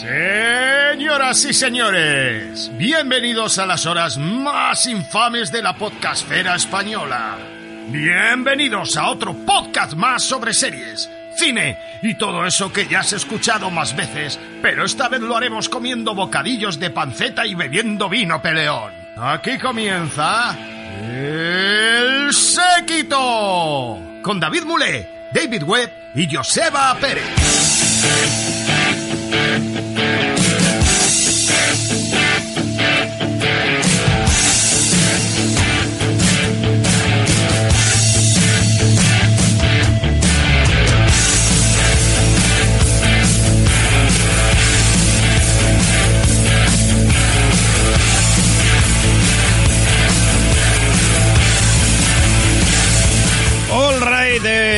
Señoras y señores, bienvenidos a las horas más infames de la podcastfera española. Bienvenidos a otro podcast más sobre series, cine y todo eso que ya has escuchado más veces, pero esta vez lo haremos comiendo bocadillos de panceta y bebiendo vino peleón. Aquí comienza el séquito con David Mulé, David Webb y Joseba Pérez.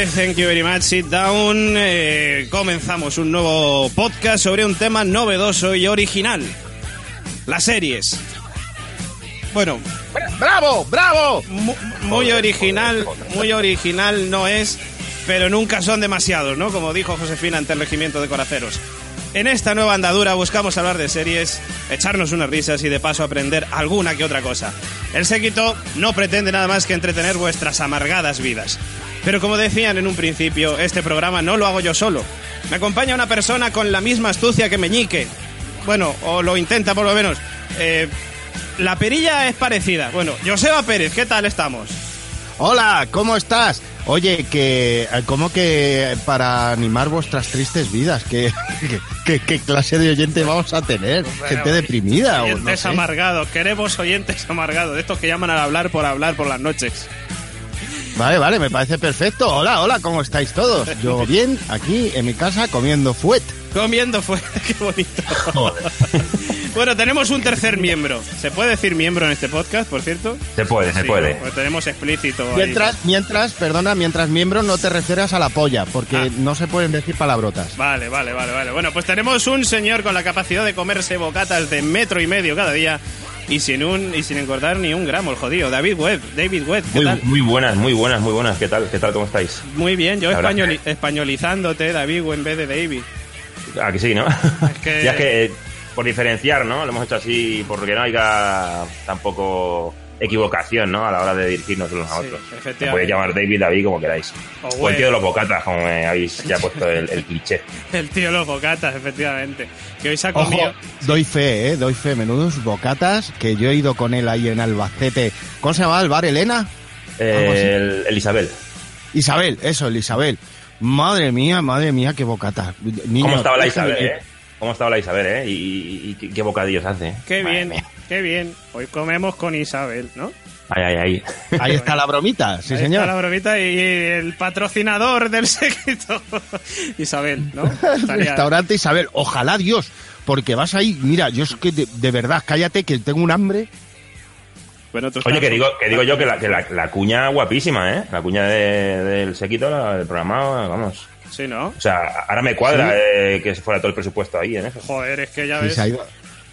Thank you very much. Sit down. Eh, comenzamos un nuevo podcast sobre un tema novedoso y original: las series. Bueno, ¡Bravo! ¡Bravo! mu- muy original, muy original no es, pero nunca son demasiados, ¿no? Como dijo Josefina ante el regimiento de coraceros. En esta nueva andadura buscamos hablar de series, echarnos unas risas y de paso aprender alguna que otra cosa. El séquito no pretende nada más que entretener vuestras amargadas vidas. Pero como decían en un principio, este programa no lo hago yo solo. Me acompaña una persona con la misma astucia que Meñique. Bueno, o lo intenta por lo menos. Eh, la perilla es parecida. Bueno, Joseba Pérez, ¿qué tal estamos? Hola, ¿cómo estás? Oye, que ¿cómo que para animar vuestras tristes vidas? ¿Qué, qué, qué clase de oyente vamos a tener? ¿Gente deprimida o no Oyentes sé? amargados, queremos oyentes amargados, de estos que llaman al hablar por hablar por las noches. Vale, vale, me parece perfecto. Hola, hola, ¿cómo estáis todos? Yo bien, aquí en mi casa comiendo fuet. Comiendo fue, qué bonito. bueno, tenemos un tercer miembro. ¿Se puede decir miembro en este podcast, por cierto? Se puede, se puede. ¿no? Pues tenemos explícito. ahí. Mientras, mientras, perdona, mientras miembro no te refieras a la polla, porque Ah. no se pueden decir palabrotas. Vale, vale, vale, vale. Bueno, pues tenemos un señor con la capacidad de comerse bocatas de metro y medio cada día y sin un y sin engordar ni un gramo, el jodido. David Webb, David Webb, ¿qué Muy, tal? muy buenas, muy buenas, muy buenas. ¿Qué tal? ¿Qué tal? ¿Cómo estáis? Muy bien, yo españoli- españolizándote, David, en vez de David. Aquí sí, ¿no? que- ya es que eh, por diferenciar, ¿no? Lo hemos hecho así porque no haya tampoco equivocación, ¿no? A la hora de dirigirnos unos a Sí, otros. Me podéis llamar David, David, como queráis. O O el tío de los bocatas, como me habéis ya puesto el, el cliché. El tío de los bocatas, efectivamente. Que hoy se ha Ojo, comido. doy fe, eh, doy fe, menudos bocatas, que yo he ido con él ahí en Albacete. ¿Cómo se llama el bar, Elena? Eh, el, el Isabel. Isabel, eso, el Isabel. Madre mía, madre mía, qué bocata. Niño, ¿Cómo estaba la Isabel, que- eh? ¿Cómo estaba la Isabel, eh? Y, y- y qué- bocadillos hace. eh? Qué Madre bien, mía. Qué bien. Hoy comemos con Isabel, ¿no? Ay, ay, ay. Ahí está la bromita, sí Ahí señor. Está la bromita y el patrocinador del séquito. Isabel, ¿no? Estaría- Restaurante Isabel, ojalá Dios, porque vas ahí, mira, yo es que de, de verdad, cállate que tengo un hambre. Bueno, Oye, estás- que digo, que digo yo que la, que la, la cuña guapísima, ¿eh? La cuña de- del sequito, la- del programa, vamos. Sí, ¿no? O sea, ahora me cuadra eh, que se fuera todo el presupuesto ahí en eso. Joder, es que ya Sí, ves se ha ido.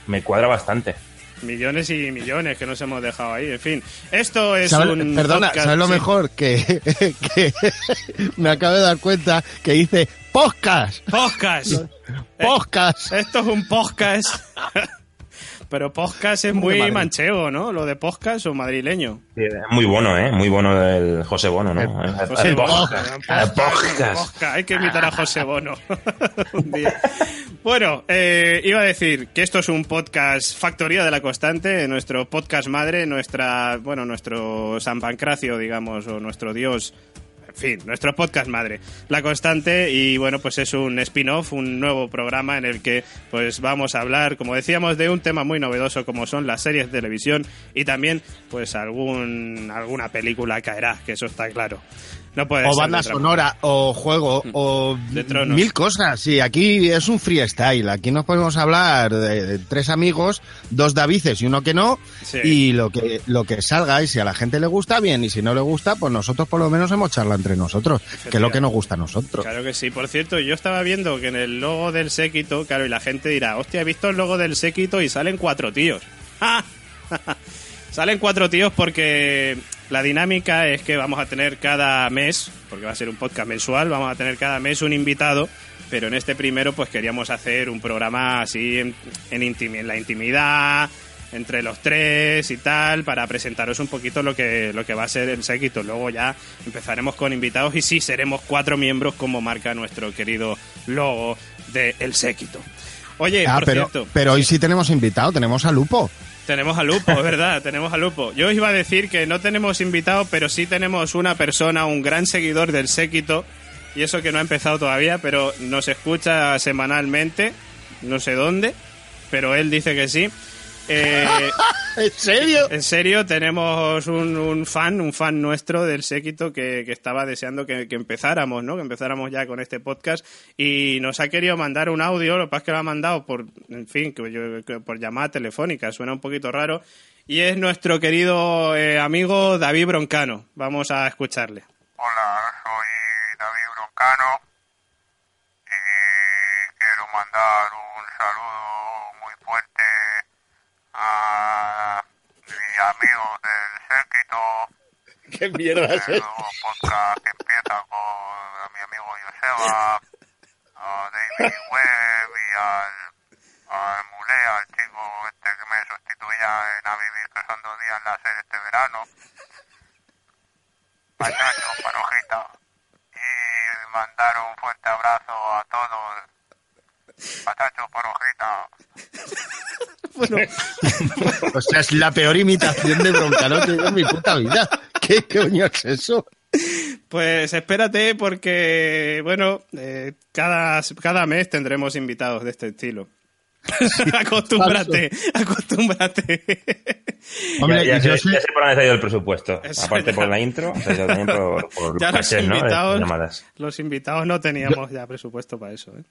Me cuadra bastante. Millones y millones que nos hemos dejado ahí. En fin, esto es ¿Sabes- un perdona, podcast- ¿sabes lo sí. mejor? Que, que me acabo de dar cuenta que dice podcast, Podcast. podcast. Esto es un podcast. Pero podcast es ¿Cómo que muy manchego, ¿no? Lo de podcast o madrileño. Sí, es Muy bueno, ¿eh? Muy bueno el José Bono, ¿no? El, José el Bono, podcast. El podcast. podcast. Hay que invitar a José Bono un día. Bueno, eh, iba a decir que esto es un podcast Factoría de la Constante, nuestro podcast madre, nuestra, bueno, nuestro San Pancracio, digamos, o nuestro dios. En fin, nuestro podcast madre, La Constante, y bueno, pues es un spin-off, un nuevo programa en el que pues vamos a hablar, como decíamos, de un tema muy novedoso como son las series de televisión y también pues algún alguna película caerá, que eso está claro. No puede O ser banda sonora, o juego, o De tronos. mil cosas. Sí, aquí es un freestyle. Aquí nos podemos hablar de, tres amigos, dos Davices y uno que no, Sí. y lo que lo que salga. Y si a la gente le gusta, bien. Y si no le gusta, pues nosotros por lo menos hemos charlado entre nosotros, que es lo que nos gusta a nosotros. Claro que sí. Por cierto, yo estaba viendo que en el logo del séquito, claro, y la gente dirá, hostia, he visto el logo del séquito y salen cuatro tíos. Salen cuatro tíos porque la dinámica es que vamos a tener cada mes, porque va a ser un podcast mensual, vamos a tener cada mes un invitado pero en este primero pues queríamos hacer un programa así en, en, en la intimidad, entre los tres y tal, para presentaros un poquito lo que, lo que va a ser el séquito. Luego ya empezaremos con invitados y sí, seremos cuatro miembros como marca nuestro querido logo de El Séquito. Oye, Ah, por pero, cierto, pero hoy sí tenemos invitado, tenemos a Lupo. Tenemos a Lupo, es verdad, tenemos a Lupo. Yo iba a decir que no tenemos invitado, pero sí tenemos una persona, un gran seguidor del séquito, y eso que no ha empezado todavía, pero nos escucha semanalmente, no sé dónde, pero él dice que sí. Eh, ¿En serio? en serio, tenemos un, un fan, un fan nuestro del séquito que, que estaba deseando que, que empezáramos, ¿no? Que empezáramos ya con este podcast y nos ha querido mandar un audio, lo que pasa es que lo ha mandado por, en fin, que yo- que por llamada telefónica, suena un poquito raro, y es nuestro querido eh, amigo David Broncano. Vamos a escucharle. Hola, soy David Broncano y quiero mandar un saludo a mis amigos del séquito, ¿Qué mierda es podcast que empieza con a mi amigo Joseba, a David Webb y al, al Mulé, al chico este que me sustituía en A Vivir que son dos días en la serie este verano, a Chacho, Parojita, y mandar un fuerte abrazo a todos. A Chacho, Parojita. O sea, es la peor imitación de Broncano que he oído en mi puta vida. ¿Qué coño es eso? Pues espérate porque, bueno, eh, cada, cada mes tendremos invitados de este estilo. acostúmbrate, acostúmbrate. Hombre, ya, ya yo sé, sé- ya sé por dónde se ha ido el presupuesto. Eso Aparte ya. por la intro, también por, por ya los ¿no? de invitados, llamadas. los invitados no teníamos ya presupuesto para eso. ¿eh?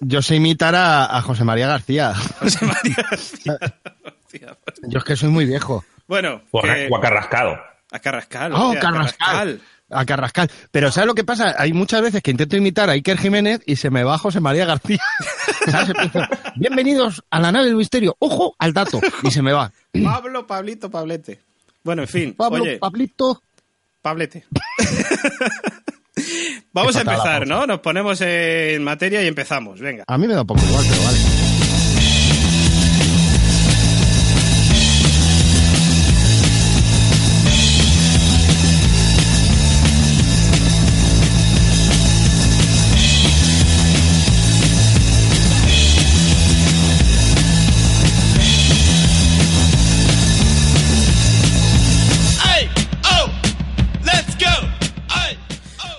Yo sé imitar a, a José María García. José María García. Hostia. Yo es que soy muy viejo. bueno, O a- que- o a Carrascal. ¡Oh, hostia, a Carrascal! A Carrascal. Pero ¿sabes lo que pasa? Hay muchas veces que intento imitar a Iker Jiménez y se me va José María García. Bienvenidos a la nave del misterio. ¡Ojo al dato! Y se me va. Pablo, Pablito, Pablete. Bueno, en fin, Pablo, oye, Pablito. Pablete. Vamos a empezar, ¿no? Nos ponemos en materia y empezamos. Venga. A mí me da un poco igual, pero vale.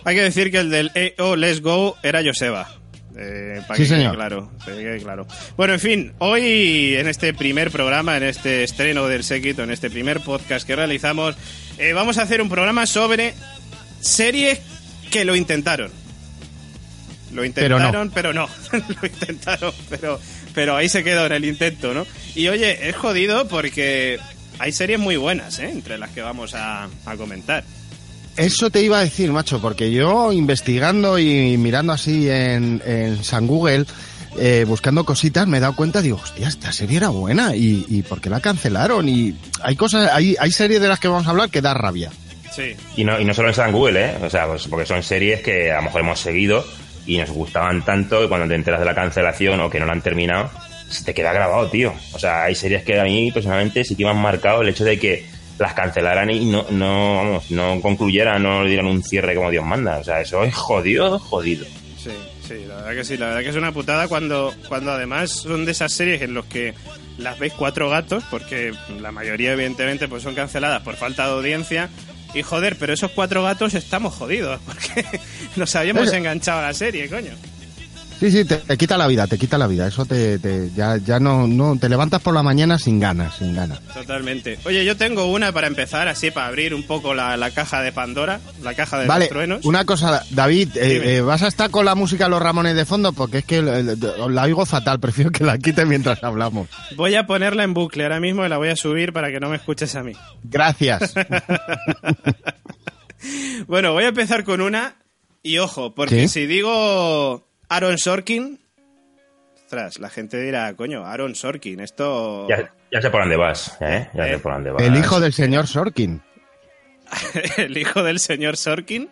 Hay que decir que el del EO Let's Go era Joseba. Eh, para Sí, que quede señor. claro, para que quede claro. Bueno, en fin, hoy en este primer programa, en este estreno del Séquito, en este primer podcast que realizamos, eh, vamos a hacer un programa sobre series que lo intentaron. Lo intentaron, pero no. lo intentaron, pero, pero ahí se quedó en el intento, ¿no? Y oye, es jodido porque hay series muy buenas, ¿eh? Entre las que vamos a, a comentar. Eso te iba a decir, macho, porque yo investigando y mirando así en, en San Google, eh, buscando cositas, me he dado cuenta, digo, hostia, esta serie era buena y, y ¿por qué la cancelaron? Y hay cosas, hay, hay series de las que vamos a hablar que da rabia. Sí. Y no, y no solo en San Google, ¿eh? O sea, pues porque son series que a lo mejor hemos seguido y nos gustaban tanto que cuando te enteras de la cancelación o que no la han terminado, se te queda grabado, tío. O sea, hay series que a mí personalmente sí que me han marcado el hecho de que las cancelaran y no, no, vamos, no concluyeran, no le dieran un cierre como Dios manda. O sea, eso es jodido, jodido. Sí, sí, la verdad que sí, la verdad que es una putada cuando, cuando además son de esas series en los que las veis cuatro gatos, porque la mayoría evidentemente pues son canceladas por falta de audiencia, y joder, pero esos cuatro gatos estamos jodidos, porque nos habíamos enganchado a la serie, coño. Sí, sí, te, te quita la vida, te quita la vida. Eso te, te- ya, ya no, no, te levantas por la mañana sin ganas, sin ganas. Totalmente. Oye, yo tengo una para empezar, así para abrir un poco la, la caja de Pandora, la caja de Vale, los truenos. una cosa, David, eh, eh, ¿vas a estar con la música de los Ramones de fondo? Porque es que eh, la oigo fatal, prefiero que la quite mientras hablamos. Voy a ponerla en bucle ahora mismo y la voy a subir para que no me escuches a mí. Gracias. Bueno, voy a empezar con una y ojo, porque ¿Sí? si digo Aaron Sorkin, ostras, la gente dirá, coño, Aaron Sorkin, esto... Ya, ya sé por dónde vas, ¿eh? Ya Eh, sé por dónde vas. El hijo del señor Sorkin. el hijo del señor Sorkin.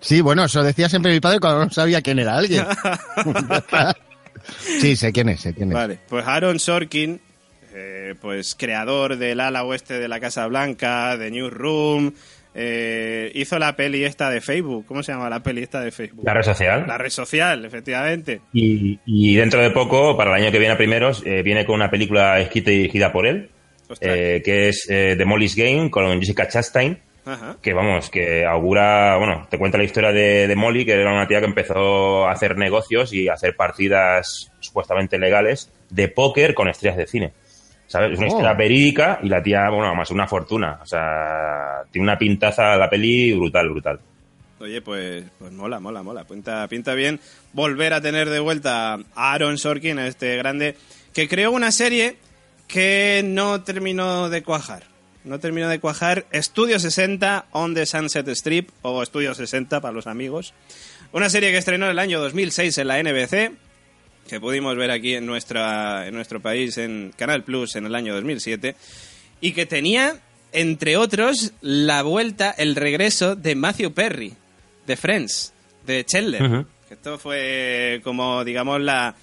Sí, bueno, eso decía siempre mi padre cuando no sabía quién era alguien. sí, sé quién es, sé quién es. Vale, pues Aaron Sorkin, eh, pues creador del ala oeste de la Casa Blanca, de Newsroom, eh, hizo la peli esta de Facebook. ¿Cómo se llama la peli esta de Facebook? La red social. La red social, efectivamente. Y, y dentro de poco, para el año que viene a primeros, eh, viene con una película escrita y dirigida por él, eh, que es eh, The Molly's Game, con Jessica Chastain, Ajá. que vamos, que augura, bueno, te cuenta la historia de, de Molly, que era una tía que empezó a hacer negocios y a hacer partidas supuestamente legales de póker con estrellas de cine. ¿Sabes? Es una Oh. historia verídica y la tía, bueno, más una fortuna. O sea, tiene una pintaza la peli brutal, brutal. Oye, pues, pues mola, mola, mola. Pinta, pinta bien volver a tener de vuelta a Aaron Sorkin, a este grande, que creó una serie que no terminó de cuajar. No terminó de cuajar. Estudio 60 on the Sunset Strip, o Estudio 60 para los amigos. Una serie que estrenó en el año 2006 en la NBC, que pudimos ver aquí en, nuestra, en nuestro país en Canal Plus en el año 2007, y que tenía, entre otros, la vuelta, el regreso de Matthew Perry, de Friends, de Chandler. Esto fue como, digamos, la,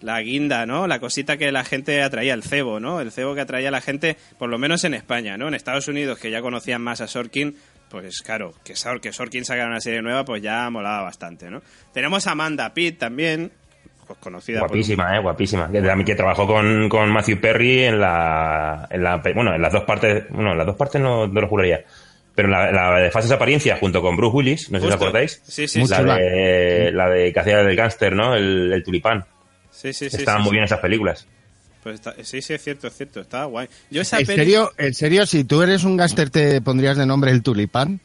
la guinda, ¿no? La cosita que la gente atraía, el cebo, ¿no? El cebo que atraía a la gente, por lo menos en España, ¿no? En Estados Unidos, que ya conocían más a Sorkin, pues claro, que Sorkin sacara una serie nueva, pues ya molaba bastante, ¿no? Tenemos a Amanda Pitt también, pues conocida por Guapísima, eh, guapísima. Que, que trabajó con, con Matthew Perry en la, en la, bueno, en las dos partes, bueno, en las dos partes no, no lo juraría. Pero en la, la de Falsas Apariencias junto con Bruce Willis, no sé si os acordáis. Sí, sí, Muy sí. La de, la de que hacía del gángster, ¿no? El, el tulipán. Sí, sí, sí. Estaban muy sí. bien esas películas. Pues está- sí, sí, es cierto, es cierto. Estaba guay. Yo esa ¿En peli... serio, en serio, si tú eres un gángster, te pondrías de nombre el tulipán?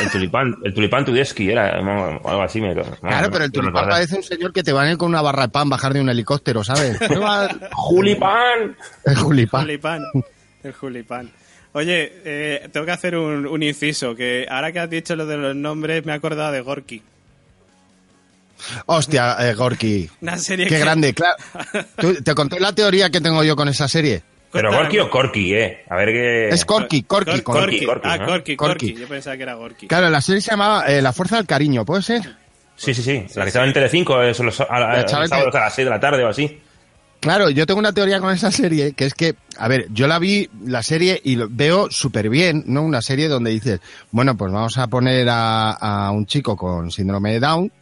El tulipán, el tulipán Tudesky era, o algo así. Me, Claro, no, pero el no tulipán parece un señor que te va a ir con una barra de pan bajar de un helicóptero, ¿sabes? ¡Julipán! El julipán. Julipán. El Julipán. Oye, eh, tengo que hacer un, un inciso, que ahora que has dicho lo de los nombres me he acordado de Gorky. Hostia, eh, Gorky. Una serie Qué que- grande, claro. ¿Tú- ¿Te conté la teoría que tengo yo con esa serie? Pero. Gorky o Corky, eh. A ver qué. Es Corky, Corky. Cor- Corky. Corky. Corky, Ah, ¿no? Corky, Corky. Corky. Yo pensaba que era Gorky. Claro, la serie se llamaba eh, La Fuerza del Cariño, ¿puede ser? Sí, sí, sí. La que estaba en Telecinco, eso los, a, La chaval los sábados que- a las 6 de la tarde o así. Claro, yo tengo una teoría con esa serie, que es que, a ver, yo la vi, la serie, y lo veo súper bien, ¿no? Una serie donde dices, bueno, pues vamos a poner a, a un chico con síndrome de Down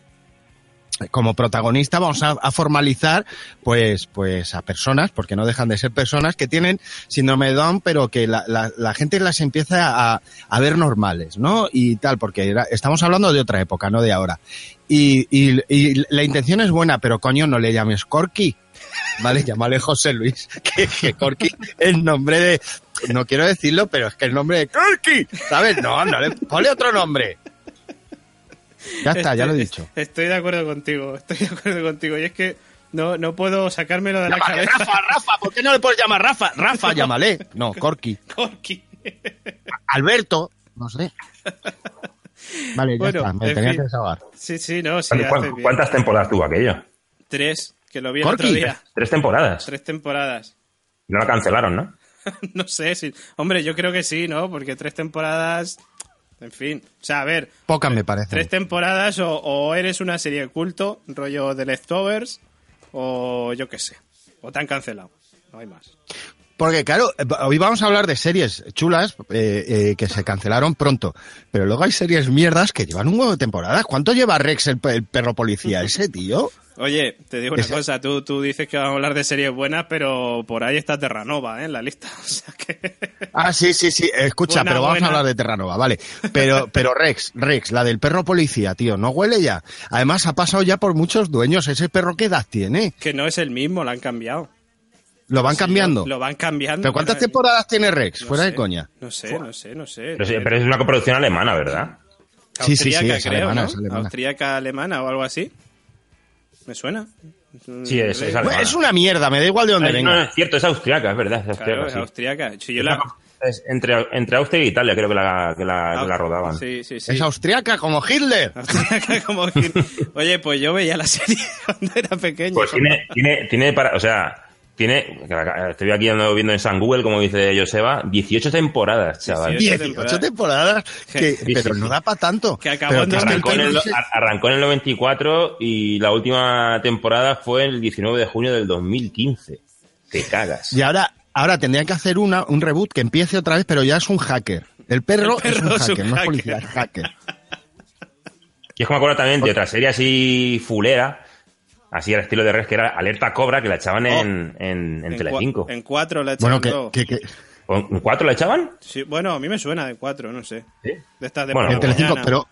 como protagonista, vamos a, formalizar, pues, pues a personas, porque no dejan de ser personas que tienen síndrome de Down, pero que la, la, gente las empieza a, ver normales, ¿no? Y tal, porque estamos hablando de otra época, no de ahora. Y, y, la intención es buena, pero coño, no le llames Corky. ¿Vale? Llámale José Luis, que, que Corky es nombre de... No quiero decirlo, pero es que el nombre de Corky, ¿sabes? No, no le... Ponle otro nombre. Ya está, ya lo he dicho. Estoy de acuerdo contigo, estoy de acuerdo contigo. Y es que no, no puedo sacármelo de la cabeza. Rafa, Rafa, ¿por qué no le puedes llamar Rafa? Rafa, llámale. No, Corky. Corky. Alberto, no sé. Vale, ya Bueno, está, me en tenía fin. que desahogar. Sí, sí, no, sí, ¿Cuán- hace bien. ¿Cuántas temporadas tuvo aquello? Tres, que lo vi el Corky. otro día. Tres temporadas. Tres temporadas. No la cancelaron, ¿no? no sé si. Hombre, yo creo que sí, ¿no? Porque tres temporadas. En fin. O sea, a ver. Pocas me parece. Tres temporadas o, o eres una serie de culto, rollo de Leftovers, o yo qué sé. O te han cancelado. No hay más. Porque claro, eh, hoy vamos a hablar de series chulas eh, eh, que se cancelaron pronto, pero luego hay series mierdas que llevan un huevo de temporadas. ¿Cuánto lleva Rex, el, el perro policía ese, tío? Oye, te digo una cosa, tú, tú dices que vamos a hablar de series buenas, pero por ahí está Terranova, ¿eh? En la lista. O sea que... Ah, sí, sí, sí. Escucha, Buena, pero vamos buena. a hablar de Terranova, vale. Pero, pero Rex, Rex, la del perro policía, tío, no huele ya. Además, ha pasado ya por muchos dueños. ¿Ese perro qué edad tiene? que no es el mismo, lo han cambiado. ¿Lo van Sí, cambiando? Lo, van cambiando. ¿Pero cuántas temporadas tiene Rex? no Fuera de coña. No sé, no sé, no sé. Pero, sí, pero es una coproducción alemana, ¿verdad? Sí, sí, sí, es creo, alemana, ¿no? es alemana. Austríaca, alemana o algo así. ¿Me suena? Sí, es- es Claro, alemana. Es una mierda, me da igual de dónde Ay, no, venga. es cierto, es austriaca, es verdad. Es austriaca, es sí. austríaca. Si yo Es la... una- es entre, entre Austria e Italia creo que la, que la, que la rodaban. Sí, sí, sí. Es austriaca como Hitler. Austríaca como Gil. Oye, pues yo veía la serie cuando era pequeño. Pues tiene, tiene, tiene para, o sea, tiene, estoy aquí andando viendo en San Google, como dice Joseba, 18 temporadas, chaval. 18 18 temporadas, que- Sí, pero sí. no da para tanto. Que acabó en Arrancó en, el, arrancó en el 94 y la última temporada fue el 19 de junio del 2015. Te cagas. Y ahora, ahora tendrían que hacer una, un reboot que empiece otra vez, pero ya es un hacker. El perro, El perro es un es un hacker, no es hacker. policía, es hacker. Y es que me acuerdo también de otra serie así fulera, así al estilo de Res, que era Alerta Cobra, que la echaban en, en, en En, Telecinco. cua- en cuatro la Bueno, echaron que, luego. que, que- ¿En cuatro la echaban? Sí, bueno, a mí me suena de cuatro, no sé. Sí. De estas de Bueno, en Telecinco, pero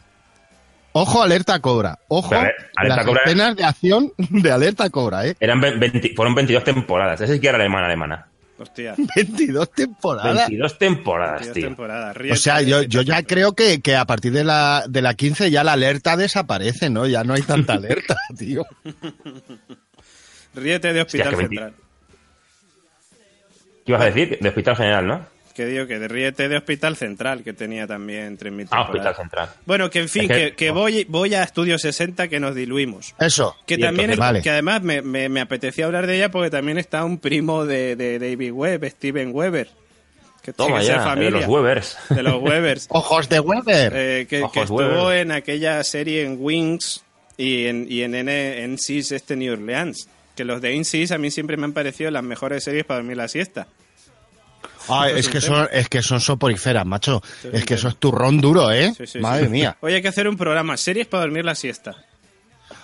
ojo alerta cobra, ojo ver, Alerta las Cobra- escenas de acción de alerta cobra, eh. Eran ve- 20 fueron 22 temporadas. Esa sí que era alemana, alemana. Hostia, 22 temporadas. 22 temporadas, 22 tío. temporadas. O Ríete, sea, yo, yo ya creo que, que a partir de la, de la 15 ya la alerta desaparece, ¿no? Ya no hay tanta alerta, tío. Ríete de Hospital Hostia, Central. ¿Qué ibas a decir? De Hospital General, ¿no? Que digo que de Ríete de Hospital Central, que tenía también 3.000 Ah, temporadas. Hospital Central. Bueno, que en fin, Es que- que, que voy, voy a Estudio 60 que nos diluimos. Eso. Que también, entonces, es- vale. que además me, me, me apetecía hablar de ella porque también está un primo de, de David Webb, Steven Weber. Que Toma ya, de familia. los Webers. de los Webers. Ojos de Weber. Eh, que, Ojos que estuvo Weber. en aquella serie en Wings y en, y en N- NCIS este New Orleans. Que los de NCIS a mí siempre me han parecido las mejores series para dormir la siesta. Ay, es, que son, es que son soporíferas, macho. Es que eso es turrón duro, ¿eh? Sí, sí, Madre mía. Hoy hay que hacer un programa, series para dormir la siesta.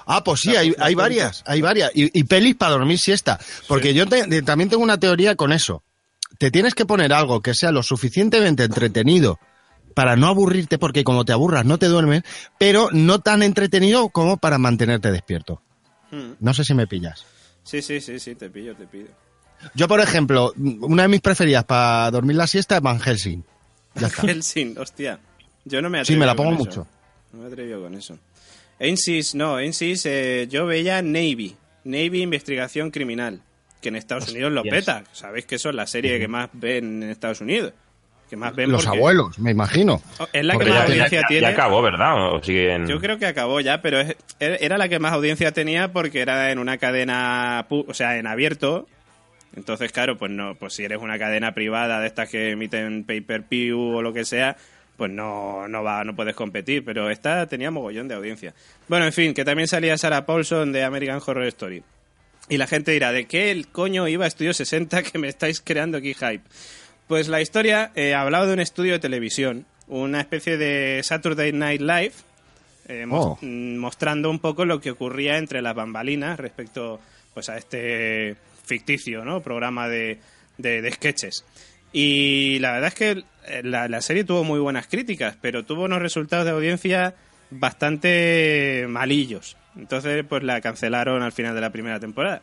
Ah, pues sí, hay, hay varias, hay varias. Y, y pelis para dormir siesta. Porque yo te- también tengo una teoría con eso. Te tienes que poner algo que sea lo suficientemente entretenido para no aburrirte, porque como te aburras no te duermes, pero no tan entretenido como para mantenerte despierto. Hmm. No sé si me pillas. Sí, sí, sí, sí, te pillo, te pillo. Yo, por ejemplo, una de mis preferidas para dormir la siesta es Van Helsing. Ya está. Helsing, hostia. Yo no me Sí, atrevo me la pongo eso. mucho. No me atrevo con eso. NCIS, no, NCIS, eh, yo veía Navy. Navy Investigación Criminal. Que en Estados Unidos lo peta. Sabéis que eso es la serie que más ven en Estados Unidos. Que más ven Los porque- abuelos, me imagino. Oh, Es la que más ya- audiencia ya, tiene. ya acabó, ¿verdad? O siguen... Yo creo que acabó ya, pero es- era la que más audiencia tenía porque era en una cadena, pu- o sea, en abierto. Entonces, claro, pues no, pues si eres una cadena privada de estas que emiten pay-per-view o lo que sea, pues no, no va, no puedes competir. Pero esta tenía mogollón de audiencia. Bueno, en fin, que también salía Sarah Paulson de American Horror Story. Y la gente dirá, ¿de qué el coño iba a Estudio 60 que me estáis creando aquí hype? Pues la historia eh, hablaba de un estudio de televisión, una especie de Saturday Night Live, eh, Oh. mm, mostrando un poco lo que ocurría entre las bambalinas respecto pues a este ficticio ¿no? programa de, de, sketches. Y la verdad es que eh, la, la serie tuvo muy buenas críticas, pero tuvo unos resultados de audiencia bastante malillos. Entonces, pues la cancelaron al final de la primera temporada.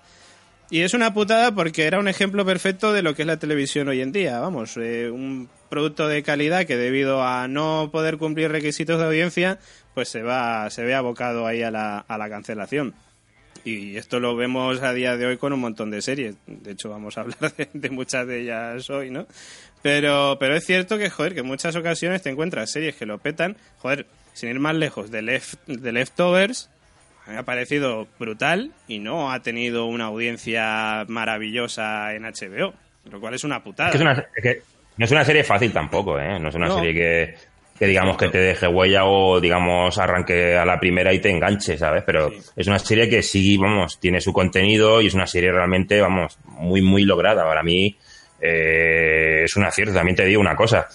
Y es una putada porque era un ejemplo perfecto de lo que es la televisión hoy en día. Vamos, eh, un producto de calidad que debido a no poder cumplir requisitos de audiencia, pues se va, se ve abocado ahí a la, a la cancelación. Y esto lo vemos a día de hoy con un montón de series. De hecho, vamos a hablar de, de muchas de ellas hoy, ¿no? Pero, pero es cierto que, joder, que en muchas ocasiones te encuentras series que lo petan. Joder, sin ir más lejos, de, Left, de Leftovers, me ha parecido brutal y no ha tenido una audiencia maravillosa en HBO, lo cual es una putada. Es que, es una- es que no es una serie fácil tampoco, ¿eh? No es una No. serie que, que digamos que te deje huella o digamos arranque a la primera y te enganche, ¿sabes? Pero Sí. es una serie que sí, vamos, tiene su contenido y es una serie realmente, vamos, muy, muy lograda. Para mí eh, es un acierto. También te digo una cosa,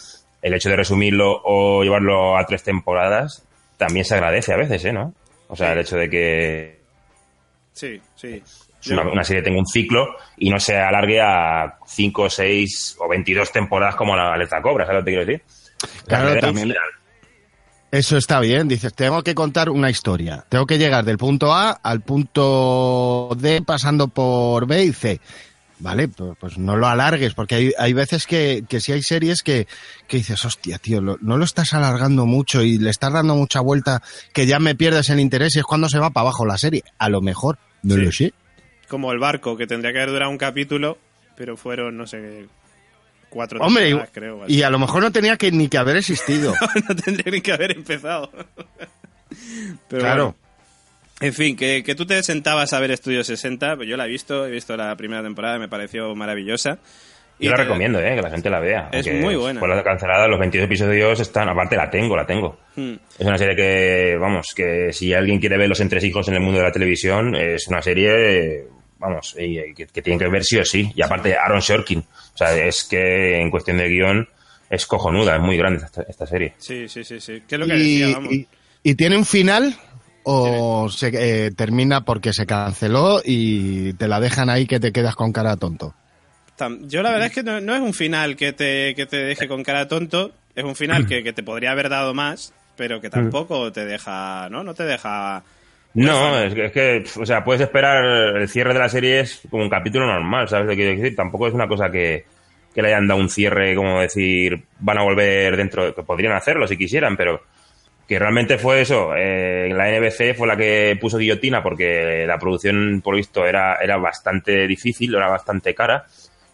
el hecho de resumirlo o llevarlo a tres temporadas también se agradece a veces, ¿eh? ¿No? O sea, el hecho de que Sí, sí. una, una serie tenga un ciclo y no se alargue a 5, 6 o 22 temporadas como la Alerta Cobra, ¿sabes lo que te quiero decir? Claro, también-. Eso está bien, dices, tengo que contar una historia. Tengo que llegar del punto A al punto D pasando por B y C. Vale, pues, no lo alargues, porque hay, hay veces que, que sí hay series que, que dices, hostia, tío, lo- no lo estás alargando mucho y le estás dando mucha vuelta que ya me pierdes el interés y es cuando se va para abajo la serie. A lo mejor, no Sí. lo sé. Como el barco, que tendría que haber durado un capítulo, pero fueron, no sé, cuatro Hombre, temporadas, creo. así. y a lo mejor no tenía que ni que haber existido. no tendría ni que haber empezado. Pero claro. bueno. En fin, que, que tú te sentabas a ver Estudio 60, pues yo la he visto, he visto la primera temporada, me pareció maravillosa. Yo la te- recomiendo, ¿eh? que la gente la vea. Es muy buena. Por la cancelada, los 22 episodios están. Aparte, la tengo, la tengo. Hmm. Es una serie que, vamos, que si alguien quiere ver los entresijos en el mundo de la televisión, es una serie, vamos, y- y que, que tienen que ver sí o sí. Y aparte, Aaron Sorkin. O sea, es que en cuestión de guion es cojonuda, es muy grande esta, esta serie. Sí, sí, sí, sí. ¿Qué es lo que y, decía? Vamos. y- y tiene un final o se eh, termina porque se canceló y te la dejan ahí que te quedas con cara tonto. Yo la verdad es que no, no es un final que te, que te deje con cara tonto, es un final que, que te podría haber dado más, pero que tampoco te deja, ¿no? No te deja... No, es que, es que, o sea, puedes esperar el cierre de la serie es como un capítulo normal, ¿sabes lo que quiero decir? Tampoco es una cosa que, que le hayan dado un cierre, como decir, van a volver dentro, que podrían hacerlo si quisieran, pero que realmente fue eso. eh, la NBC fue la que puso guillotina porque la producción, por visto, era, era bastante difícil, era bastante cara,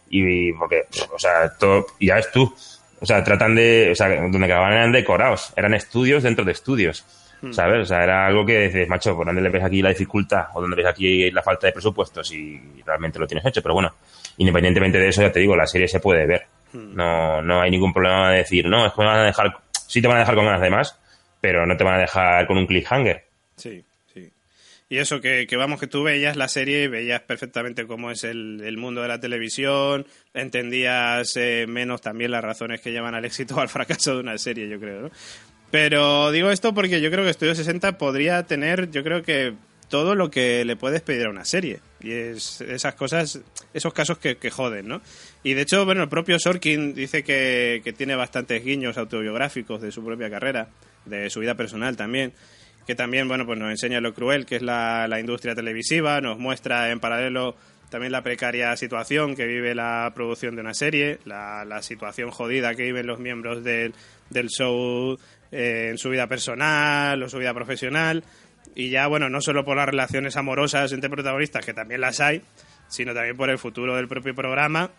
y porque, o sea, todo, ya ves tú, o sea, tratan de, o sea, donde grababan eran decorados, eran estudios dentro de estudios. ¿Sabes? O sea, era algo que dices, macho, ¿por dónde le ves aquí la dificultad? ¿O dónde ves aquí la falta de presupuesto? Si realmente lo tienes hecho. Pero bueno, independientemente de eso, ya te digo, la serie se puede ver. No, no hay ningún problema de decir, no, es que me van a dejar, sí te van a dejar con ganas de más, pero no te van a dejar con un cliffhanger. Sí, sí. Y eso, que, que vamos, que tú veías la serie y veías perfectamente cómo es el, el mundo de la televisión, entendías eh, menos también las razones que llevan al éxito o al fracaso de una serie, yo creo, ¿no? Pero digo esto porque yo creo que Estudio 60 podría tener, yo creo que todo lo que le puedes pedir a una serie. Y es esas cosas, esos casos que, que joden, ¿no? Y de hecho, bueno, el propio Sorkin dice que, que tiene bastantes guiños autobiográficos de su propia carrera, de su vida personal también que también bueno pues nos enseña lo cruel que es la, la industria televisiva, nos muestra en paralelo también la precaria situación que vive la producción de una serie, la, la situación jodida que viven los miembros del, del show eh, en su vida personal o su vida profesional. Y ya, bueno, no solo por las relaciones amorosas entre protagonistas, que también las hay, sino también por el futuro del propio programa,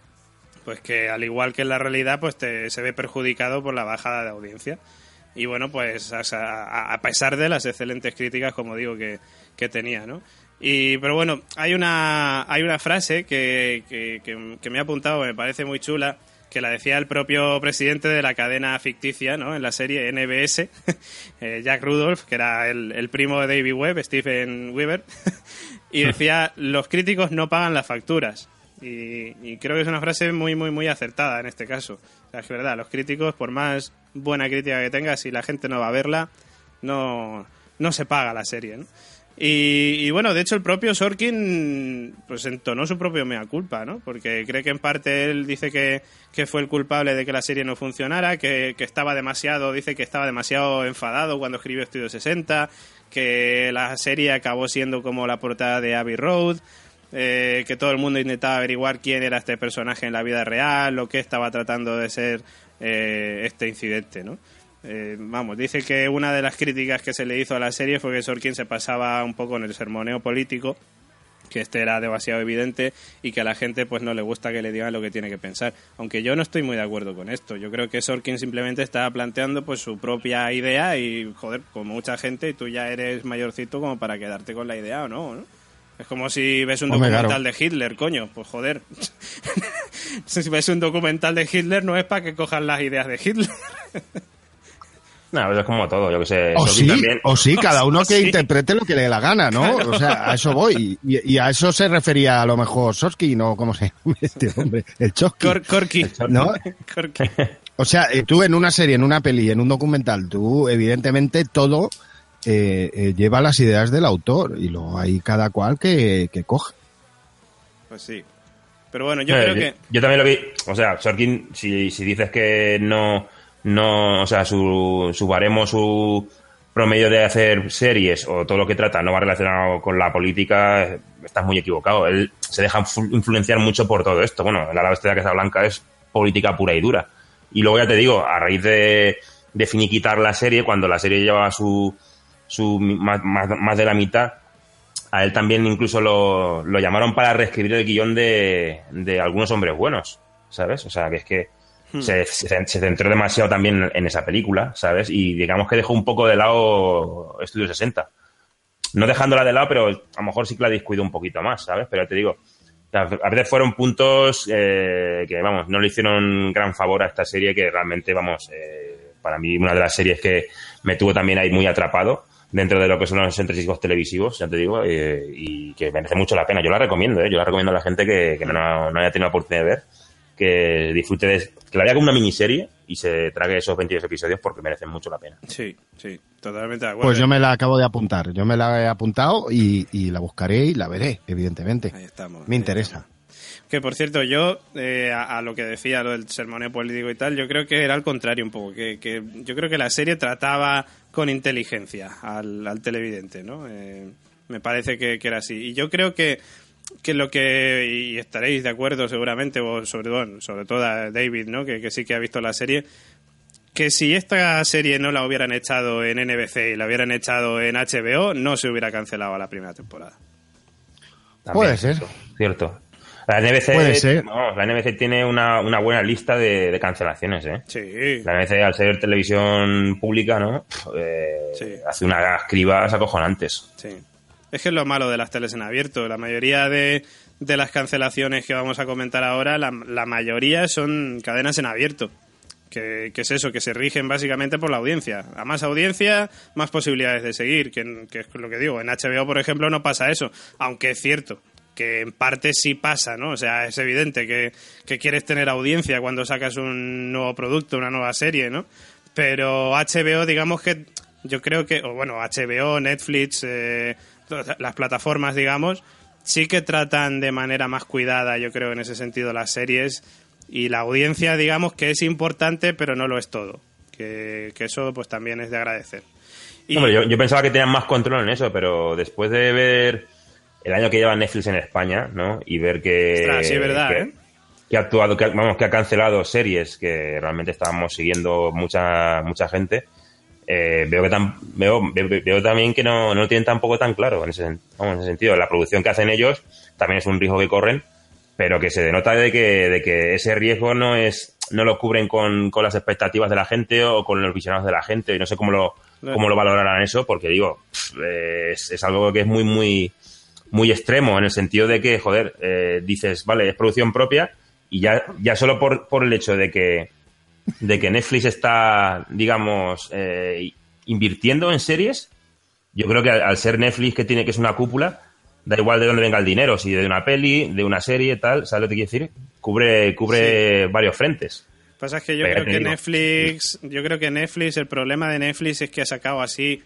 pues que al igual que en la realidad, pues te, se ve perjudicado por la bajada de audiencia. Y bueno, pues a, a- pesar de las excelentes críticas, como digo, que, que tenía, ¿no? Y, pero bueno, hay una, hay una frase que, que- que me ha apuntado, me parece muy chula, que la decía el propio presidente de la cadena ficticia, ¿no? En la serie NBS, eh, Jack Rudolph, que era el, el primo de David Webb, Stephen Weaver, y decía, los críticos no pagan las facturas. Y, y creo que es una frase muy, muy, muy acertada en este caso. O sea, es verdad, los críticos, por más buena crítica que tengas, si la gente no va a verla, no, no se paga la serie, ¿no? Y, y bueno, de hecho el propio Sorkin pues entonó su propio mea culpa, ¿no? Porque cree que en parte él dice que, que fue el culpable de que la serie no funcionara, que, que estaba demasiado, dice que estaba demasiado enfadado cuando escribió Estudio 60, que la serie acabó siendo como la portada de Abbey Road, eh, que todo el mundo intentaba averiguar quién era este personaje en la vida real o qué estaba tratando de ser eh, este incidente, ¿no? Eh, vamos, dice que una de las críticas que se le hizo a la serie fue que Sorkin se pasaba un poco en el sermoneo político, que este era demasiado evidente y que a la gente pues no le gusta que le digan lo que tiene que pensar. Aunque yo no estoy muy de acuerdo con esto. Yo creo que Sorkin simplemente está planteando pues su propia idea y joder, como mucha gente, tú ya eres mayorcito como para quedarte con la idea o no, ¿no? Es como si ves un Hombre, documental claro. de Hitler, coño, pues joder. si ves un documental de Hitler no es para que cojan las ideas de Hitler. No, es como todo, yo que sé. O sí, también- o sí, cada uno que Sí. interprete lo que le dé la gana, ¿no? O sea, a eso voy. Y, y a eso se refería a lo mejor Sorsky, ¿no? ¿Cómo se llama este hombre? El Chosky. Cor- Corky. ¿No? Corky. O sea, eh, tú en una serie, en una peli, en un documental, tú evidentemente todo eh, eh, lleva las ideas del autor y luego hay cada cual que, que coge. Pues sí. Pero bueno, yo Eh, creo yo, que... yo también lo vi. O sea, Sorkin, si, si dices que no, no, o sea, su, su baremo, su promedio de hacer series o todo lo que trata no va relacionado con la política, estás muy equivocado. Él se deja influ- influenciar mucho por todo esto. Bueno, la Bestia de la Casa Blanca es política pura y dura. Y luego ya te digo, a raíz de, de finiquitar la serie, cuando la serie llevaba su, su más, más, más de la mitad, a él también incluso lo, lo llamaron para reescribir el guion de, de algunos hombres buenos, ¿sabes? O sea, que es que se, se- se centró demasiado también en esa película, ¿sabes? Y digamos que dejó un poco de lado Estudio 60. no dejándola de lado, pero a lo mejor sí que la descuido un poquito más, ¿sabes? Pero te digo, a veces fueron puntos eh, que, vamos, no le hicieron gran favor a esta serie que realmente, vamos, eh, para mí una de las series que me tuvo también ahí muy atrapado dentro de lo que son los entresijos televisivos, ya te digo, eh, y que merece mucho la pena. Yo la recomiendo, ¿eh? yo la recomiendo a la gente que, que no, no haya tenido la oportunidad de ver, que disfrute de, que la vea como una miniserie y se trague esos 22 episodios porque merecen mucho la pena. Sí, sí, totalmente de acuerdo. Pues yo me la acabo de apuntar. Yo me la he apuntado y, y la buscaré y la veré, evidentemente. Ahí estamos. Me interesa. Que por cierto, yo, eh, a, a lo que decía, lo del sermoneo político y tal, yo creo que era al contrario un poco. Que, que yo creo que la serie trataba con inteligencia al, al televidente, ¿no? Eh, me parece que, que era así. Y yo creo que, que lo que, y estaréis de acuerdo seguramente, o sobre, bueno, sobre todo a David, ¿no? Que, que sí que ha visto la serie, que si esta serie no la hubieran echado en NBC y la hubieran echado en HBO, no se hubiera cancelado la primera temporada. También, Puede ser. eso, Cierto. La NBC, Puede ser. la NBC tiene una, una buena lista de, de cancelaciones, ¿eh? Sí. La NBC, al ser televisión pública, ¿no? Eh, Sí. Hace unas cribas acojonantes. Sí. Es que es lo malo de las teles en abierto. La mayoría de, las cancelaciones que vamos a comentar ahora, la, mayoría son cadenas en abierto. Que, es eso, que se rigen básicamente por la audiencia. A más audiencia, más posibilidades de seguir. Que, es lo que digo. En HBO, por ejemplo, no pasa eso. Aunque es cierto que en parte sí pasa, ¿no? O sea, es evidente que, quieres tener audiencia cuando sacas un nuevo producto, una nueva serie, ¿no? Pero HBO, digamos que yo creo que, o bueno, HBO, Netflix, eh, las plataformas, digamos, sí que tratan de manera más cuidada, yo creo, en ese sentido, las series y la audiencia, digamos, que es importante, pero no lo es todo. Que, que eso, pues también es de agradecer. Y- Hombre, yo, yo pensaba que tenían más control en eso, pero después de ver el año que lleva Netflix en España, ¿no? Y ver que. Ostras, sí, es verdad, que, ¿eh? que ha actuado, que, vamos, que ha cancelado series que realmente estábamos siguiendo mucha, mucha gente. Eh, veo que tan, veo, veo, veo también que no, no lo tienen tampoco tan claro en ese, vamos, en ese sentido. La producción que hacen ellos también es un riesgo que corren, pero que se denota de que, de que ese riesgo no es, no lo cubren con, con las expectativas de la gente o con los visionados de la gente. Y no sé cómo lo, No. cómo lo valorarán eso, porque digo, eh, es, es algo que es muy, muy, muy extremo en el sentido de que, joder, eh, dices, vale, es producción propia y ya, ya solo por, por el hecho de que, de que Netflix está, digamos, eh, invirtiendo en series, yo creo que al, al ser Netflix que tiene que es una cúpula, da igual de dónde venga el dinero, si de una peli, de una serie, tal, ¿sabes lo que quiero decir? Cubre, cubre varios frentes. Pasa es que yo Pero creo que digo. Netflix, yo creo que Netflix, el problema de Netflix es que ha sacado así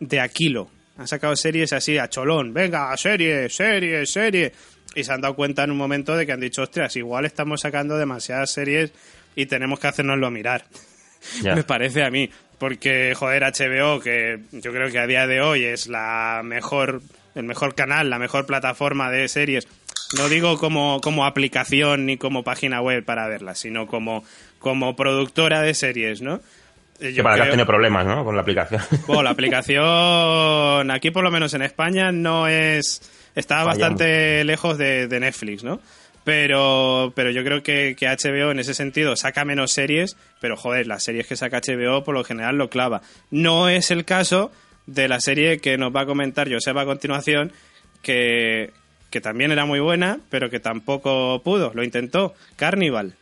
de a kilo. Ha sacado series así a cholón. Venga, serie, serie, serie. Y se han dado cuenta en un momento de que han dicho, ostras, igual estamos sacando demasiadas series y tenemos que hacernoslo mirar. Me parece a mí. Porque, joder, HBO, que yo creo que a día de hoy es la mejor, el mejor canal, la mejor plataforma de series. No digo como, como aplicación ni como página web para verlas, sino como, como productora de series, ¿no? Eh, Que yo para que has tenido problemas, ¿no? Con la aplicación. bueno, la aplicación aquí por lo menos en España no es está Fallando. bastante lejos de, de Netflix, ¿no? Pero, pero yo creo que, que HBO en ese sentido saca menos series, pero joder, las series que saca HBO por lo general lo clava. No es el caso de la serie que nos va a comentar Josep a continuación, que, que también era muy buena, pero que tampoco pudo, lo intentó, Carnival.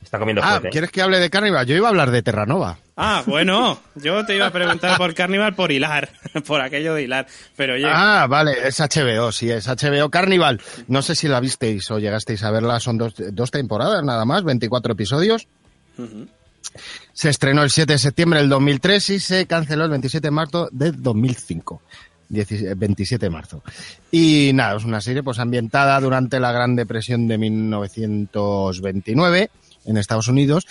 Está comiendo Ah, fuerte. ¿quieres que hable de Carnival? Yo iba a hablar de Terranova. Ah, bueno, yo te iba a preguntar por Carnival por hilar, por aquello de hilar, pero oye, Ah, vale, es HBO, sí, es HBO Carnival. No sé si la visteis o llegasteis a verla, son dos, dos temporadas nada más, 24 episodios. Se estrenó el 7 de septiembre del 2003 y se canceló el 27 de marzo del 2005. 17 27 de marzo. Y nada, es una serie pues ambientada durante la Gran Depresión de 1929 en Estados Unidos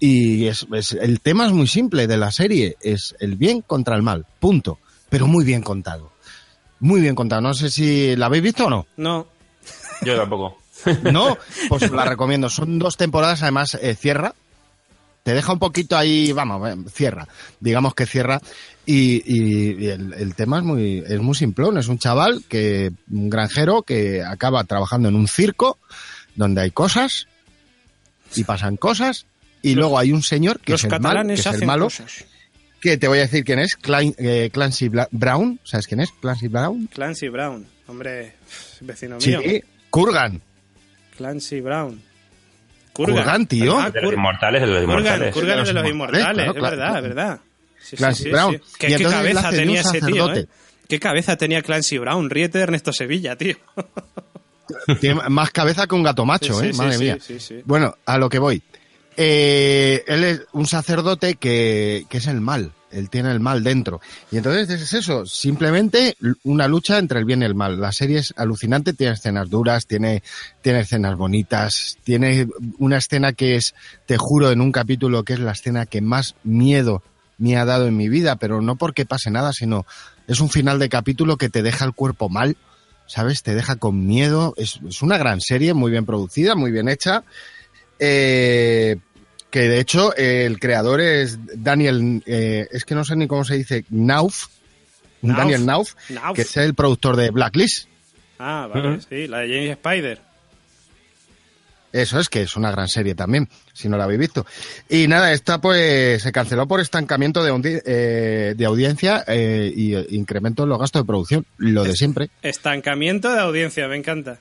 y es, es- el tema es muy simple de la serie, es el bien contra el mal, punto, pero muy bien contado. Muy bien contado, no sé si la habéis visto o no. no, Yo tampoco. No, pues la recomiendo. Son dos temporadas, además eh, cierra. Te deja un poquito ahí, vamos, eh, cierra. Digamos que cierra. Y, y- y el, el tema es muy, es muy simplón. Es un chaval que, un granjero que acaba trabajando en un circo donde hay cosas y pasan cosas. Y luego hay un señor que los es el, mal- que es el malo. cosas. que te voy a decir quién es, Klein- eh, Clancy Bla- Brown, ¿sabes quién es? Clancy Brown. Clancy Brown, hombre, vecino Sí, mío. Kurgan. Clancy Brown. Kurgan, tío. Ah, De los inmortales, de los Kurgan, inmortales. Kurgan es de los Los inmortales, inmortales, es claro, verdad, claro. es verdad. Sí, sí, Clancy sí, Brown. sí. ¿Qué, Y qué cabeza tenía ese tío, eh? ¿Qué cabeza tenía Clancy Brown? Ríete de Ernesto Sevilla, tío. Tiene más cabeza que un gato macho, Sí, ¿eh? sí, Madre sí, mía. sí, sí. Bueno, a lo que voy. Eh, él es un sacerdote que, que es el mal. Él tiene el mal dentro. Y entonces es eso, simplemente una lucha entre el bien y el mal. La serie es alucinante, tiene escenas duras, tiene, tiene escenas bonitas, tiene una escena que es, te juro, en un capítulo que es la escena que más miedo me ha dado en mi vida, pero no porque pase nada, sino es un final de capítulo que te deja el cuerpo mal, ¿sabes? Te deja con miedo. Es, es una gran serie, muy bien producida, muy bien hecha. Eh, que de hecho eh, el creador es Daniel, eh, es que no sé ni cómo se dice, Nauf, Nauf. Daniel Nauf, Nauf. que es el productor de Blacklist. Ah, vale, sí, la de James Spider. Eso es, que es una gran serie también, si no la habéis visto. Y nada, esta pues se canceló por estancamiento de, audi- eh, de audiencia eh, y incremento en los gastos de producción, lo de siempre. Estancamiento de audiencia, me encanta.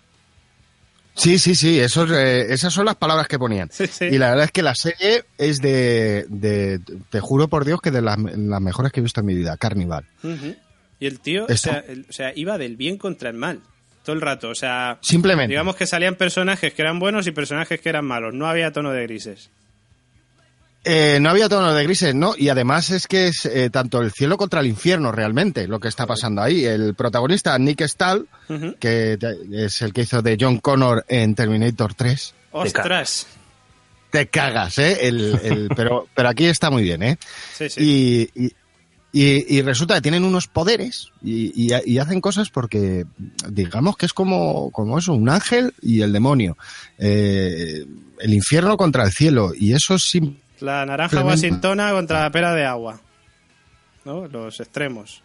Sí, sí, sí, eso, es, eh, esas son las palabras que ponían. Sí, sí. Y la verdad es que la serie es de, de te juro por Dios que de las, las mejores que he visto en mi vida, Carnival. Y el tío, o Esto- sea, el- o sea, iba del bien contra el mal. Todo el rato, o sea, Simplemente. digamos que salían personajes que eran buenos y personajes que eran malos. No había tono de grises. Eh, no había tono de grises, ¿no? Y además es que es eh, tanto el cielo contra el infierno realmente lo que está pasando ahí. El protagonista, Nick Stahl, que es el que hizo de John Connor en Terminator 3. ¡Ostras! Te cagas, ¿eh? El, el- pero, pero aquí está muy bien, ¿eh? Sí, sí. Y, y, y- y resulta que tienen unos poderes y, y- y hacen cosas porque, digamos que es como, como eso, un ángel y el demonio. Eh, el infierno contra el cielo. Y eso es La naranja washingtona contra la pera de agua. ¿No? Los extremos.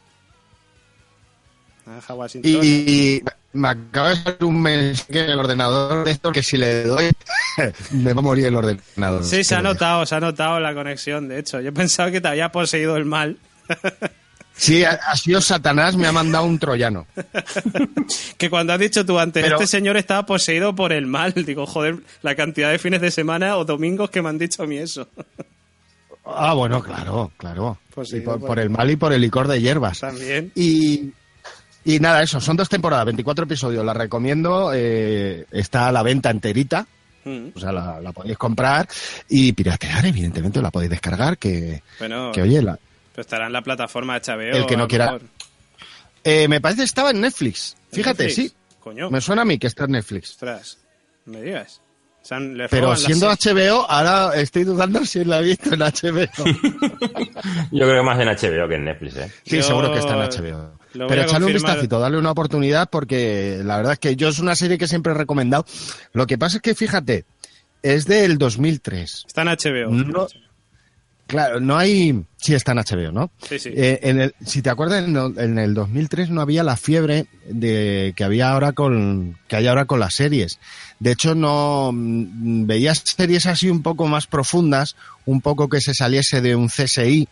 Naranja washingtona. Y me acaba de salir un mensaje en el ordenador de esto que si le doy me va a morir el ordenador. Sí, se ha notado, se ha notado la conexión, de hecho. Yo pensaba que te había poseído el mal. Sí, ha, ha sido Satanás, me ha mandado un troyano. Que cuando has dicho tú antes, Pero- este señor estaba poseído por el mal. Digo, joder, la cantidad de fines de semana o domingos que me han dicho a mí eso. Ah, bueno, claro, claro. Pues sí, Y por, pues- por el mal y por el licor de hierbas. También. Y, y nada, eso, son dos temporadas, 24 episodios, la recomiendo, eh, está a la venta enterita, Mm. o sea, la, la podéis comprar y piratear, evidentemente, la podéis descargar, que, Bueno, que oye, la- pues estará en la plataforma de HBO. El que no quiera- eh, me parece que estaba en Netflix, fíjate, Netflix. sí, Coño, me suena a mí que está en Netflix. ostras, me digas. O sea, le Pero las siendo. HBO, ahora estoy dudando si la he visto en HBO. Yo creo que más en HBO que en Netflix, ¿eh? Sí, Yo seguro que está en HBO. Pero echarle un vistacito, darle una oportunidad porque la verdad es que yo es una serie que siempre he recomendado. Lo que pasa es que, fíjate, es del 2003. Está en HBO. No- Claro, no hay... Sí, está en HBO, ¿no? Sí, sí. Eh, en el, si te acuerdas, en el, en el 2003 no había la fiebre de que había ahora con que hay ahora con las series. De hecho, no mm, veías series así un poco más profundas, un poco que se saliese de un CSI.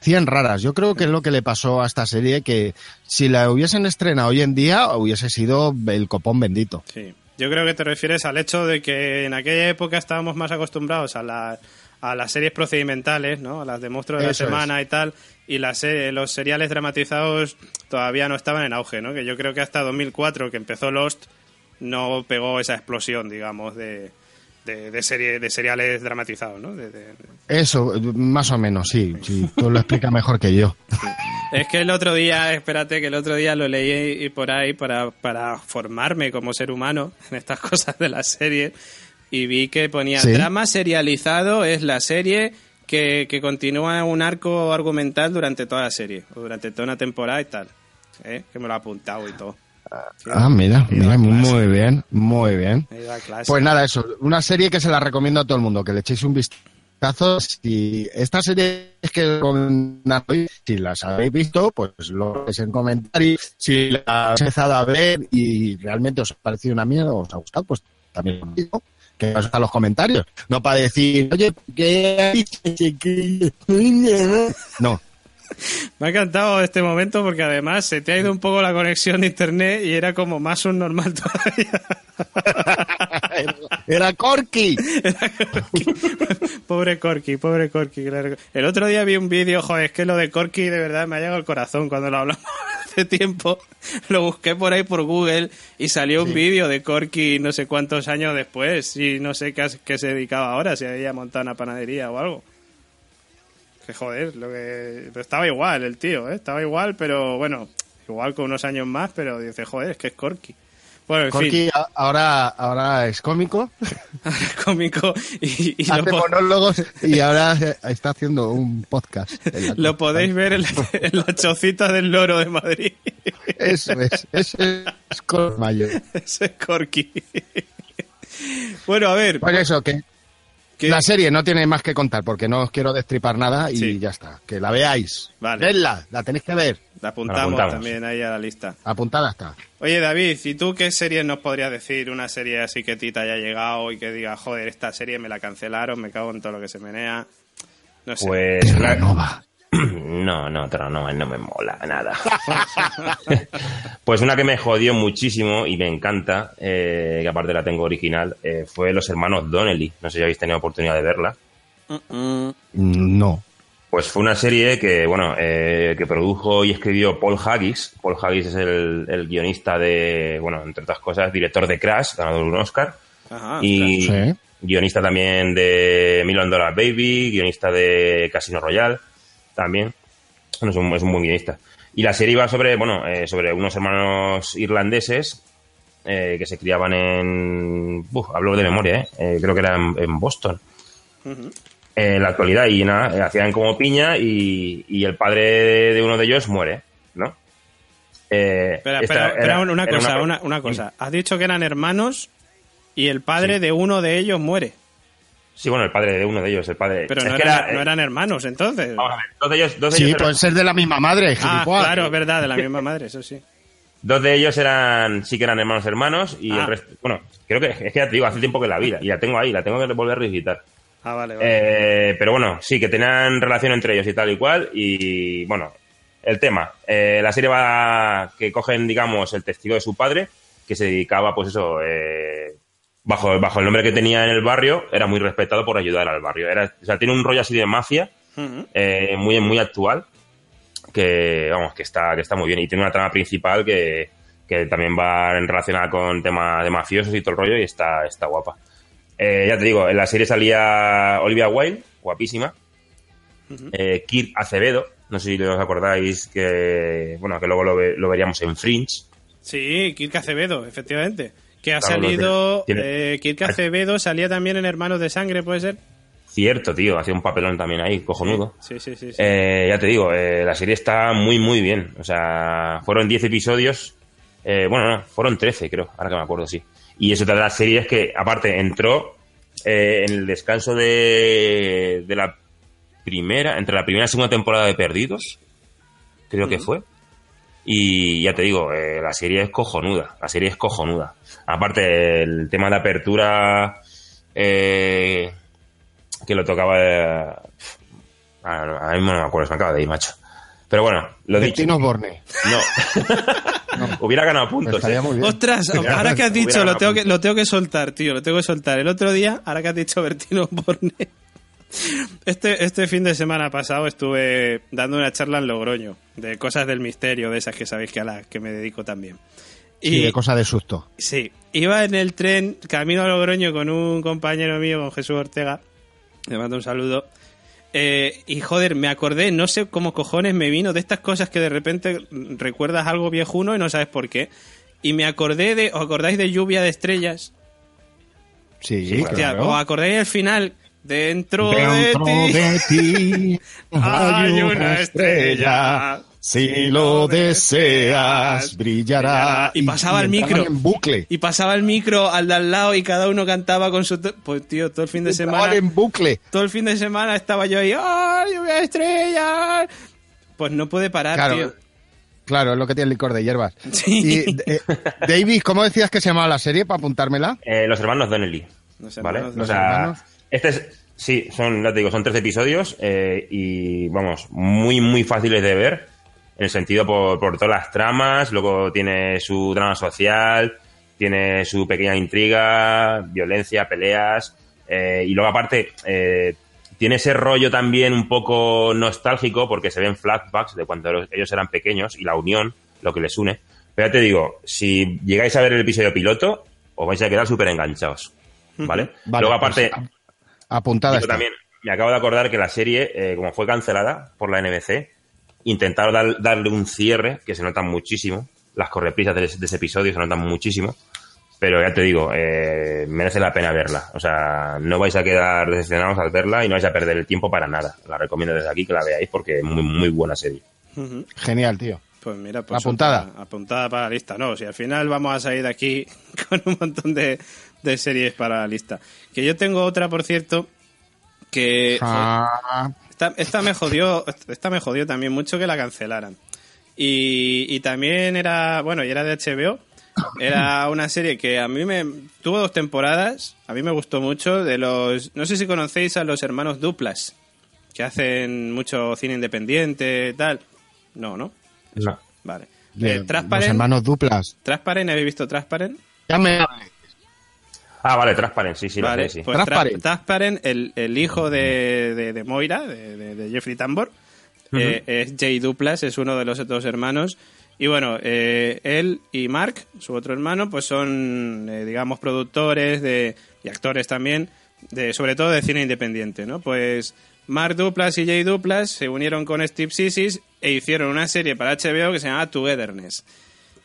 100 raras. Yo creo que es lo que le pasó a esta serie, que si la hubiesen estrenado hoy en día, hubiese sido el copón bendito. Sí. Yo creo que te refieres al hecho de que en aquella época estábamos más acostumbrados a, la- a las series procedimentales, ¿no? A las de monstruos de la es. semana y tal, y las los seriales dramatizados todavía no estaban en auge, ¿no? Que yo creo que hasta 2004, que empezó Lost, no pegó esa explosión, digamos, de, de, de serie, de seriales dramatizados, ¿no? De- de- Eso, más o menos, sí. sí tú lo explicas mejor que yo. Es que el otro día, espérate, que el otro día lo leí y por ahí para, para formarme como ser humano en estas cosas de la serie y vi que ponía Sí. drama serializado es la serie que, que continúa un arco argumental durante toda la serie o durante toda una temporada y tal. ¿eh? Que me lo ha apuntado y todo. Ah, mira, mira, muy bien, muy bien. Pues nada, eso, una serie que se la recomiendo a todo el mundo, que le echéis un vistazo. Si esta serie es que si las habéis visto, pues lo veis en comentarios. Si la habéis empezado a ver y realmente os ha parecido una mierda o os ha gustado, pues también lo digo, que a los comentarios, no para decir, oye, ¿qué No. Me ha encantado este momento porque además se te ha ido un poco la conexión de internet y era como más un normal todavía. Era Corky. pobre Corky, pobre Corky. El otro día vi un vídeo, joder, es que lo de Corky de verdad me ha llegado al corazón cuando lo hablamos hace tiempo. Lo busqué por ahí por Google y salió un vídeo de Corky no sé cuántos años después y no sé qué, qué se dedicaba ahora, si había montado una panadería o algo. Que joder, lo que... pero estaba igual el tío, ¿eh? Estaba igual, pero bueno, igual con unos años más, pero dice, joder, es que es Corky. Bueno, en Corky fin, ahora, ahora es cómico, cómico y, y lo, hace monólogos y ahora está haciendo un podcast. lo podéis ver en, la- en las chocitas del loro de Madrid. Eso es, ese es Corky Mayor. Ese es Corky. bueno, a ver, Pues eso, que ¿qué- la serie no tiene más que contar porque no os quiero destripar nada y Sí. ya está. Que la veáis. Vale. Vedla, la tenéis que ver. la apuntamos, también ahí a la lista. Apuntada está. Oye, David, ¿y tú qué serie nos podrías decir? Una serie así que a ti te haya llegado y que diga, joder, esta serie me la cancelaron, me cago en todo lo que se menea. No sé. Pues. No, no, Terranova no me mola nada. pues una que me jodió muchísimo y me encanta, eh, que aparte la tengo original, eh, fue Los Hermanos Donnelly. No sé si habéis tenido oportunidad de verla. No. Pues fue una serie que, bueno, eh, que produjo y escribió Paul Haggis. Paul Haggis es el, el guionista de, bueno, entre otras cosas, director de Crash, ganador de un Oscar. Ajá, y Sí. guionista también de Million Dollar Baby, guionista de Casino Royale, también. Bueno, es, un, es un buen guionista. Y la serie iba sobre, bueno, eh, sobre unos hermanos irlandeses eh, que se criaban en... Uf, hablo de memoria, ¿eh? Eh, creo que era en, en Boston. En la actualidad, y nada, eh, hacían como piña y, y el padre de uno de ellos muere, ¿no? Eh, Espera, una cosa, una, una cosa. Has dicho que eran hermanos y el padre Sí. de uno de ellos muere. Sí, bueno, el padre de uno de ellos, el padre... Pero es no, que eran, era, eh, no eran hermanos, entonces. Vamos a ver, dos de ellos, dos de Sí, ellos eran- pueden ser de la misma madre, Ah, gilipollas. claro, es verdad, de la misma madre, eso sí. Dos de ellos eran, sí que eran hermanos hermanos y Ah. el resto, bueno, creo que, es que ya te digo, hace tiempo que la vi y la tengo ahí, la tengo que volver a revisitar. Ah, vale, vale. Eh, pero bueno, sí, que tenían relación entre ellos y tal y cual y bueno, el tema, eh, la serie va que cogen, digamos, el testigo de su padre que se dedicaba, pues eso, eh, bajo, bajo el nombre que tenía en el barrio, era muy respetado por ayudar al barrio. Era, o sea, tiene un rollo así de mafia, eh, muy, muy actual, que vamos, que está, que está muy bien. Y tiene una trama principal que, que también va relacionada con tema de mafiosos y todo el rollo, y está, está guapa. Eh, ya te digo, en la serie salía Olivia Wilde, guapísima. eh, Kirk Acevedo, no sé si os acordáis que, bueno, que luego lo, ve- lo veríamos en Fringe. Sí, Kirk Acevedo, efectivamente. Que ha Claro, salido. tiene- eh, Kirk Acevedo salía también en Hermanos de Sangre, ¿puede ser? Cierto, tío, hacía un papelón también ahí, cojonudo. Sí, sí, sí. sí. Eh, ya te digo, eh, la serie está muy, muy bien. O sea, fueron 10 episodios. eh, bueno, no, fueron 13, creo, ahora que me acuerdo, sí. Y eso de las series que, aparte, entró eh, en el descanso de, de la primera, entre la primera y segunda temporada de Perdidos, creo que fue. Y ya te digo, eh, la serie es cojonuda. La serie es cojonuda. Aparte, el tema de apertura eh, que lo tocaba. eh, ah, a mí no me acuerdo, se me acaba de ir, macho. Pero bueno, lo dicho. Bertino Borne. No. Hubiera ganado puntos. Estaría eh. muy bien. Ostras, ahora que has dicho, lo tengo que, lo tengo que soltar, tío, lo tengo que soltar. El otro día, ahora que has dicho Bertino Borne, este, este fin de semana pasado estuve dando una charla en Logroño de cosas del misterio, de esas que sabéis que a las que me dedico también. Sí, de cosa de susto. Sí, iba en el tren camino a Logroño con un compañero mío, con Jesús Ortega. Le mando un saludo. Eh, y joder, me acordé, no sé cómo cojones me vino de estas cosas que de repente recuerdas algo viejuno y no sabes por qué. Y me acordé de, ¿os acordáis de Lluvia de Estrellas? Sí, Hostia, claro. ¿os acordáis del final? Dentro, Dentro de ti de ti hay una estrella. Si lo deseas, brillará. Y pasaba el micro. en bucle. Y pasaba el micro al de al lado y cada uno cantaba con su... Pues tío, todo el fin de semana... en bucle. todo el fin de semana estaba yo ahí, ¡ay, lluvia de estrellas! Pues no puede parar, Claro, tío. claro, es lo que tiene el licor de hierbas. Sí. Y, eh, David, ¿cómo decías que se llamaba la serie para apuntármela? Eh, los hermanos Donnelly. Los ¿Vale? hermanos- o los sea, hermanos. Este es, sí, son, ya te digo, son 13 episodios eh, y, vamos, muy, muy fáciles de ver, en el sentido por, por todas las tramas, luego tiene su drama social, tiene su pequeña intriga, violencia, peleas, eh, y luego aparte, eh, tiene ese rollo también un poco nostálgico porque se ven flashbacks de cuando los- ellos eran pequeños y la unión, lo que les une. Pero ya te digo, si llegáis a ver el episodio piloto, os vais a quedar súper enganchados. ¿Vale? Vale, Luego, aparte, pues, Apuntada está. también, me acabo de acordar que la serie, eh, como fue cancelada por la NBC, intentaron dar- darle un cierre que se nota muchísimo. Las correprisas de, ese- de ese episodio se notan muchísimo. Pero ya te digo, eh, merece la pena verla. O sea, no vais a quedar decepcionados al verla y no vais a perder el tiempo para nada. La recomiendo desde aquí que la veáis porque es muy, muy buena serie. Genial, tío. Pues mira, pues Apuntada. otra- apuntada para la lista. No, si al final vamos a salir de aquí con un montón de, de series para la lista. Que yo tengo otra, por cierto, que Ah, esta, esta me jodió, esta me jodió también mucho que la cancelaran. Y, y también era, bueno, y era de HBO. Era una serie que a mí me tuvo dos temporadas, a mí me gustó mucho de los, no sé si conocéis a los hermanos Duplas, que hacen mucho cine independiente y tal. No, ¿no? No. Vale. de- Eh, los Transparent, hermanos duplas. Transparent, ¿habéis visto Transparent? Ya me... Ah, vale, Transparent, sí, sí, lo vale, sé, sí. pues Tra- Transparent. Transparent, el, el hijo de, de, de Moira, de, de- de Jeffrey Tambor, eh, es Jay Duplas, es uno de los dos hermanos. Y bueno, eh, él y Mark, su otro hermano, pues son, eh, digamos, productores de, y actores también, de, sobre todo de cine independiente, ¿no? Pues Mark Duplas y Jay Duplas se unieron con Steve Sissis e hicieron una serie para HBO que se llama Togetherness.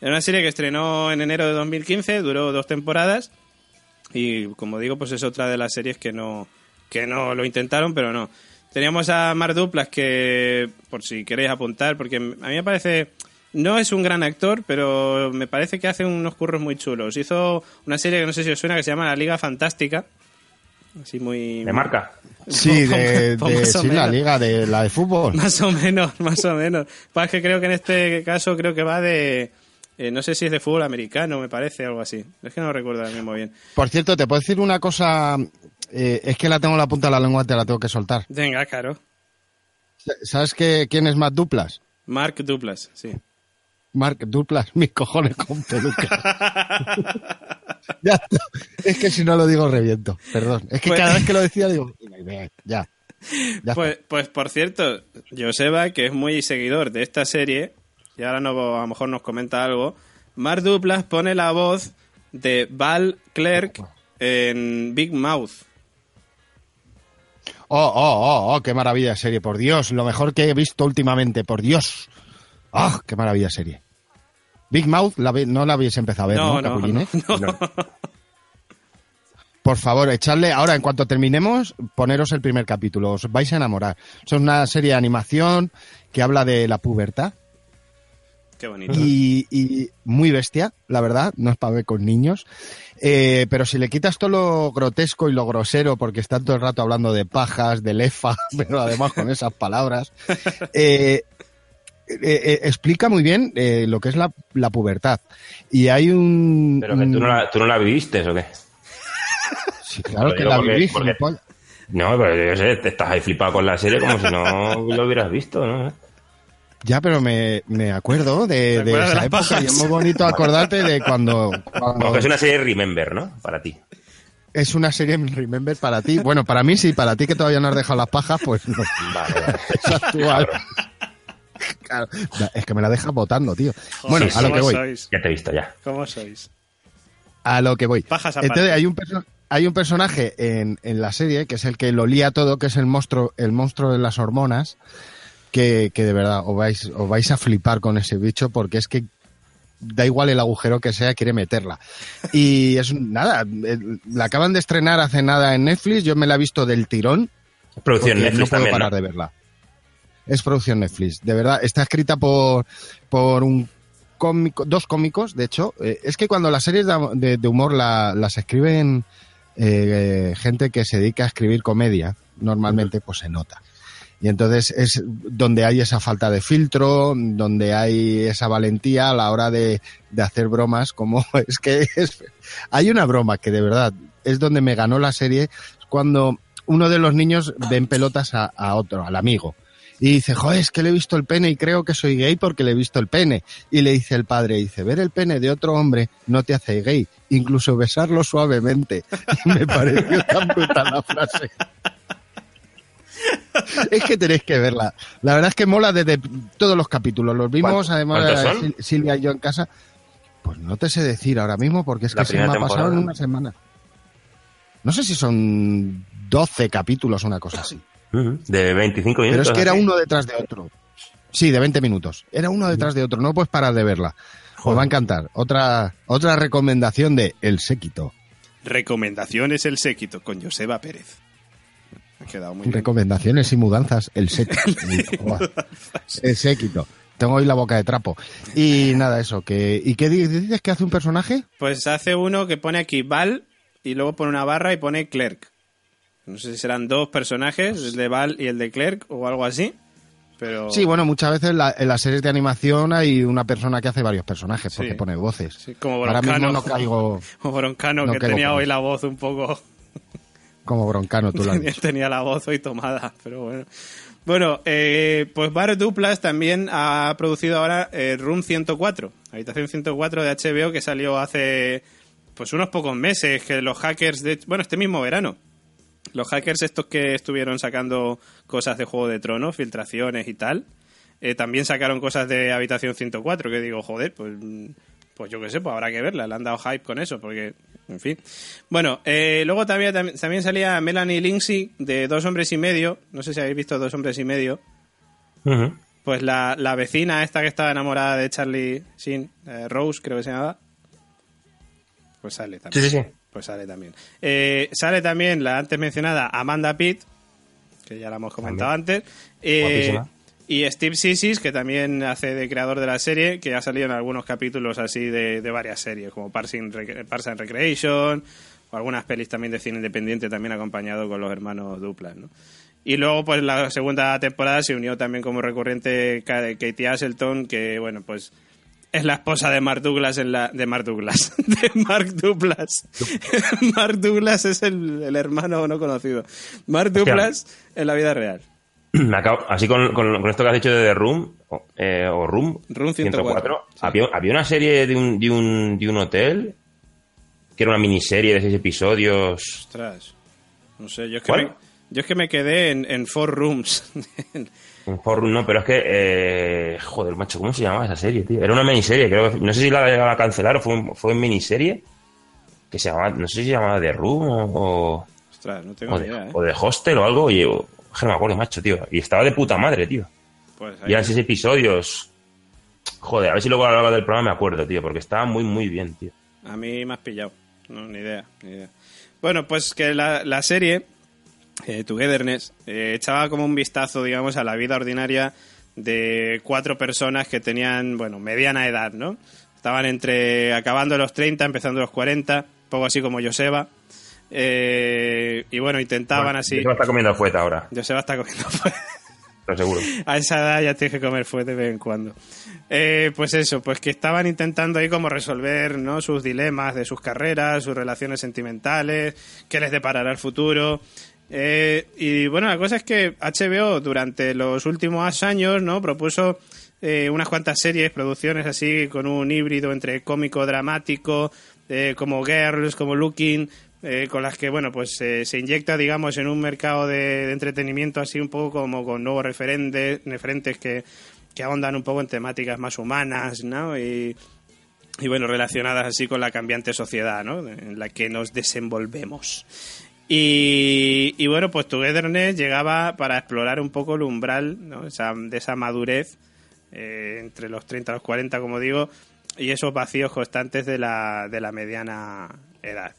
Era una serie que estrenó en enero de 2015, duró dos temporadas y como digo, pues es otra de las series que no, que no lo intentaron, pero no. Teníamos a Mark Duplas que, por si queréis apuntar, porque a mí me parece, no es un gran actor, pero me parece que hace unos curros muy chulos. Hizo una serie que no sé si os suena, que se llama La Liga Fantástica. Así muy... ¿Me marca? Sí, de, Pues de- sí, la liga de la de fútbol. Más o menos, más o menos. Pues que creo que en este caso creo que va de... eh, no sé si es de fútbol americano, me parece, algo así. Es que no recuerdo ahora mismo bien. Por cierto, te puedo decir una cosa. eh, es que la tengo en la punta de la lengua, te la tengo que soltar. Venga, claro. ¿Sabes qué, quién es Matt Duplas? Mark Duplas, sí. Mark Duplas, mis cojones con peluca. ya está. Es que si no lo digo reviento, perdón. Es que Pues- cada vez que lo decía digo, ya. Ya Pues, pues por cierto, Joseba, que es muy seguidor de esta serie, y ahora no, a lo mejor nos comenta algo, Mark Duplas pone la voz de Val Clerk en Big Mouth. Oh, oh, oh, oh, qué maravilla serie, por Dios, lo mejor que he visto últimamente, por Dios. Ah, qué maravilla serie. Big Mouth, la ve- no la habéis empezado a ver, ¿no, no, no, Capulines? no. No. Por favor, echadle, ahora en cuanto terminemos, poneros el primer capítulo, os vais a enamorar. Es una serie de animación que habla de la pubertad Qué bonito. y, y muy bestia, la verdad, no es para ver con niños. Eh, pero si le quitas todo lo grotesco y lo grosero, porque están todo el rato hablando de pajas, de lefa, pero además con esas palabras, eh, eh, eh, explica muy bien eh, lo que es la, la pubertad. Y hay un... Pero que tú no la, tú no la viviste, ¿o qué? Sí, claro Lo que la porque- viví, porque- gilipollas. No, pero yo sé, te estás ahí flipado con la serie como si no lo hubieras visto, ¿no? Ya, pero me, me acuerdo de, ¿Te de esa época y es muy bonito acordarte de cuando, cuando Porque es una serie Remember, ¿no? Para ti. es una serie Remember para ti. Bueno, para mí sí, para ti que todavía no has dejado las pajas, pues no. Vale, vale. Es actual. Claro. Es que me la dejas votando, tío. Bueno, Sí, a lo ¿Cómo que voy. sois? Ya te he visto, ya. ¿Cómo sois? A lo que voy. Pajas. Entonces hay un hay un personaje en, en la serie que es el que lo lía todo, que es el monstruo, el monstruo de las hormonas, que, que de verdad os vais, os vais a flipar con ese bicho porque es que da igual el agujero que sea, quiere meterla. Y es un- nada, la acaban de estrenar hace nada en Netflix, yo me la he visto del tirón, Producción Netflix no puedo también, parar ¿no? de verla. Es producción Netflix, de verdad. Está escrita por, por un cómico, dos cómicos, de hecho. Eh, es que cuando las series de, de- humor la- las escriben eh, gente que se dedica a escribir comedia, normalmente, pues se nota. Y entonces es donde hay esa falta de filtro, donde hay esa valentía a la hora de, de hacer bromas, como es que es, hay una broma que de verdad es donde me ganó la serie, cuando uno de los niños ven pelotas a otro, al amigo. Y dice, joder, es que le he visto el pene y creo que soy gay porque le he visto el pene. Y le dice el padre, dice, ver el pene de otro hombre no te hace gay, incluso besarlo suavemente. Y me pareció tan brutal la frase. Es que tenéis que verla. La verdad es que mola desde todos los capítulos. Los vimos, ¿Cuántos además? Sil- Silvia y yo en casa. Pues no te sé decir ahora mismo porque es La que se me ha pasado en una semana. No sé si son 12 capítulos o una cosa así. De 25 Pero minutos. es que era uno detrás de otro. Sí, de 20 minutos. Era uno detrás de otro. No puedes parar de verla. Os va a encantar. Otra, otra recomendación de El Séquito. Recomendaciones El Séquito con Joseba Pérez. Me quedado muy bien. Recomendaciones y mudanzas. El Séquito. El Séquito. Tengo hoy la boca de trapo. Y nada, eso. Que, ¿Y qué di- dices que hace un personaje? Pues hace uno que pone aquí Val y luego pone una barra y pone Clerk. No sé si serán dos personajes, el de Val y el de Clerk o algo así. Pero Sí, bueno, muchas veces la- en las series de animación hay una persona que hace varios personajes porque Sí. pone voces. Sí, como Ahora Broncano. mismo no caigo o Broncano, No que tenía hoy la voz un poco... como broncano, tú tenía, dicho. tenía la voz hoy tomada, pero bueno. Bueno, eh, pues Bar Duplas también ha producido ahora eh, Room 104, Habitación 104 de HBO que salió hace pues unos pocos meses, que los hackers, de, bueno, este mismo verano, los hackers estos que estuvieron sacando cosas de Juego de Tronos, filtraciones y tal, eh, también sacaron cosas de Habitación 104, que digo, joder, pues, pues yo qué sé, pues habrá que verla, le han dado hype con eso, porque, en fin. Bueno, eh, luego también, también, salía Melanie Lindsay de Dos Hombres y Medio, no sé si habéis visto Dos Hombres y Medio, pues la, la vecina esta que estaba enamorada de Charlie Sheen, eh, Rose creo que se llamaba, pues sale Sí, también. sí, sí. Pues sale también. Eh, sale también la antes mencionada Amanda Pitt, que ya la hemos comentado antes. Eh, y Steve Sissis, que también hace de creador de la serie, que ha salido en algunos capítulos así de, de varias series, como Parks and, Rec- Parks and Recreation, o algunas pelis también de cine independiente, también acompañado con los hermanos Duplas, ¿no? Y luego, pues la segunda temporada se unió también como recurrente Ka- Katie Asselton, que, bueno, pues es la esposa de Mark Douglas en la de Mark Douglas de Mark Douglas. Mark Douglas es el, el hermano no conocido. Mark Douglas en la vida real. Me acabo- así con, con- con esto que has dicho de The Room, o, eh, o Room, Room 104, sí. había, había una serie de un, de, un, de un hotel que era una miniserie de seis episodios. ostras. No sé yo es que ¿Cuál? me, yo es que me quedé en, en Four Rooms forum, no, pero es que. Eh, joder, macho, ¿cómo se llamaba esa serie, tío? Era una miniserie, creo que. No sé si la llegaron a cancelar o fue, un- fue en miniserie. Que se llamaba. No sé si se llamaba The Room o. ostras no tengo o de, idea ¿eh? o de Hostel o algo. Oye, o- es que no me acuerdo, macho, tío. Y estaba de puta madre, tío. pues Y eran seis episodios. Joder, a ver si luego a lo largo del programa me acuerdo, tío, porque estaba muy, muy bien, tío. A mí me has pillado. No, ni idea, ni idea. Bueno, pues que la, la serie, eh, Togetherness, eh, echaba como un vistazo, digamos, a la vida ordinaria de cuatro personas que tenían, bueno, mediana edad, ¿no? Estaban entre acabando los 30, empezando los 40, poco así como Joseba. Eh, y bueno, intentaban así. Yo me está comiendo fueta ahora, Joseba está comiendo fuera. lo seguro. A esa edad ya tienes que comer fuerte de vez en cuando. Eh, pues eso, pues que estaban intentando ahí como resolver ¿no? sus dilemas de sus carreras, sus relaciones sentimentales, qué les deparará el futuro. Eh, y bueno, la cosa es que HBO durante los últimos años no propuso eh, unas cuantas series, producciones así con un híbrido entre cómico, dramático, eh, como Girls, como Looking, eh, con las que bueno pues eh, se inyecta digamos en un mercado de, entretenimiento así un poco como con nuevos referentes, referentes que, que ahondan un poco en temáticas más humanas, ¿no? Y, y bueno, relacionadas así con la cambiante sociedad, ¿no? En la que nos desenvolvemos. Y, y bueno, pues Togetherness llegaba para explorar un poco el umbral ¿no? esa, de esa madurez eh, entre los 30 y los 40, como digo, y esos vacíos constantes de la, de la mediana edad.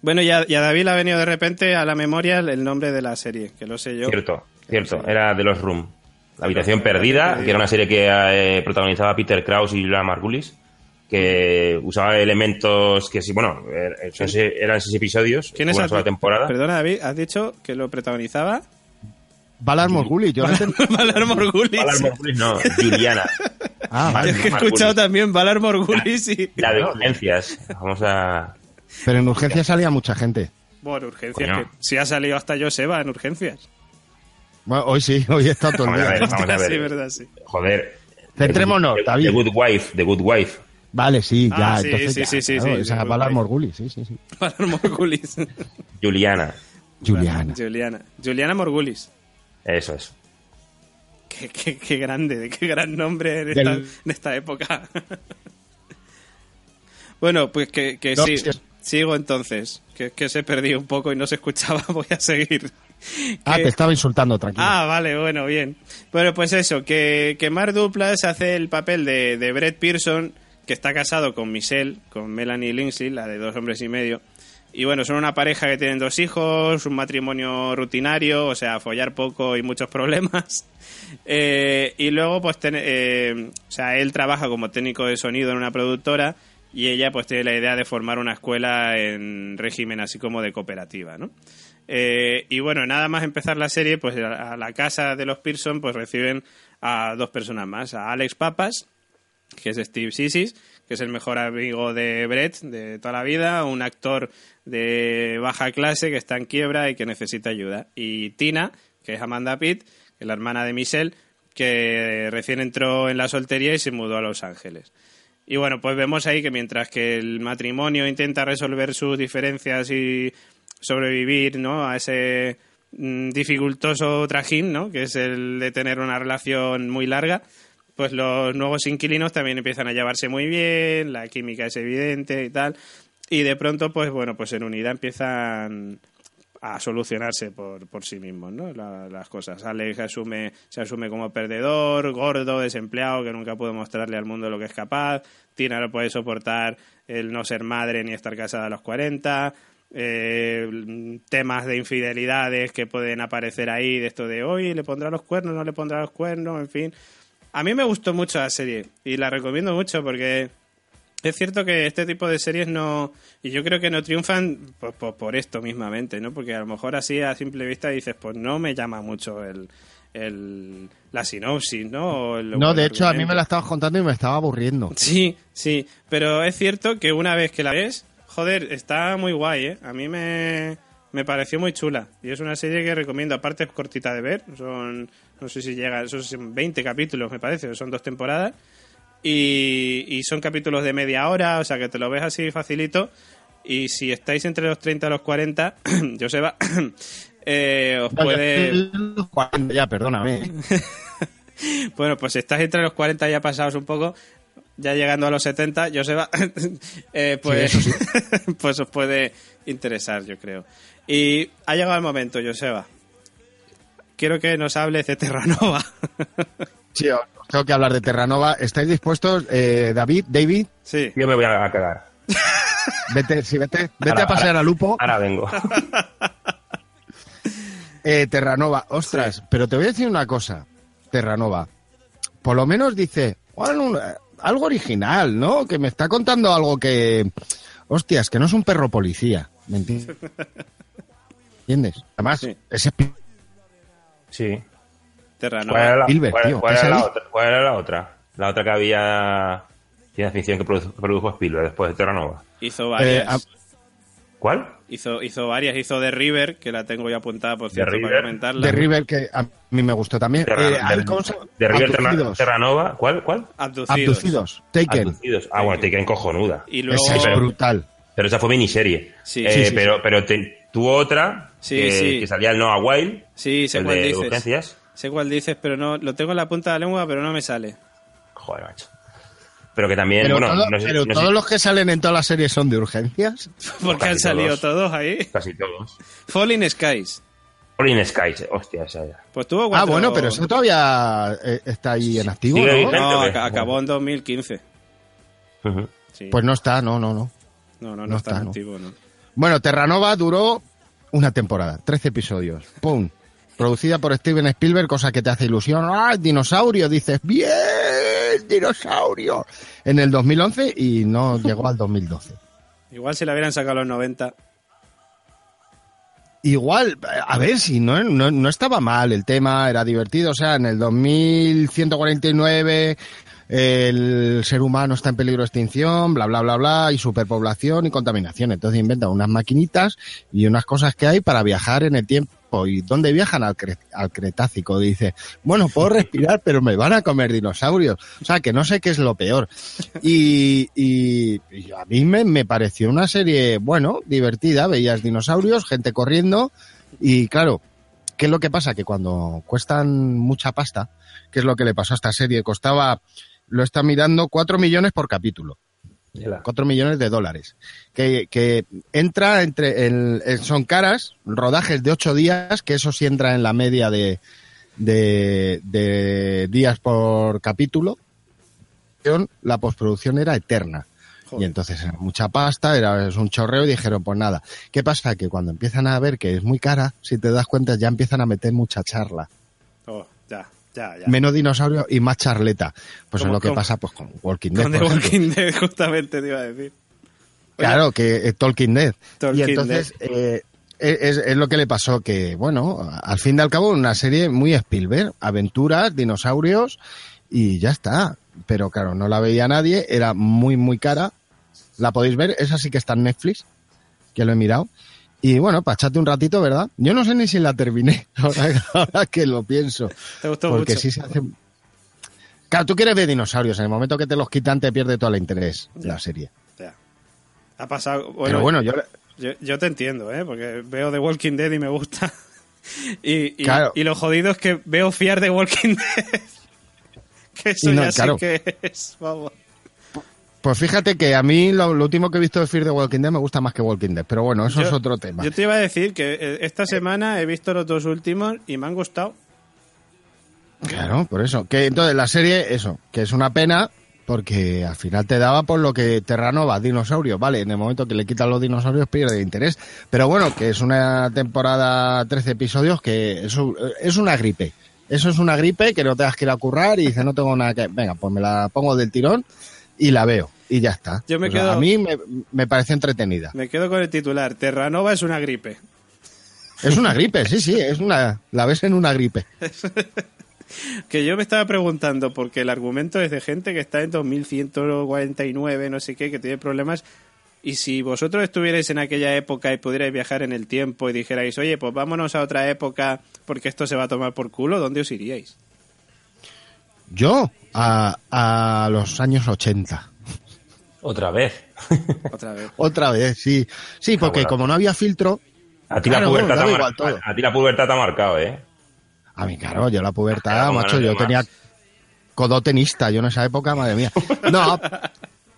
Bueno, ya, ya David ha venido de repente a la memoria el- nombre de la serie, que lo sé yo. Cierto, cierto. Era de los Room. La habitación perdida, que era una serie que eh, protagonizaba Peter Krause y Julia Margulis, que usaba elementos que sí, bueno, eh, son se- eran seis episodios, ¿Quién es una sola temporada. Perdona, David, has dicho que lo protagonizaba. Valar Morguli, yo no. Valar Morgulis. Valar Morgulis no, Juliana. Ah, vale. Es que he Morgulis. escuchado también Valar Morgulis y... La de urgencias. Vamos a. Pero en urgencia salía mucha gente. Bueno, urgencias, Coño. que si ha salido hasta Joseba en urgencias. Bueno, hoy sí, hoy estado todo el Vamos a día. ver, vamos a ver. Sí, verdad, sí. Joder. Centrémonos, David. The Good Wife, The Good Wife. Vale, sí, ya. Ah, sí, entonces sí, ya, sí, sí, claro, sí, esa sí, Valar sí, sí, sí. Valar Morgulis. Juliana. Juliana. Juliana. Juliana Morgulis. Eso es. Qué, qué, qué grande, qué gran nombre en esta, Del- en esta época. bueno, pues que, que No, sí. sí es- Sigo entonces, que, que se perdió un poco y no se escuchaba, voy a seguir. Ah, Que- te estaba insultando, tranquilo. Ah, vale, bueno, bien. Bueno, pues eso, que, que Mark Duplass hace el papel de, de Brett Pearson, que está casado con Michelle, con Melanie Lindsay, la de dos hombres y medio. Y bueno, son una pareja que tienen dos hijos, un matrimonio rutinario, o sea, follar poco y muchos problemas. Eh, y luego, pues, ten- eh, o sea, él trabaja como técnico de sonido en una productora y ella, pues, tiene la idea de formar una escuela en régimen así como de cooperativa, ¿no? Eh, y bueno, nada más empezar la serie, pues a, la casa de los Pearson, pues reciben a dos personas más, a Alex Papas, que es Steve Sissis, que es el mejor amigo de Brett de toda la vida, un actor de baja clase que está en quiebra y que necesita ayuda. Y Tina, que es Amanda Pitt, que es la hermana de Michelle, que recién entró en la soltería y se mudó a Los Ángeles. Y bueno, pues vemos ahí que mientras que el matrimonio intenta resolver sus diferencias y sobrevivir ¿no? a ese mm, dificultoso trajín, ¿no? que es el de tener una relación muy larga, pues los nuevos inquilinos también empiezan a llevarse muy bien, la química es evidente y tal, y de pronto, pues bueno, pues en unidad empiezan a solucionarse por, por sí mismos, ¿no? La- las cosas. Alex asume, se asume como perdedor, gordo, desempleado, que nunca puede mostrarle al mundo lo que es capaz. Tina no puede soportar el no ser madre ni estar casada a los 40. eh, temas de infidelidades que pueden aparecer ahí, de esto de hoy le pondrá los cuernos, no le pondrá los cuernos, en fin. A mí me gustó mucho la serie y la recomiendo mucho porque es cierto que este tipo de series no. Y yo creo que no triunfan pues, por, por esto mismamente, ¿no? Porque a lo mejor así a simple vista dices, pues no me llama mucho el, el la sinopsis, ¿no? O el- No, de hecho, a mí me la estabas contando y me estaba aburriendo. Sí, sí. Pero es cierto que una vez que la ves, joder, está muy guay, ¿eh? A mí me, me pareció muy chula. Y es una serie que recomiendo. Aparte, es cortita de ver. Son, no sé si llega, son 20 capítulos, me parece. Son dos temporadas. Y, y son capítulos de media hora, o sea que te lo ves así facilito. Y si estáis entre los 30 y los 40, Joseba, eh, os No, puede... yo estoy en los 40 Ya, perdóname. Bueno, pues si estás entre los 40 ya pasados un poco, ya llegando a los 70, Joseba, eh, pues, Sí, pues os puede interesar, yo creo. Y ha llegado el momento, Joseba. Quiero que nos hables de Terranova. Sí, os tengo que hablar de Terranova. ¿Estáis dispuestos, eh, David, David? sí. Yo me voy a cagar. Vete, sí, vete, vete Ahora- a pasear ahora- a Lupo. Ahora vengo. Eh, Terranova, ostras, pero te voy a decir una cosa, Terranova. Por lo menos dice, bueno, un- eh, algo original, ¿no? Que me está contando algo que, hostias, que no es un perro policía, ¿me entiendes? ¿Entiendes? Además, Sí. ese Sí. ¿Cuál Terranova. era la, Spielberg, cuál- tío, cuál ¿qué era la otra? ¿Cuál era la otra? La otra que había ciencia ficción que produ- produjo Spielberg después de Terranova. Hizo varias. Eh, a- ¿Cuál? hizo, hizo varias. Hizo de River, que la tengo ya apuntada, por The cierto, para River. comentarla. de River, que a mí me gustó también. Terra- Eh, de, de River Terra-. Terranova. ¿Cuál? ¿Cuál? Abducidos. Abducidos, Taken. Abducidos. Ah, bueno, Taken cojonuda. Y luego... Esa es brutal. Pero esa fue miniserie. Sí. Eh, Sí, sí, pero pero te- tuvo otra Sí, que, sí. que salía el Noah Wild, Sí, sé el cuál de dices. urgencias. Sé cuál dices, pero no lo tengo en la punta de la lengua, pero no me sale. Joder, macho. Pero que también, Pero, bueno, todo- no sé, pero no sé- todos los que salen en todas las series son de urgencias. Porque han salido todos. todos ahí. casi todos. Falling Skies. Falling Skies, hostia, esa ya. Pues tuvo Ah, cuatro... bueno, pero eso todavía eh, está ahí en activo, ¿no? acabó en 2015. Ujú. Sí. Pues no está, no, no, no. No, no, no, no está, está, no. activo, ¿no? Bueno, Terranova duró una temporada, 13 episodios. ¡Pum! Producida por Steven Spielberg, cosa que te hace ilusión. ¡Ah, dinosaurio! Dices, ¡bien! ¡Dinosaurio! En el 2011 y no llegó al 2012. Igual si la hubieran sacado a los 90. igual, a ver si no, no, no estaba mal el tema, era divertido, o sea, en el 2149 el ser humano está en peligro de extinción, bla, bla, bla, bla, y superpoblación y contaminación. Entonces inventan unas maquinitas y unas cosas que hay para viajar en el tiempo. ¿Y dónde viajan? Al, Cre- al Cretácico. Dice, bueno, puedo respirar, pero me van a comer dinosaurios. O sea, que no sé qué es lo peor. Y a mí me, me pareció una serie, bueno, divertida. Veías dinosaurios, gente corriendo y claro, ¿qué es lo que pasa? Que cuando cuestan mucha pasta, ¿qué es lo que le pasó a esta serie? Costaba, lo está mirando, 4 millones por capítulo. 4 millones de dólares. Que, que entra entre, el- son caras, rodajes de 8 días, que eso sí entra en la media de, de, de días por capítulo. La postproducción era eterna. Y entonces era mucha pasta, era es un chorreo y dijeron, pues nada. ¿Qué pasa? Que cuando empiezan a ver que es muy cara, si te das cuenta, ya empiezan a meter mucha charla. Oh, ya, ya, ya. Menos dinosaurio y más charleta. Pues es ¿Cómo- lo que cómo? pasa pues con Walking Dead. Con The. Walking Dead, justamente te iba a decir. Claro, que eh, Talking Dead. Talking y entonces eh, es, es lo que le pasó que, bueno, al fin y al cabo una serie muy Spielberg, aventuras, dinosaurios y ya está. Pero claro, no la veía nadie, era muy, muy cara. La podéis ver, esa sí que está en Netflix, que lo he mirado. Y bueno, para echarte un ratito, ¿verdad? Yo no sé ni si la terminé, ahora, ahora que lo pienso. Te gustó Porque mucho. sí se hace... Claro, tú quieres ver dinosaurios, en el momento que te los quitan te pierde todo el interés la serie. Ya. Ha pasado. Pero bueno, yo... Yo, yo te entiendo, ¿eh? Porque veo The Walking Dead y me gusta. Y, y, Claro. y lo jodido es que veo fiar de Walking Dead. que eso no, ya claro. sí que es. Vamos. Pues fíjate que a mí lo, lo último que he visto de Fear the Walking Dead me gusta más que Walking Dead, pero bueno, eso Yo- es otro tema. Yo te iba a decir que eh, esta semana he visto los dos últimos y me han gustado. Claro, por eso. Que entonces la serie, eso, que es una pena porque al final te daba por lo que Terranova, dinosaurio, vale, en el momento que le quitan los dinosaurios pierde interés, pero bueno, que es una temporada 13 episodios que es, un- es una gripe. Eso es una gripe que no tengas que ir a currar y dices, no tengo nada que... Venga, pues me la pongo del tirón y la veo y ya está. Yo me sea, quedo- A mí me, me parece entretenida. Me quedo con el titular. Terranova es una gripe. Es una gripe, sí, sí, es una... La ves en una gripe. Que yo me estaba preguntando, porque el argumento es de gente que está en 2149, no sé qué, que tiene problemas. Y si vosotros estuvierais en aquella época y pudierais viajar en el tiempo y dijerais, oye, pues vámonos a otra época porque esto se va a tomar por culo, ¿dónde os iríais? Yo, a, a los años 80. Otra vez. Otra vez. Otra vez, sí. Sí, porque bueno. como no había filtro, A ti, Claro, la pubertad te ha mar- igual todo. a, a ti la pubertad te ha marcado, ¿eh? a mí, claro, yo la pubertad, macho, yo más. tenía codotenista, yo en esa época, madre mía. No,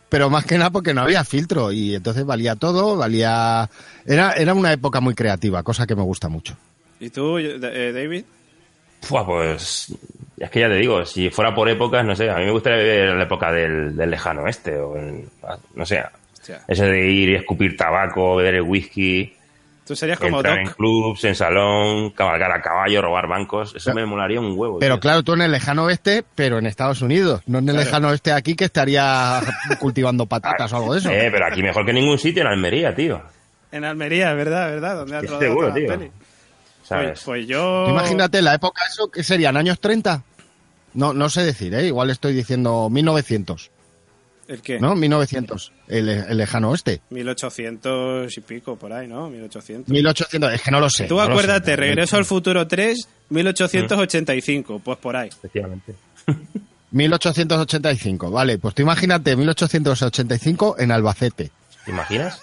pero más que nada porque no había filtro y entonces valía todo, valía... Era, era una época muy creativa, cosa que me gusta mucho. ¿Y tú, eh, David? Pues es que ya te digo, si fuera por épocas, no sé, a mí me gustaría ver la época del, del lejano oeste, o el- no sé, Hostia. eso de ir y escupir tabaco, beber el whisky, Tú serías como entrar en clubs, en salón, cabalgar a caballo, robar bancos, eso me molaría un huevo. Pero tío. claro, tú en el lejano oeste, pero en Estados Unidos, no en el Claro. lejano oeste aquí que estaría cultivando patatas o algo de eso. Eh, pero aquí mejor que en ningún sitio en Almería, tío. En Almería, ¿verdad? ¿Verdad? Donde rodado seguro, tío. ¿Sabes? Pues, pues yo... Imagínate la época eso que serían años 30. No, no sé decir, ¿eh? igual estoy diciendo 1900, ¿El qué? ¿no? 1900, el, el lejano oeste. 1800 y pico, por ahí, ¿no? 1800. 1800, es que no lo sé. Tú no acuérdate, sé. Regreso al Futuro 3, 1885, pues por ahí. Efectivamente. 1885, vale, pues tú imagínate 1885 en Albacete. ¿Te imaginas?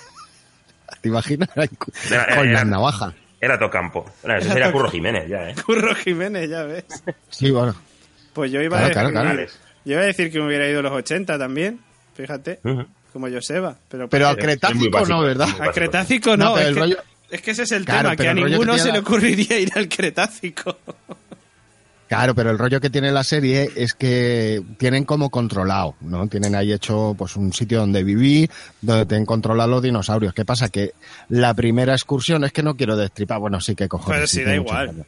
¿Te imaginas? Con era- las navajas. Era Tocampo. Bueno, eso sería Curro Jiménez ya, ¿eh? Curro Jiménez, ya ves. Sí, bueno. Pues yo iba, Claro, a, decir, claro. yo iba a decir que me hubiera ido a los 80 también, fíjate, como Joseba. Pero, Pero al Es muy Cretácico básico, no, ¿verdad? al Cretácico No, no, es, el que, rollo- es que ese es el Claro, tema, que a que ninguno se le ocurriría ir al Cretácico. Claro, pero el rollo que tiene la serie es que tienen como controlado, ¿no? Tienen ahí hecho pues un sitio donde vivir, donde tienen controlado los dinosaurios. ¿Qué pasa? Que la primera excursión, es que no quiero destripar, bueno, sí que cojones. Pero sí, sí, da mucho igual.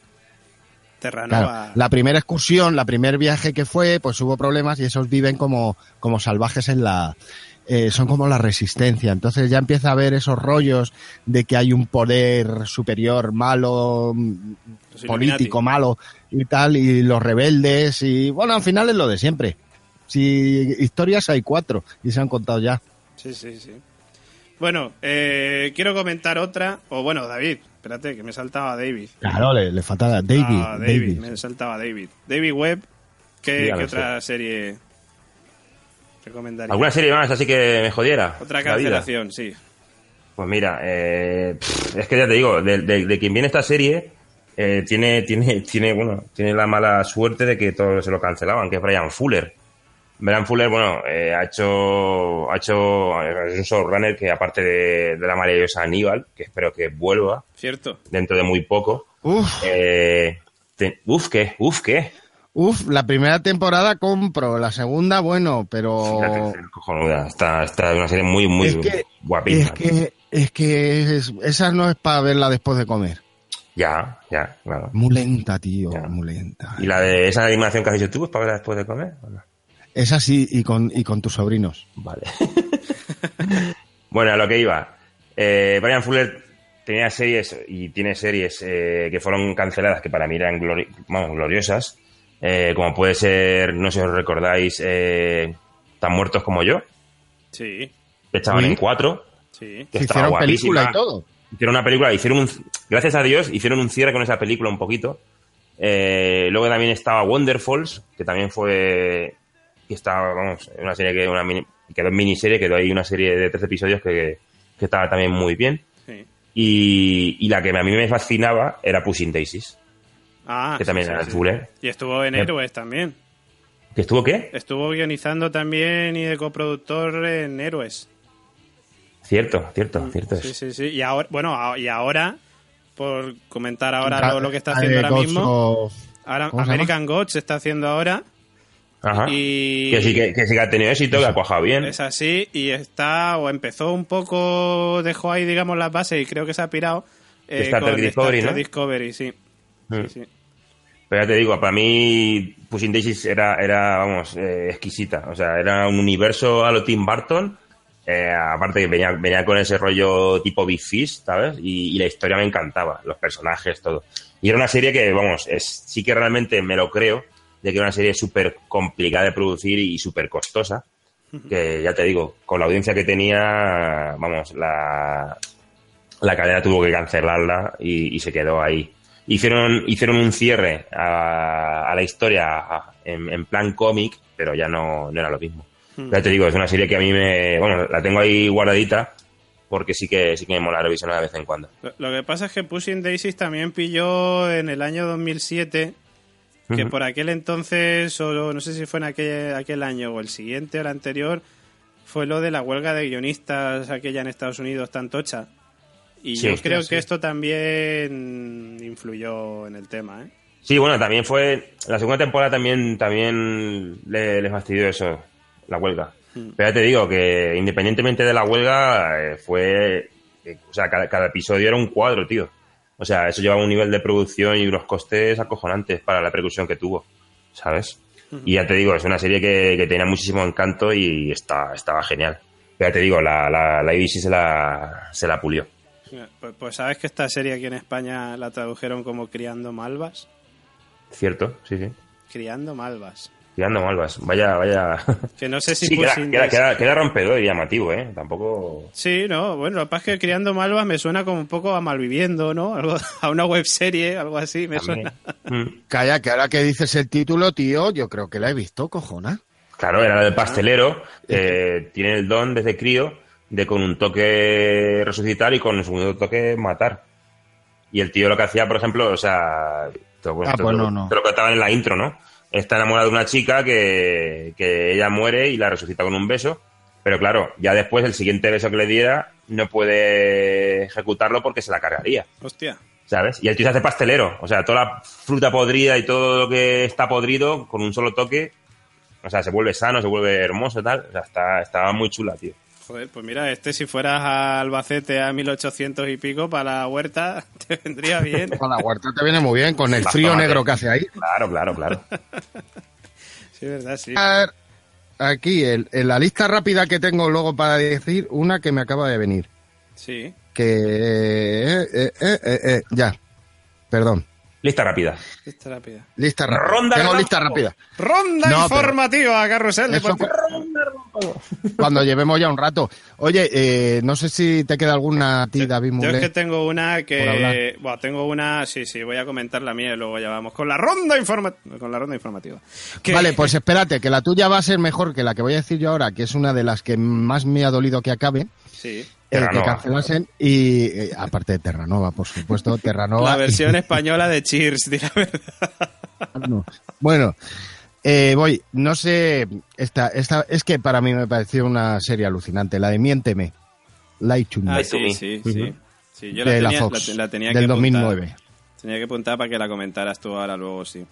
Terranova. Claro, la primera excursión, la primer viaje que fue, pues hubo problemas y esos viven como, como salvajes en la, eh, son como la resistencia. Entonces ya empieza a haber esos rollos de que hay un poder superior malo, mm, Los político Illuminati. malo y tal, y los rebeldes, y bueno, al final es lo de siempre. Si historias hay cuatro y se han contado ya. Sí, sí, sí. Bueno, eh, quiero comentar otra. O bueno, David, espérate, que me saltaba David. Claro, le, le falta David. Ah, David, David. me saltaba David. David Webb, ¿qué, qué otra serie recomendaría? ¿Alguna serie más así que me jodiera? Otra cancelación, sí. Pues mira, eh, es que ya te digo, de, de- de quien viene esta serie, eh, tiene, tiene, tiene, bueno, tiene la mala suerte de que todos se lo cancelaban, que es Brian Fuller. Brian Fuller, bueno, eh, ha hecho, ha hecho, es un showrunner que aparte de, de la maravillosa Aníbal, que espero que vuelva ¿Cierto? dentro de muy poco, Uf, eh, te- uf, ¿qué? Uf, ¿qué? Uf, la primera temporada compro, la segunda, bueno, pero... cojonuda. Está, está es una serie muy, muy Es que- guapísima. Es que, es que es- esa no es para verla después de comer. Ya, ya, claro. Muy lenta, tío, Ya. muy lenta. ¿Y la de esa animación que has dicho tú, es para verla después de comer? ¿O no? Esa sí, y con, y con tus sobrinos. Vale. bueno, a lo que iba. Eh, Brian Fuller tenía series y tiene series eh, que fueron canceladas que para mí eran glori- gloriosas. Eh, como puede ser, no sé si os recordáis, eh, Tan muertos como yo, Sí, que estaban Sí. en cuatro. sí. Que estaba hicieron guapísima. película y todo. Hicieron una película, hicieron un, gracias a Dios, hicieron un cierre con esa película un poquito. Eh, luego también estaba Wonderfalls, que también fue, que estaba, vamos, una serie que, una mini- quedó en miniserie, quedó ahí una serie de tres episodios que, que estaba también muy bien. sí. Y, y la que a mí me fascinaba era Pushing Daisies, Ah, que sí, también sí, era sí. Fuller. Y estuvo en. Héroes también. ¿Que estuvo qué? Estuvo guionizando también y de coproductor en Héroes. Cierto, cierto, cierto. Mm, Sí, es. sí, sí. Y ahora, bueno, y ahora, por comentar ahora Ah, lo, lo que está haciendo ahora Gods mismo, of- ahora ¿cómo se American Gods se está haciendo ahora Ajá. y Que sí que, que sí que ha tenido éxito, que ha cuajado bien. es así y está o empezó un poco, dejó ahí digamos las bases y creo que se ha pirado eh, Star Trek con Discovery, Star Trek ¿no? Discovery, sí. Mm. Sí. Pero ya te digo, para mí Pushing Daisies era, era vamos, eh, exquisita. O sea, era un universo a lo Tim Burton. eh, aparte que venía, venía con ese rollo tipo Big Fish, ¿sabes? Y, y la historia me encantaba, los personajes, todo. Y era una serie que, vamos, es, sí que realmente me lo creo, de que era una serie súper complicada de producir y súper costosa. Que ya te digo, con la audiencia que tenía, vamos, la, la cadena tuvo que cancelarla y, y se quedó ahí. Hicieron, hicieron un cierre a, a la historia a- en, en plan cómic, pero ya no, no era lo mismo. Ya te digo, es una serie que a mí me. Bueno, la tengo ahí guardadita porque sí que sí que me mola revisionar de vez en cuando. Lo, lo que pasa es que Pushing Daisies también pilló en el año 2007 que Ujú. por aquel entonces, o no sé si fue en aquel, aquel año o el siguiente o el anterior, fue lo de la huelga de guionistas aquella en Estados Unidos tan tocha. Y Sí, yo creo sí. que esto también influyó en el tema, ¿eh? Sí, bueno, también fue. La segunda temporada también, también le, le fastidió eso, la huelga. Pero ya te digo que independientemente de la huelga, eh, fue. eh, o sea, cada, cada episodio era un cuadro, tío. O sea, eso llevaba un nivel de producción y unos costes acojonantes para la repercusión que tuvo, ¿sabes? Y ya te digo, es una serie que, que tenía muchísimo encanto y está, estaba genial. Pero ya te digo, la, la, la ABC se la, se la pulió. Pues, pues sabes que esta serie aquí en España la tradujeron como Criando Malvas. ¿Cierto? Sí, sí. Criando Malvas. Tirando malvas. Vaya, vaya. Que no sé si Sí, queda, queda, Daisies- queda, queda rompedor y llamativo, ¿eh? Tampoco... Sí, no, bueno, lo que pasa es que Criando Malvas me suena como un poco a Malviviendo, ¿no? Algo, a una web serie, algo así, me También. suena. Mm. Calla, que ahora que dices el título, tío, yo creo que la he visto, cojona. Claro, era del pastelero. que tiene el don desde crío de con un toque resucitar y con un segundo toque matar. Y el tío lo que hacía, por ejemplo, o sea... Te lo, Ah, te pues no, no. te lo contaban en la intro, ¿no? Está enamorado de una chica que, que ella muere y la resucita con un beso. Pero claro, ya después el siguiente beso que le diera no puede ejecutarlo porque se la cargaría. Hostia. ¿sabes? Y el tío se hace pastelero, o sea, toda la fruta podrida y todo lo que está podrido con un solo toque, o sea, se vuelve sano, se vuelve hermoso, tal, o sea, está, estaba muy chula, tío. Joder, pues mira, este si fueras a Albacete a 1800 y pico para la huerta, te vendría bien. Con la huerta te viene muy bien, con el frío negro que hace ahí. Claro, claro, claro. Sí, verdad, sí. A ver, aquí el- en la lista rápida que tengo luego para decir una que me acaba de venir. Sí. Que... eh, eh, eh, eh, eh, ya, perdón. Lista rápida. Lista rápida. Lista rápida. Ronda tengo lista rápida. Ronda No, informativa, carrusel. Eso deportivo. Cuando llevemos ya un rato. Oye, eh, no sé si te queda alguna a ti, David Yo es que tengo una que. Bueno, tengo una. Sí, sí, voy a comentar la mía y luego ya vamos con la ronda informativa. Con la ronda informativa. Que- Vale, pues espérate, que la tuya va a ser mejor que la que voy a decir yo ahora, que es una de las que más me ha dolido que acabe. Sí. eh, que cancelasen y eh, aparte de Terranova, por supuesto, Terranova. La versión española de Cheers, di la verdad. No. Bueno, eh, voy, no sé, esta, esta, es que para mí me pareció una serie alucinante, la de Miénteme, Light to Me, Ah, sí, sí, Ujú. sí. Sí, yo la de tenía, la Fox, la, la tenía del que apuntar. 2009. Tenía que apuntar para que la comentaras tú ahora luego, sí.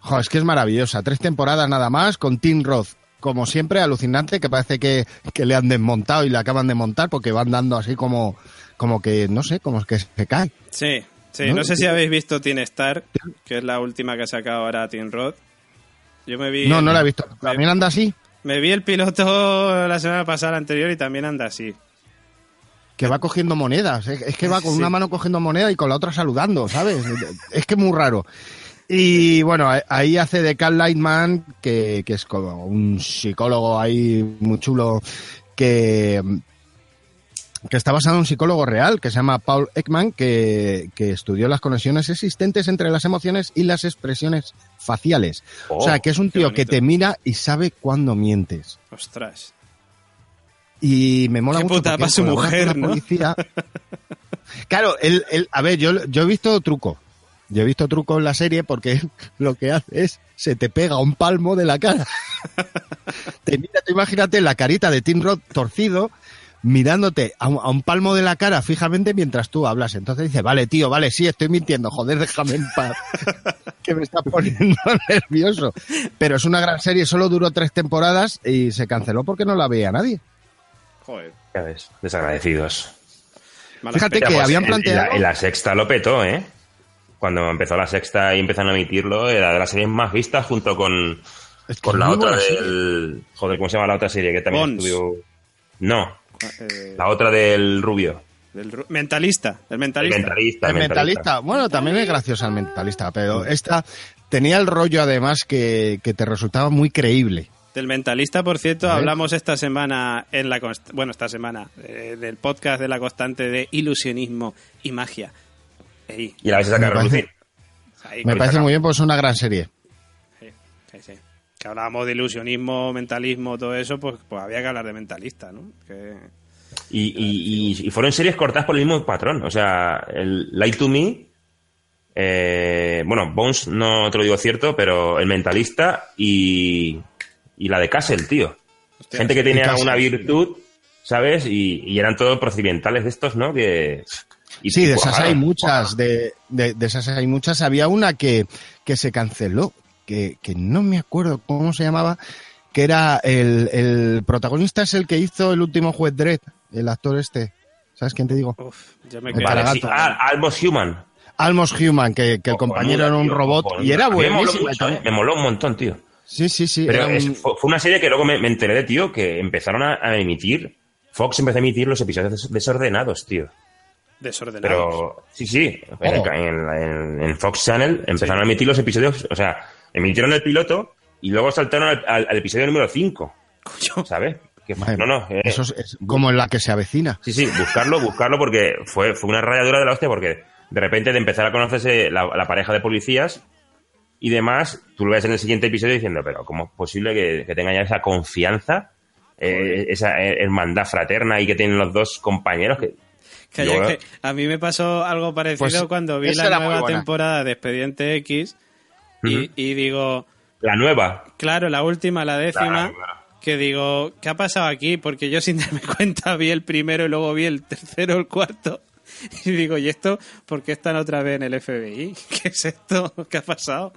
Jo, es que es maravillosa, tres temporadas nada más, con Tim Roth, como siempre, alucinante, que parece que, que le han desmontado y le acaban de montar porque van dando así como, como que, no sé, como que se cae. Sí, sí. ¿No? No, sé si habéis visto Teen Star, que es la última que ha sacado ahora Teen Roth. Yo me vi. No, no la he visto. ¿También anda así? Me vi el piloto la semana pasada, la anterior, y también anda así. que va cogiendo monedas. Es que va con Sí. una mano cogiendo moneda y con la otra saludando, ¿sabes? Es que es muy raro. Y bueno, ahí hace de Cal Lightman, que, que es como un psicólogo ahí muy chulo, que, que está basado en un psicólogo real, que se llama Paul Ekman, que, que estudió las conexiones existentes entre las emociones y las expresiones faciales. o sea, que es un tío que te mira y sabe cuándo mientes. Ostras. Y me mola Qué mucho. puta para su mujer, la ¿no? policía. Claro, él, él- a ver, yo, yo he visto truco. Yo he visto truco en la serie porque lo que hace es se te pega un palmo de la cara. te mira, tú imagínate la carita de Tim Roth torcido mirándote a un, a un palmo de la cara fijamente mientras tú hablas. Entonces dice, vale, tío, vale, sí, estoy mintiendo, joder, déjame en paz. que me está poniendo nervioso. Pero es una gran serie, solo duró tres temporadas y se canceló porque no la veía nadie. Joder. Ya ves, desagradecidos. Mala Fíjate que pues, habían en planteado- la- En la, sexta lo petó, ¿eh? Cuando empezó la sexta y empezaron a emitirlo, era de las series más vistas junto con, Es que con es la otra serie. del... Joder, ¿cómo se llama la otra serie? Que también Bones. estudió... No, Eh, la otra del rubio. del ru- mentalista. El El mentalista. El mentalista. Bueno, también es graciosa el mentalista, pero esta tenía el rollo además que, que te resultaba muy creíble. Del mentalista, por cierto, hablamos esta semana en la bueno, esta semana eh, del podcast de la constante de ilusionismo y magia. Ey, Y la vais a sacar a Me parece- relucir. ahí, Me parece muy bien, pues es una gran serie. Que hablábamos de ilusionismo, mentalismo, todo eso, pues, pues había que hablar de mentalista, ¿no? Que- Y, y- y- y fueron series cortadas por el mismo patrón. O sea, el Light to Me. eh, bueno, Bones no te lo digo cierto, pero El Mentalista y, y la de Castle, tío. Hostia, Gente que tenía Castle, una virtud, ¿sabes? Y, y eran todos procedimentales de estos, ¿no? Que. y- Sí, de esas hay muchas, de, de, de esas hay muchas. Había una que, que se canceló, que, que no me acuerdo cómo se llamaba, que era el, el protagonista es el que hizo el último juez Dredd, el actor este. ¿Sabes quién te digo? Uf, ya me sí. Ah, Almost Human. Almost Human, que, que el compañero era un Tío, robot y era me buenísimo. mucho, ¿eh? Me moló un montón, tío. Sí, sí, sí. Pero era un- es- fue una serie que luego me, me enteré de, tío, que empezaron a, a emitir. Fox empezó a emitir los episodios des- desordenados, tío. Desordenados. Pero, sí, sí. En, Oh. en- en- en Fox Channel empezaron a emitir los episodios, o sea, emitieron el piloto y luego saltaron al, al- al episodio número 5, Coño. ¿sabes? Que, Madre no, no. eh, Eso es, es como en la que se avecina. Sí, sí, buscarlo, buscarlo porque fue, fue una rayadura de la hostia porque de repente de empezar a conocerse la, la pareja de policías y demás, tú lo ves en el siguiente episodio diciendo, pero ¿cómo es posible que, que tengan ya esa confianza, eh, esa eh, hermandad fraterna y que tienen los dos compañeros? Que, Calla, Yo- que a mí me pasó algo parecido Pues, cuando vi la nueva temporada de Expediente X y, Ujú. y digo, la nueva. claro, la última, la décima, que digo, ¿qué ha pasado aquí? Porque yo sin darme cuenta vi el primero y luego vi el tercero, el cuarto. Y digo, ¿y esto por qué están otra vez en el FBI? ¿Qué es esto? ¿Qué ha pasado?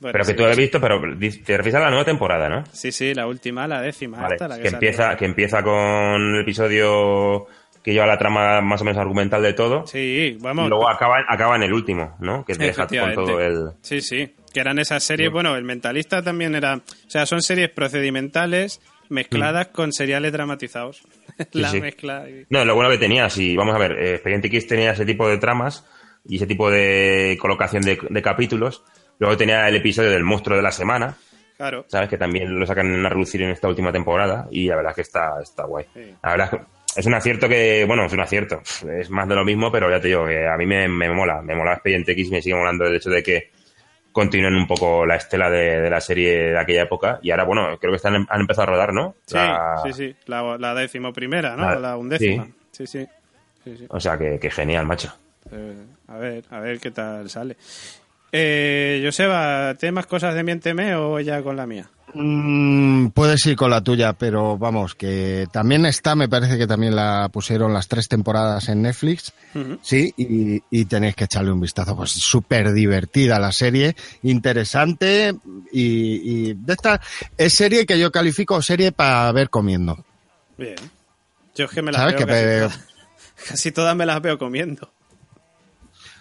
Bueno, Pero que sí, tú lo has visto, pero te refieres a la nueva temporada, ¿no? Sí, sí, la última, la décima. Vale, la que, que, empieza, que empieza con el episodio que lleva la trama más o menos argumental de todo. Sí, vamos. Y luego acaba, acaba en el último, ¿no? Que te deja con todo el... Sí, sí. Que eran esas series, bueno, El Mentalista también era... O sea, son series procedimentales mezcladas con seriales dramatizados. La sí. mezcla... y- No, lo bueno que tenía, si vamos a ver, eh, Expediente X tenía ese tipo de tramas y ese tipo de colocación de, de capítulos. Luego tenía el episodio del monstruo de la semana, Claro. ¿sabes? Que también lo sacan a reducir en esta última temporada y la verdad es que está, está guay. Sí. La verdad es que es un acierto que, bueno, es un acierto. Es más de lo mismo, pero ya te digo que a mí me, me mola. Me mola Expediente X y me sigue molando el hecho de que continúen un poco la estela de, de la serie de aquella época. Y ahora, bueno, creo que están, han empezado a rodar, ¿no? Sí, La- sí, sí. La, la décimo primera, ¿no? La- La, undécima. Sí, sí. sí, sí. O sea, que, que genial, macho. Eh, a ver, a ver qué tal sale. Eh, Joseba, ¿tienes más cosas de Miénteme o ya con la mía? Mm, puedes ir con la tuya, pero vamos, que también está, me parece que también la pusieron las tres temporadas en Netflix, sí, y, y tenéis que echarle un vistazo, pues súper divertida la serie, interesante, y, y de esta es serie que yo califico serie para ver comiendo. Bien. Yo es que me las ¿Sabes veo que casi, todas, casi todas me las veo comiendo.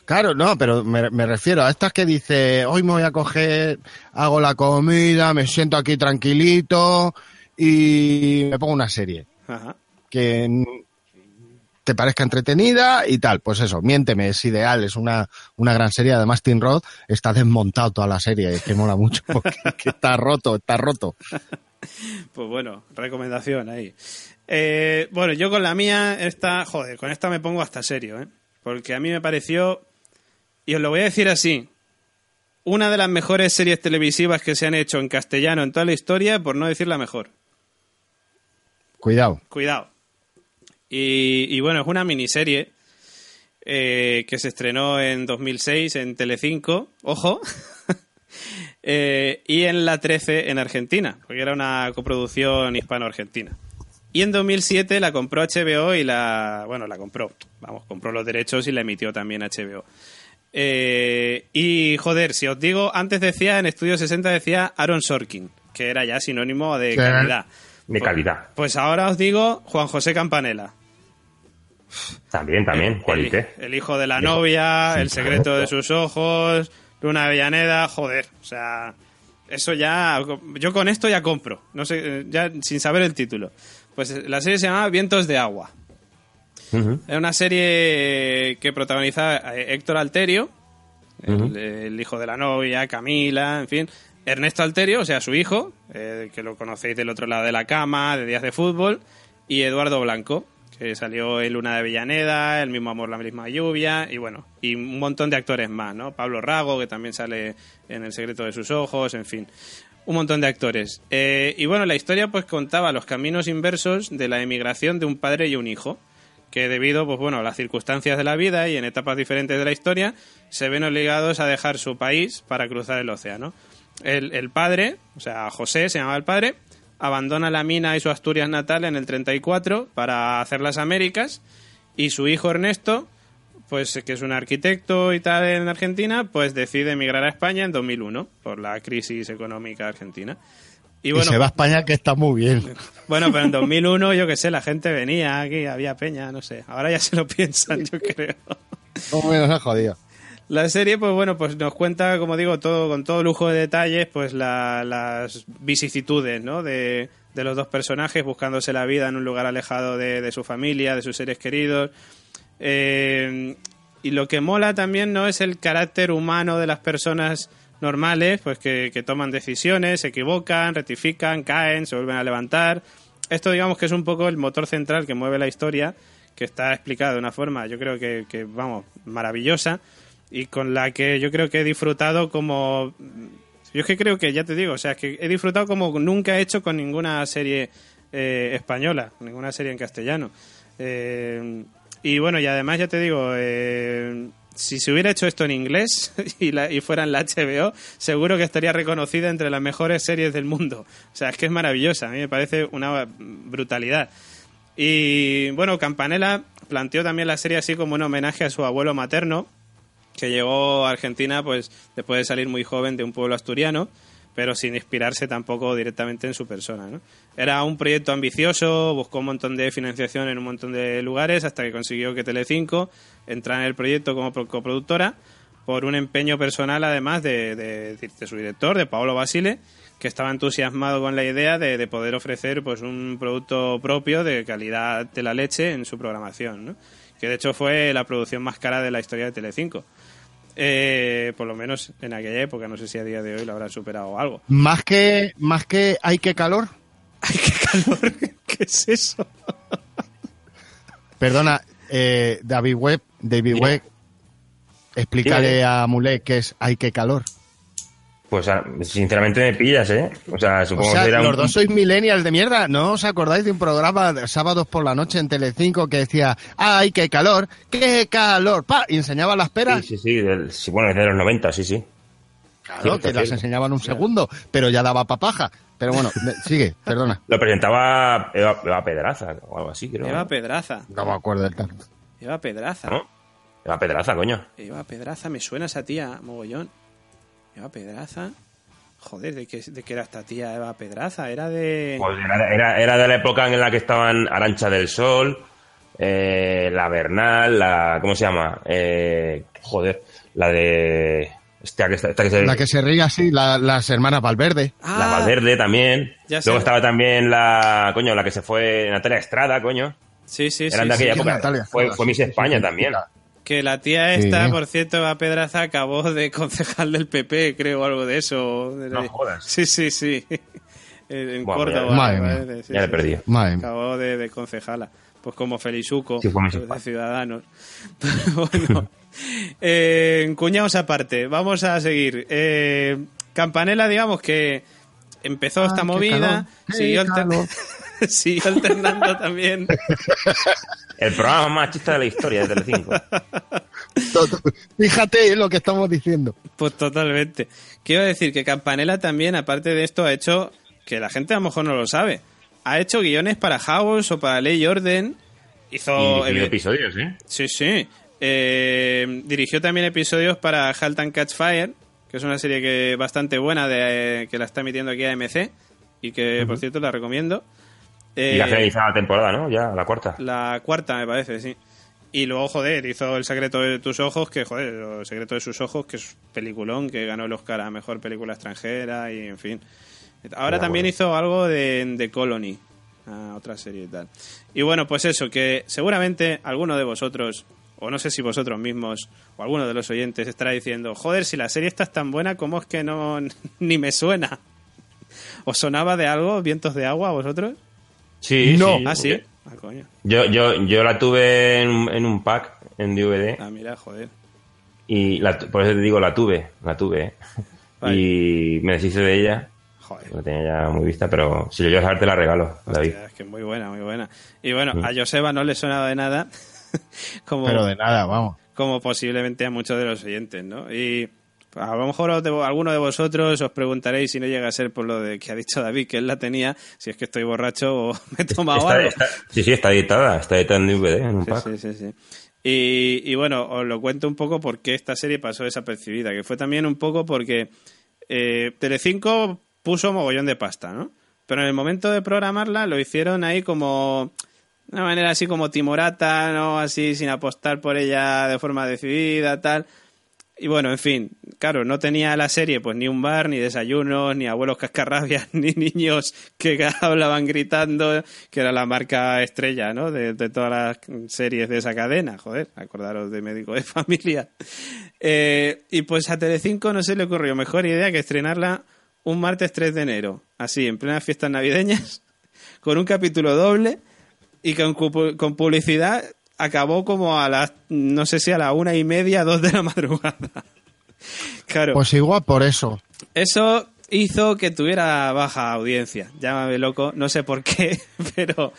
Claro, no, pero me, me refiero a estas que dice, hoy me voy a coger, hago la comida, me siento aquí tranquilito y me pongo una serie. Ajá. que te parezca entretenida y tal. Pues eso, miénteme, es ideal, es una, una gran serie. Además, Tim Roth está desmontado toda la serie, es que mola mucho porque que está roto, está roto. Pues bueno, recomendación ahí. Eh, bueno, yo con la mía, esta, joder, con esta me pongo hasta serio, ¿eh? Porque a mí me pareció, y os lo voy a decir así, una de las mejores series televisivas que se han hecho en castellano en toda la historia, por no decir la mejor. Cuidado. Cuidado. Y, y bueno, es una miniserie eh, que se estrenó en 2006 en Telecinco, ojo, eh, y en la 13 en Argentina, porque era una coproducción hispano-argentina. Y en 2007 la compró HBO y la, bueno, la compró, vamos, compró los derechos y la emitió también HBO. Eh, y joder, si os digo, antes decía en Estudio 60 decía Aaron Sorkin, que era ya sinónimo de calidad. De calidad. Pues ahora os digo Juan José Campanella. También, también, El, cualité. el hijo de la novia, Sí, el secreto de sus ojos, Luna Avellaneda, joder, o sea, eso ya, yo con esto ya compro, no sé, ya sin saber el título. Pues la serie se llama Vientos de Agua. Es una serie que protagoniza a Héctor Alterio, el, hijo de la novia, Camila, en fin. Ernesto Alterio, o sea, su hijo, eh, que lo conocéis del otro lado de la cama, de Días de Fútbol, y Eduardo Blanco, que salió en Luna de Avellaneda, El mismo amor, la misma lluvia, y bueno, y un montón de actores más, ¿no? Pablo Rago, que también sale en El secreto de sus ojos, en fin un montón de actores. Eh, y bueno, la historia pues contaba los caminos inversos de la emigración de un padre y un hijo, que debido pues bueno, a las circunstancias de la vida y en etapas diferentes de la historia, se ven obligados a dejar su país para cruzar el océano. El, el padre, o sea, José se llamaba el padre, abandona la mina y su Asturias natal en el 34 para hacer las Américas y su hijo Ernesto pues que es un arquitecto y tal en Argentina, pues decide emigrar a España en 2001 por la crisis económica argentina. Y se va a España que está muy bien. bueno, pero en 2001 yo qué sé, la gente venía aquí, había peña, no sé. Ahora ya se lo piensan, yo creo. Como menos ha jodido. La serie, pues bueno, pues nos cuenta, como digo, todo con todo lujo de detalles, pues la- las vicisitudes, ¿no? De, de los dos personajes buscándose la vida en un lugar alejado de, de su familia, de sus seres queridos. Eh, y lo que mola también no es el carácter humano de las personas normales, pues que, que toman decisiones, se equivocan, rectifican, caen, se vuelven a levantar. Esto digamos que es un poco el motor central que mueve la historia, que está explicado de una forma, yo creo que, que, vamos, maravillosa y con la que yo creo que he disfrutado como... Yo es que creo que, ya te digo, o sea, que he disfrutado como nunca he hecho con ninguna serie eh, española, ninguna serie en castellano. Eh, y bueno, y además ya te digo, eh, si se hubiera hecho esto en inglés y, la, y fuera en la HBO, seguro que estaría reconocida entre las mejores series del mundo. O sea, es que es maravillosa, a mí me parece una brutalidad. Y bueno, Campanella planteó también la serie así como un homenaje a su abuelo materno, que llegó a Argentina pues después de salir muy joven de un pueblo asturiano, pero sin inspirarse tampoco directamente en su persona. ¿no? Era un proyecto ambicioso, buscó un montón de financiación en un montón de lugares hasta que consiguió que Telecinco entrara en el proyecto como pro- coproductora, por un empeño personal además de, de- su director, de Paolo Basile, que estaba entusiasmado con la idea de, de poder ofrecer pues un producto propio de calidad de la leche en su programación, ¿no? que de hecho fue la producción más cara de la historia de Telecinco. Eh, por lo menos en aquella época, no sé si a día de hoy lo habrán superado algo. Más que, más que hay que calor. ¡Ay, qué calor! ¿Qué es eso? Perdona, eh, David Webb, David. Webb, explícale a Mulet que es hay que calor. Pues ah, sinceramente me pillas, ¿eh? O sea, O supongo sea, que era los un... dos sois millennials de mierda. ¿No os acordáis de un programa de sábados por la noche en Telecinco que decía, ¡ay, qué calor! ¡Qué calor! ¡Pa! Y enseñaba las peras. Sí, sí, sí, del- sí, bueno, es de los 90, sí, sí. Claro, Cierto, que las enseñaban un segundo, pero ya daba papaja. Pero bueno, sigue, perdona. Lo presentaba Eva, Eva Pedraza o algo así, creo. Eva ¿no? Pedraza. No me acuerdo del tanto. Eva Pedraza. ¿No? Eva Pedraza, coño. Eva Pedraza, me suena esa tía, mogollón. Eva Pedraza. Joder, ¿de qué, de qué era esta tía Eva Pedraza? Era de... Pues era, era, era de la época en la que estaban Arancha del Sol, eh, la Bernal, la... ¿Cómo se llama? Eh, joder, la de... Esta que, esta que se... La que se ríe así, la- las hermanas Valverde. Ah, La Valverde también. Ya sé. Luego estaba también la... Coño, la que se fue Natalia Estrada, coño. Sí, sí, sí. Eran de aquella sí. sí, época. Natalia fue, fue sí, Miss sí, sí, España sí. también. Que la tía esta, Sí. por cierto, Eva Pedraza, acabó de concejal del PP, creo, o algo de eso. No jodas. Sí, sí, sí. En Córdoba. ya- Madre me mía. parece, sí, Ya le sí. Madre mía. Acabó de, de concejala. Pues como Felizuco, de. Ciudadanos. Pero bueno. Eh, cuñados aparte, vamos a seguir. Eh, Campanella, digamos que empezó esta Ay, movida, siguió, alter- siguió alternando también. El programa más machista de la historia de Telecinco. Fíjate lo que estamos diciendo. Pues totalmente. Quiero decir que Campanella también, aparte de esto, ha hecho, que la gente a lo mejor no lo sabe, ha hecho guiones para House o para Ley y Orden. Hizo... Y, y evi- episodios, ¿eh? Sí, sí. Eh, dirigió también episodios para Halt and Catch Fire, que es una serie que bastante buena de, que la está emitiendo aquí AMC y que, por cierto, la recomiendo. Y la Eh, finalizada la temporada, ¿no? Ya, la cuarta. la cuarta, me parece, sí. Y luego, joder, hizo El secreto de tus ojos, que, joder, El secreto de sus ojos, que es peliculón, que ganó el Oscar a Mejor Película Extranjera y, en fin. Ahora Ya, también bueno. hizo algo de, de Colony, a otra serie y tal. Y bueno, pues eso, que seguramente alguno de vosotros, o no sé si vosotros mismos, o alguno de los oyentes estará diciendo, joder, si la serie está tan buena, ¿cómo es que no ni me suena? ¿Os sonaba de algo, Vientos de Agua, a vosotros? Sí, No. sí. Ah, sí. Ah, coño. Yo, yo, yo la tuve en, un- en un pack, en DVD, Ah, mira, joder. y la, por eso te digo, la tuve, la tuve, ¿eh? Vale. Y me deshice de ella, Joder. la tenía ya muy vista, pero si lo llevas a ver te la regalo, David. Es que muy buena, muy buena. Y bueno, a Joseba no le sonaba de nada, como, Pero de nada, vamos. como posiblemente a muchos de los oyentes, ¿no? Y a lo mejor alguno de vosotros os preguntaréis si no llega a ser por lo de que ha dicho David, que él la tenía, si es que estoy borracho o me he tomado Está- algo. está- sí, sí, está editada, está editada en DVD, en un Sí, pack. sí, sí, sí. Y, y bueno, os lo cuento un poco por qué esta serie pasó desapercibida, que fue también un poco porque eh, Telecinco puso mogollón de pasta, ¿no? Pero en el momento de programarla lo hicieron ahí como de una manera así como timorata, ¿no? Así sin apostar por ella de forma decidida, tal. Y bueno, en fin, claro, no tenía la serie pues ni un bar, ni desayunos, ni abuelos cascarrabias, ni niños que hablaban gritando, que era la marca estrella, ¿no? De, todas las series de esa cadena, joder, acordaros de Médico de Familia. Eh, y pues a Telecinco no se le ocurrió mejor idea que estrenarla un martes 3 de enero, así, en plenas fiestas navideñas, con un capítulo doble y con, con publicidad acabó como a las, no sé si a la una y media, dos de la madrugada. Claro, Pues igual por eso. eso hizo que tuviera baja audiencia. Llámame loco, no sé por qué, pero...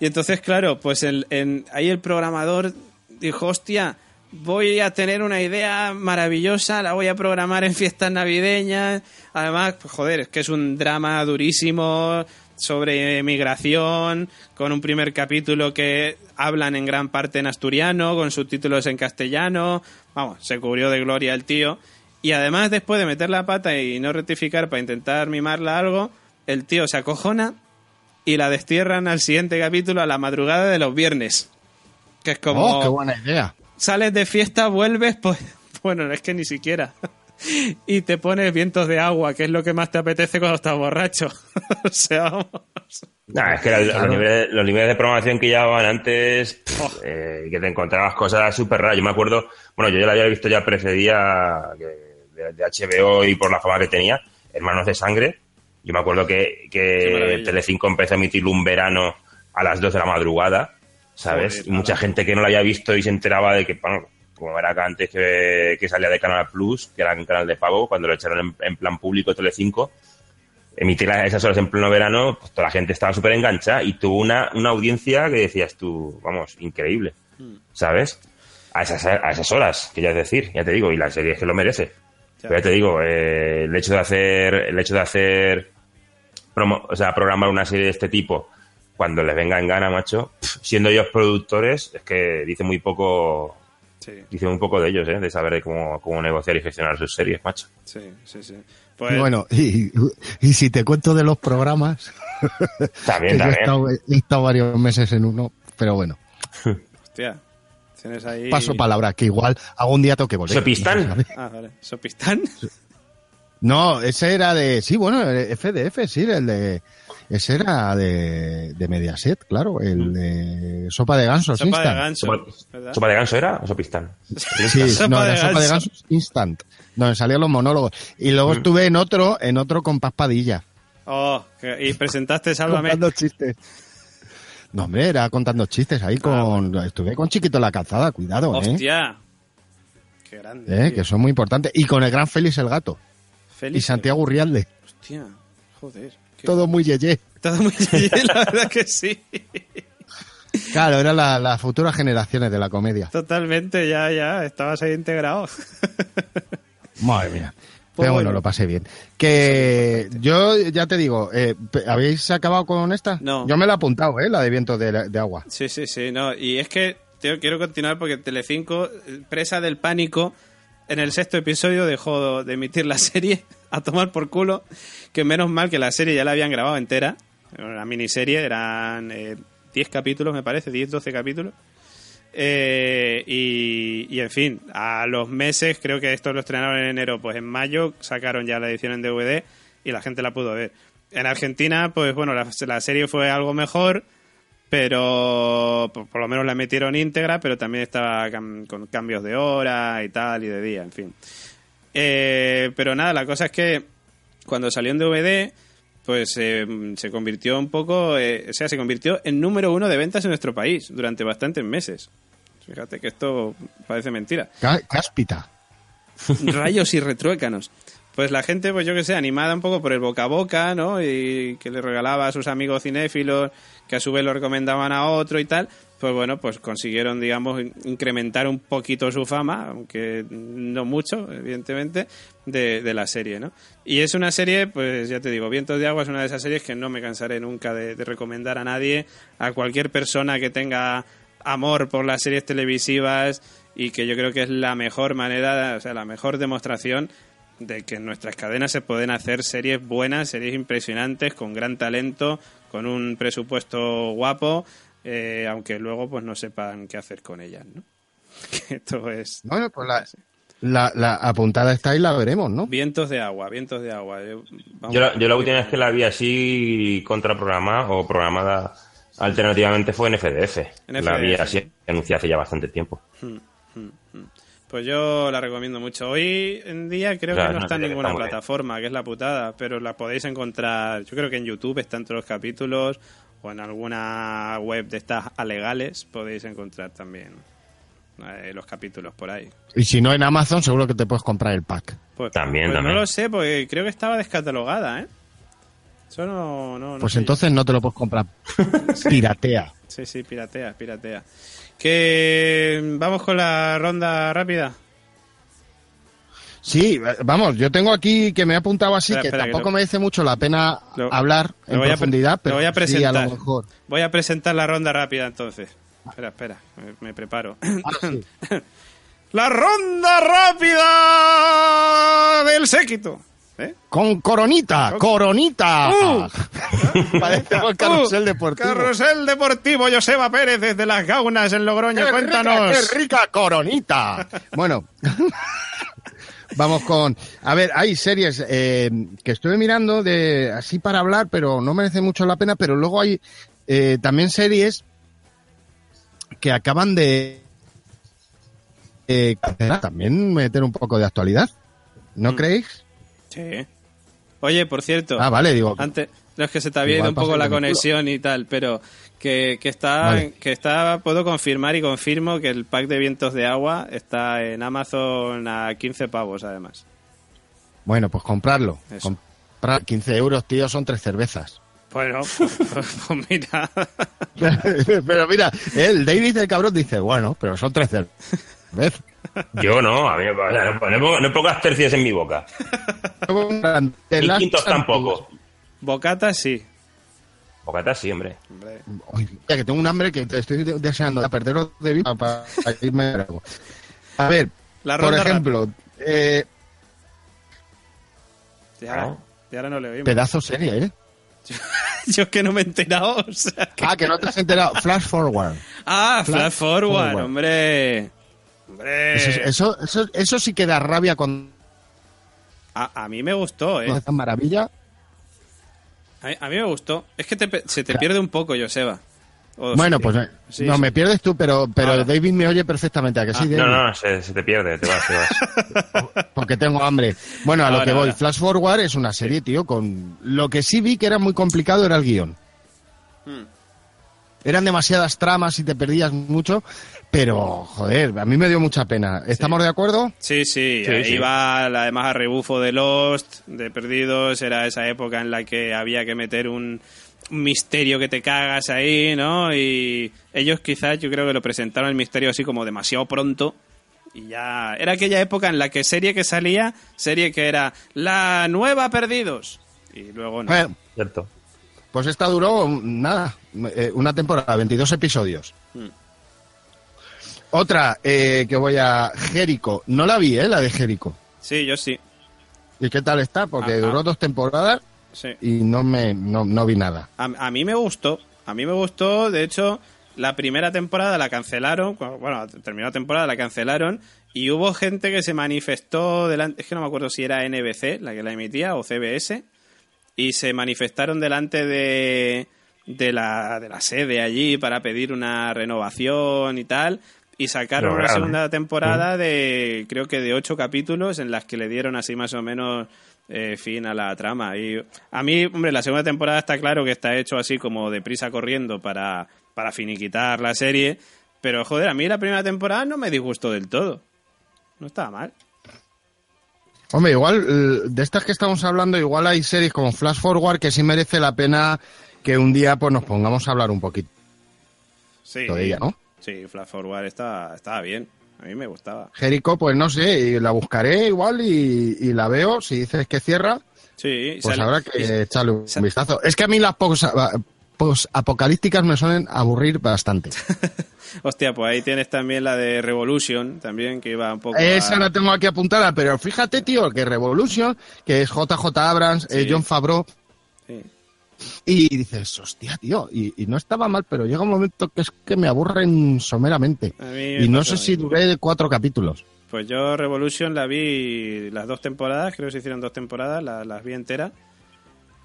Y entonces, claro, pues en- ahí el programador dijo, hostia, voy a tener una idea maravillosa, la voy a programar en fiestas navideñas. Además, pues, joder, es que es un drama durísimo sobre migración, con un primer capítulo que hablan en gran parte en asturiano, con subtítulos en castellano. Vamos, se cubrió de gloria el tío. Y además, después de meter la pata y no rectificar para intentar mimarla algo, el tío se acojona y la destierran al siguiente capítulo a la madrugada de los viernes. Que es como Oh, qué buena idea. sales de fiesta, vuelves, pues, Bueno, es que ni siquiera. Y te pones vientos de agua, que es lo que más te apetece cuando estás borracho. o sea, vamos. Nah, es que los, niveles, los niveles de programación que llevaban antes, pff, eh, que te encontrabas cosas súper raras. Yo me acuerdo, bueno, yo ya la había visto ya precedía de, de HBO y por la fama que tenía, Hermanos de Sangre. Yo me acuerdo que, que. Telecinco empezó a emitirlo un verano a las 2 de la madrugada, ¿sabes? Joder, y mucha gente que no lo había visto y se enteraba de que, bueno, como era que antes que, que salía de Canal Plus, que era un canal de pago, cuando lo echaron en, en plan público Telecinco, emitir esas horas en pleno verano, pues toda la gente estaba súper enganchada y tuvo una, una audiencia que decías tú, vamos, increíble, ¿sabes? A esas, a esas horas, que ya es decir, ya te digo, y la serie es que lo merece. Ya. Pero ya te digo, eh, el hecho de hacer, el hecho de hacer, promo- o sea, programar una serie de este tipo cuando les venga en gana, macho, siendo ellos productores, es que dice muy poco, Sí, dice muy poco de ellos, ¿eh? De saber cómo, cómo negociar y gestionar sus series, macho. sí, sí, sí. Pues, bueno, y, y si te cuento de los programas, También, he también. estado, he estado varios meses en uno, pero bueno, hostia, tienes ahí... paso palabra, que igual algún día tengo que volver. ¿Sopistán? Ah, vale. ¿Sopistán? No, ese era de, sí, bueno, FDF, sí, el de, ese era de, de Mediaset, claro, el de Sopa de Gansos, Sopa de Instant. ganso, ¿Sopa, ¿verdad? sopa de ganso era o sopistán? Sí, Sopa no, de de Sopa de Gansos. Instant, donde salían los monólogos. Y luego Mm. estuve en otro, en otro con Paz Padilla. Oh, y presentaste Sálvame. Contando chistes. No, hombre, era contando chistes ahí con, estuve con Chiquito en la calzada, cuidado, eh, Hostia. Qué grande. eh, que son muy importantes. Y con el gran Félix el Gato. Félix, y Santiago Urrialde. Hostia, joder. Todo muy yeye. Todo muy la verdad que sí. Claro, eran la- las futuras generaciones de la comedia. Totalmente, ya, ya, estabas ahí integrado. Madre mía. Pues Pero bueno, bueno. lo pasé bien. Que yo ya te digo, eh, ¿habéis acabado con esta? No. Yo me la he apuntado, ¿eh? La de viento de, de agua. Sí, sí, sí, no. Y es que tío, quiero continuar porque Telecinco, presa del pánico, en el sexto episodio dejó de emitir la serie a tomar por culo. Que menos mal que la serie ya la habían grabado entera. Era Una miniserie, eran eh, 10 capítulos, me parece, 10, 12 capítulos. Eh, y, y, en fin, a los meses, creo que esto lo estrenaron en enero, pues en mayo sacaron ya la edición en DVD y la gente la pudo ver. En Argentina, pues bueno, la, la serie fue algo mejor, pero por, por lo menos la metieron íntegra, pero también estaba con cambios de hora y tal, y de día, en fin. Eh, pero nada, la cosa es que cuando salió en DVD, pues eh, se convirtió un poco, eh, o sea, se convirtió en número uno de ventas en nuestro país durante bastantes meses. Fíjate que esto parece mentira. Cá- Cáspita. Rayos y retruécanos. Pues la gente, pues yo que sé, animada un poco por el boca a boca, ¿no? Y que le regalaba a sus amigos cinéfilos, que a su vez lo recomendaban a otro y tal. Pues bueno, pues consiguieron, digamos, in- incrementar un poquito su fama, aunque no mucho, evidentemente, de, de la serie, ¿no? Y es una serie, pues ya te digo, Vientos de Agua es una de esas series que no me cansaré nunca de, de recomendar a nadie, a cualquier persona que tenga amor por las series televisivas y que yo creo que es la mejor manera, o sea, la mejor demostración de que en nuestras cadenas se pueden hacer series buenas, series impresionantes, con gran talento, con un presupuesto guapo, eh, aunque luego pues no sepan qué hacer con ellas, ¿no? Que Esto es Bueno, pues la, la, la apuntada está y la veremos, ¿no? vientos de agua, vientos de agua. eh, vamos Yo la, yo la última vez que la vi así contraprogramada o programada alternativamente fue en FDF. En La vi FDF. así anunciada hace ya bastante tiempo. Pues yo la recomiendo mucho. Hoy en día creo Claro, que no no, está en ninguna bien. plataforma, que es la putada, pero la podéis encontrar, yo creo que en YouTube están todos los capítulos o en alguna web de estas alegales podéis encontrar también eh, los capítulos por ahí. Y si no en Amazon, seguro que te puedes comprar el pack. Pues, También, pues también. no lo sé, porque creo que estaba descatalogada, ¿eh? Eso no... no, no Pues entonces no te lo puedes comprar. Piratea. Sí, sí, piratea, piratea. Que vamos con la ronda rápida. Sí, vamos, yo tengo aquí que me he apuntado así, Espera, que espera, que tampoco lo- merece mucho la pena hablar en voy a profundidad, lo pero voy a sí, a presentar. lo mejor. Voy a presentar la ronda rápida entonces. Espera, espera, me, me preparo. Ah, sí. la ronda rápida del séquito. ¿Eh? Con coronita, Con- coronita. Uh. Parece el carrusel Uh, deportivo. Carrusel deportivo, Joseba Pérez desde las Gaunas en Logroño. ¡Qué Cuéntanos. rica, qué rica coronita! Bueno, Vamos con. A ver, hay series eh, que estuve mirando de así para hablar, pero no merece mucho la pena. Pero luego hay eh, también series que acaban de eh, también meter un poco de actualidad. ¿No Mm. creéis? Sí. Oye, por cierto, Ah, vale, digo. antes, no es que se te había ido un poco la conexión y tal, pero que, que está, Vale. que está, puedo confirmar y confirmo que el pack de vientos de agua está en Amazon a 15 pavos además. Bueno, pues comprarlo. Eso. Comprar 15 euros, tío, son tres cervezas. Bueno, pues, pues mira, pero mira, el David el cabrón dice, bueno, pero son tres cervezas. Yo no, a mí o sea, no, no pongo- no pongas tercios en mi boca. Ni quintos tampoco. bocata sí. Bocata sí, hombre. Hombre, Ay, mira, que tengo un hambre que te estoy de- deseando a perderos de vista para, para irme a algo. A ver, La por ejemplo, eh, ahora, Ah. ahora no le oímos. pedazo serie, ¿eh? Yo es que no me he enterado. o sea que- Ah, que no te has enterado. Flash Forward. Ah, Flash Flash Forward, Forward. hombre. Hombre. Eso, eso, eso, eso sí que da rabia con A, a mí me gustó, ¿eh? esta maravilla. A, a mí me gustó. Es que te pe- se te pierde un poco, Joseba. O- Bueno, sí. pues Sí, no sí. me pierdes tú, pero, pero Ahora. David me oye perfectamente. ¿A que sí, Ah, David? No, no, se, se te pierde, te vas, te vas. Porque tengo hambre. Bueno, a lo que voy. ahora. Flash Forward es una serie, tío, con... Lo que sí vi que era muy complicado era el guion. Hmm. Eran demasiadas tramas y te perdías mucho, pero, joder, a mí me dio mucha pena. ¿Estamos de acuerdo? Sí, sí, Sí, va la- además a rebufo de Lost, de Perdidos, era esa época en la que había que meter un, un misterio que te cagas ahí, ¿no? Y ellos quizás yo creo que lo presentaron el misterio así como demasiado pronto. Y ya era aquella época en la que serie que salía, serie que era la nueva Perdidos. Y luego no. Eh, Cierto. pues esta duró, mm, nada, eh, una temporada, 22 episodios. Hmm. Otra eh, que voy a... Jericho. No la vi, ¿eh? La de Jericho. Sí, yo sí. ¿Y qué tal está? Porque Ajá. duró dos temporadas sí. y no me no, no vi nada. A, a mí me gustó. A mí me gustó. De hecho, la primera temporada la cancelaron. Bueno, terminó la temporada, la cancelaron. Y hubo gente que se manifestó delante. Es que no me acuerdo si era NBC la que la emitía o CBS. Y se manifestaron delante de, de, la, de la sede allí para pedir una renovación y tal. Y sacaron una segunda temporada de, creo que de ocho capítulos en las que le dieron así más o menos eh, fin a la trama. Y a mí, hombre, la segunda temporada está claro que está hecho así como deprisa corriendo para, para finiquitar la serie. Pero joder, a mí la primera temporada no me disgustó del todo. No estaba mal. Hombre, igual, eh, de estas que estamos hablando, igual hay series como Flash Forward que sí merece la pena que un día pues nos pongamos a hablar un poquito Sí, de ella, ¿no? Sí Flash Forward estaba, estaba bien. A mí me gustaba. Jericho, pues no sé, y la buscaré igual y, y la veo. Si dices que cierra, Sí, pues sale- habrá que echarle un vistazo. Es que a mí las apocalípticas me suelen aburrir bastante. Hostia, pues ahí tienes también la de Revolution, también, que iba un poco. a- Esa la tengo aquí apuntada, pero fíjate, tío, que Revolution, que es JJ Abrams, eh. John Favreau, Sí. Y dices, hostia, tío, y, y no estaba mal, pero llega un momento que es que me aburren someramente. Me Y no sé si duré cuatro capítulos. Pues yo Revolution la vi las dos temporadas, creo que se hicieron dos temporadas, la- las vi enteras.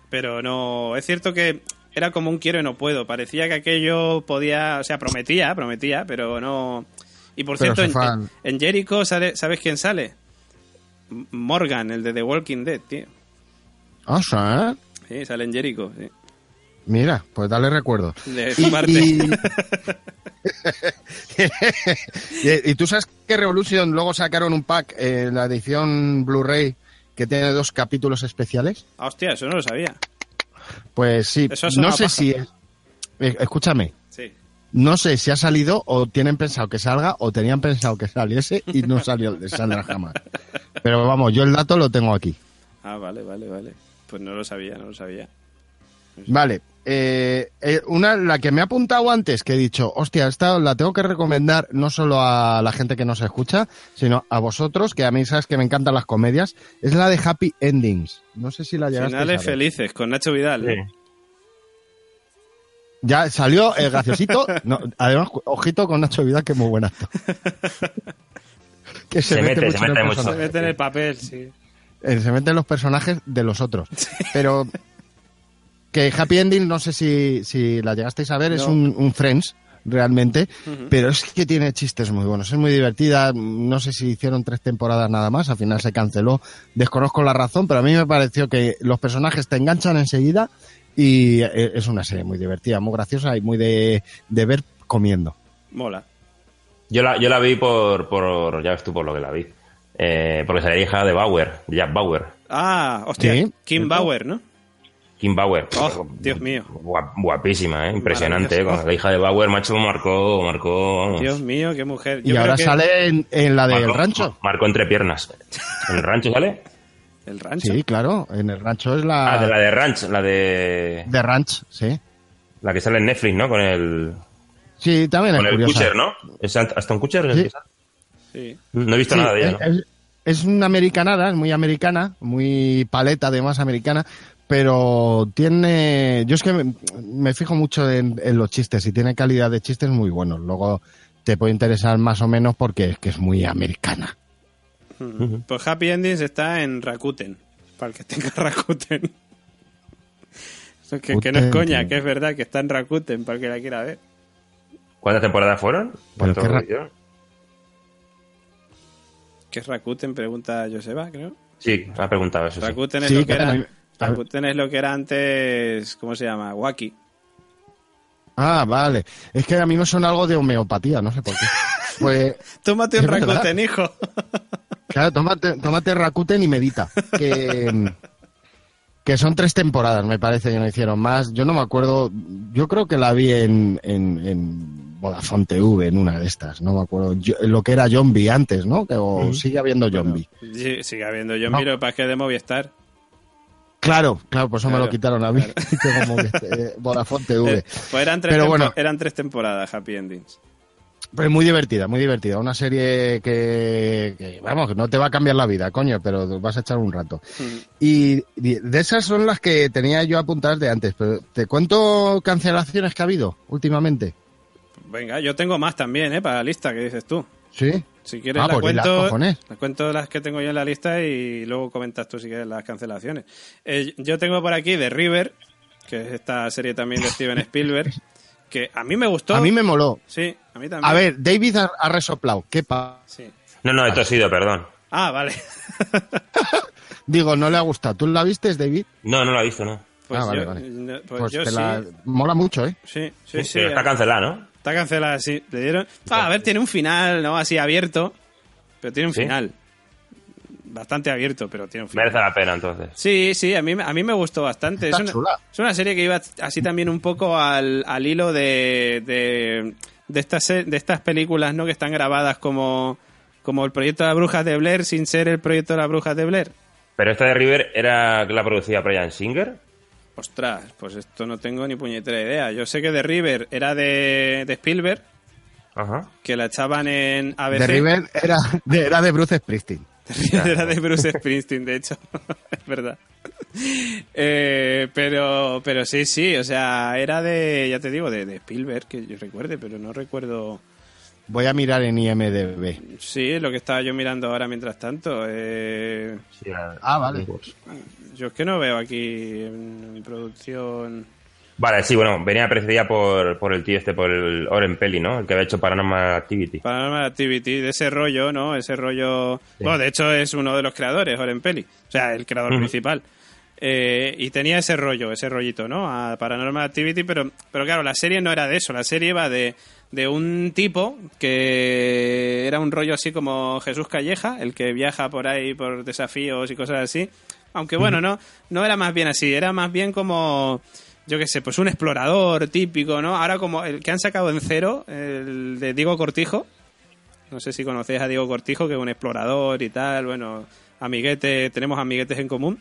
Pero no, es cierto que era como un quiero y no puedo. Parecía que aquello podía, o sea, prometía, prometía, pero no. Y por Pero cierto, en, en Jericho, sale- ¿sabes quién sale? Morgan, el de The Walking Dead, tío. Ah, sí, Sí, sale en Jericho, sí. Mira, pues dale recuerdo. De Y, Marte. y- y- y tú sabes que Revolution luego sacaron un pack en la edición Blu-ray que tiene dos capítulos especiales. Ah, hostia, eso no lo sabía. Pues sí, Eso no sé paja. si... es- eh, escúchame, Sí. no sé si ha salido o tienen pensado que salga o tenían pensado que saliese y no salió de Sandra jamás. Pero vamos, yo el dato lo tengo aquí. Ah, vale, vale, vale. Pues no lo sabía, no lo sabía. Vale, eh, eh, una, la que me ha apuntado antes, que he dicho, hostia, esta la tengo que recomendar no solo a la gente que nos escucha, sino a vosotros, que a mí sabes que me encantan las comedias, es la de Happy Endings. No sé si la llegaste a Finales saber. felices, con Nacho Vidal. Ya salió el graciosito. No, además, ojito con Nacho Vidal, que es muy buen actor. que se, Se mete, mete, mucho se en el mete mucho. Se personaje. mete en el papel, sí. Eh, se meten los personajes de los otros. Pero que Happy Ending, no sé si, si la llegasteis a ver, es un, un Friends, realmente, pero es que tiene chistes muy buenos, es muy divertida, no sé si hicieron tres temporadas nada más, al final se canceló, desconozco la razón, pero a mí me pareció que los personajes te enganchan enseguida y eh, es una serie muy divertida, muy graciosa y muy de, de ver comiendo. Mola. Yo la, yo la vi por, por. Ya ves tú por lo que la vi. Eh, porque se la hija de Bauer, de Jack Bauer. Ah, hostia. Sí. Kim Bauer, ¿no? Kim Bauer. Oh, Dios mío. Guap- guapísima, ¿eh? impresionante. ¿eh? Con la hija de Bauer, macho, marcó. marcó vamos. Dios mío, qué mujer. y ahora que sale en, en la del rancho. Marcó entre piernas. ¿En el rancho sale? El rancho. Sí, claro, en el rancho es la Ah, de la de Ranch, la de. de ranch, sí. La que sale en Netflix, ¿no? Con el. Sí, también Con es el curiosa. Kutcher, ¿no? ¿Es Aston Kutcher? el Sí. que sale? Sí. No he visto Sí, nada de ella, ¿no? es, es una americanada, es muy americana, muy paleta además americana, pero tiene... Yo es que me, me fijo mucho en, en los chistes y tiene calidad de chistes muy buenos. Luego te puede interesar más o menos porque es que es muy americana. Mm. Pues Happy Endings está en Rakuten. Para el que tenga Rakuten. Que, que no es coña, que es verdad que está en Rakuten para el que la quiera ver. ¿Cuántas temporadas fueron? Pero ¿Cuánto qué ra- ¿Qué es Rakuten? Pregunta Joseba, creo. Sí, ha preguntado eso. sí. Rakuten es Sí, lo que era. Rakuten es lo que era antes. ¿Cómo se llama? Waki. Ah, vale. Es que a mí me suena algo de homeopatía, no sé por qué. Pues, Tómate un verdad. Rakuten, hijo. claro, tómate, tómate Rakuten y medita. Que, que son tres temporadas, me parece que no hicieron más. Yo no me acuerdo, yo creo que la vi en, en, en Vodafone TV, en una de estas, no me acuerdo. Yo- lo que era Zombie antes, ¿no? Que, o sigue habiendo Zombie. Sí, sigue habiendo. Yo No. para que de Movistar. Claro, claro, por eso me Claro, lo quitaron a mí. Tengo Movistar, eh, Vodafone TV. Eh, pues eran tres, Pero bueno. eran tres temporadas Happy Endings. Pues muy divertida, muy divertida. Una serie que, que, vamos, no te va a cambiar la vida, coño, pero vas a echar un rato. Y y de esas son las que tenía yo apuntadas de antes, pero te cuento cancelaciones que ha habido últimamente. Venga, yo tengo más también, ¿eh? Para la lista que dices tú. Sí. Si quieres Ah, la pues las cuento, cojones. la cuento las que tengo yo en la lista y luego comentas tú si quieres las cancelaciones. Eh, yo tengo por aquí The River, que es esta serie también de Steven Spielberg, que a mí me gustó. A mí me moló. Sí, a mí también. A ver, David ha, ha resoplado. ¿Qué pa? Sí. No, no, esto ha sido, perdón. Ah, vale. Digo, no le ha gustado. ¿Tú la viste, David? No, no lo ha visto, ¿no? Pues Ah, vale, yo, vale. no, pues Pues yo te sí. la... mola mucho, ¿eh? Sí, sí, sí. Pero está cancelada, ¿no? Está cancelada, sí. Le dieron... Ah, a ver, tiene un final, ¿no? Así abierto. Pero tiene un ¿Sí? final. Bastante abierto, pero tiene un final. Merece la pena, entonces. Sí, sí, a mí, a mí me gustó bastante. Está es, una, chula. es una serie que iba así también un poco al, al hilo de, de, de, estas, de estas películas ¿no? que están grabadas como, como el proyecto de las brujas de Blair sin ser el proyecto de las brujas de Blair. Pero esta de River era la producía Brian Singer. Ostras, pues esto no tengo ni puñetera idea. Yo sé que The River era de, de Spielberg, Ajá. que la echaban en ABC. De River era de, era de Bruce Springsteen. Era de Bruce Springsteen, de hecho. es verdad. Eh, pero, pero sí, sí, o sea, era de, ya te digo, de, de Spielberg, que yo recuerde, pero no recuerdo. Voy a mirar en IMDB. Sí, lo que estaba yo mirando ahora mientras tanto. Eh, Sí, Ah, vale. yo es que no veo aquí en mi producción. Vale, sí, bueno, venía precedida por, por el tío este, por el Oren Pelli, ¿no? El que había hecho Paranormal Activity. Paranormal Activity, de ese rollo, ¿no? Ese rollo... Bueno, de hecho es uno de los creadores, Oren Peli. O sea, el creador principal. Eh, y tenía ese rollo, ese rollito, ¿no? A Paranormal Activity, pero, pero claro, la serie no era de eso. La serie iba de, de un tipo que era un rollo así como Jesús Calleja, el que viaja por ahí por desafíos y cosas así. Aunque bueno, no, no era más bien así, era más bien como yo qué sé, pues un explorador típico, ¿no? Ahora como el que han sacado en cero, el de Diego Cortijo. No sé si conocéis a Diego Cortijo, que es un explorador y tal, bueno, amiguete, tenemos amiguetes en común.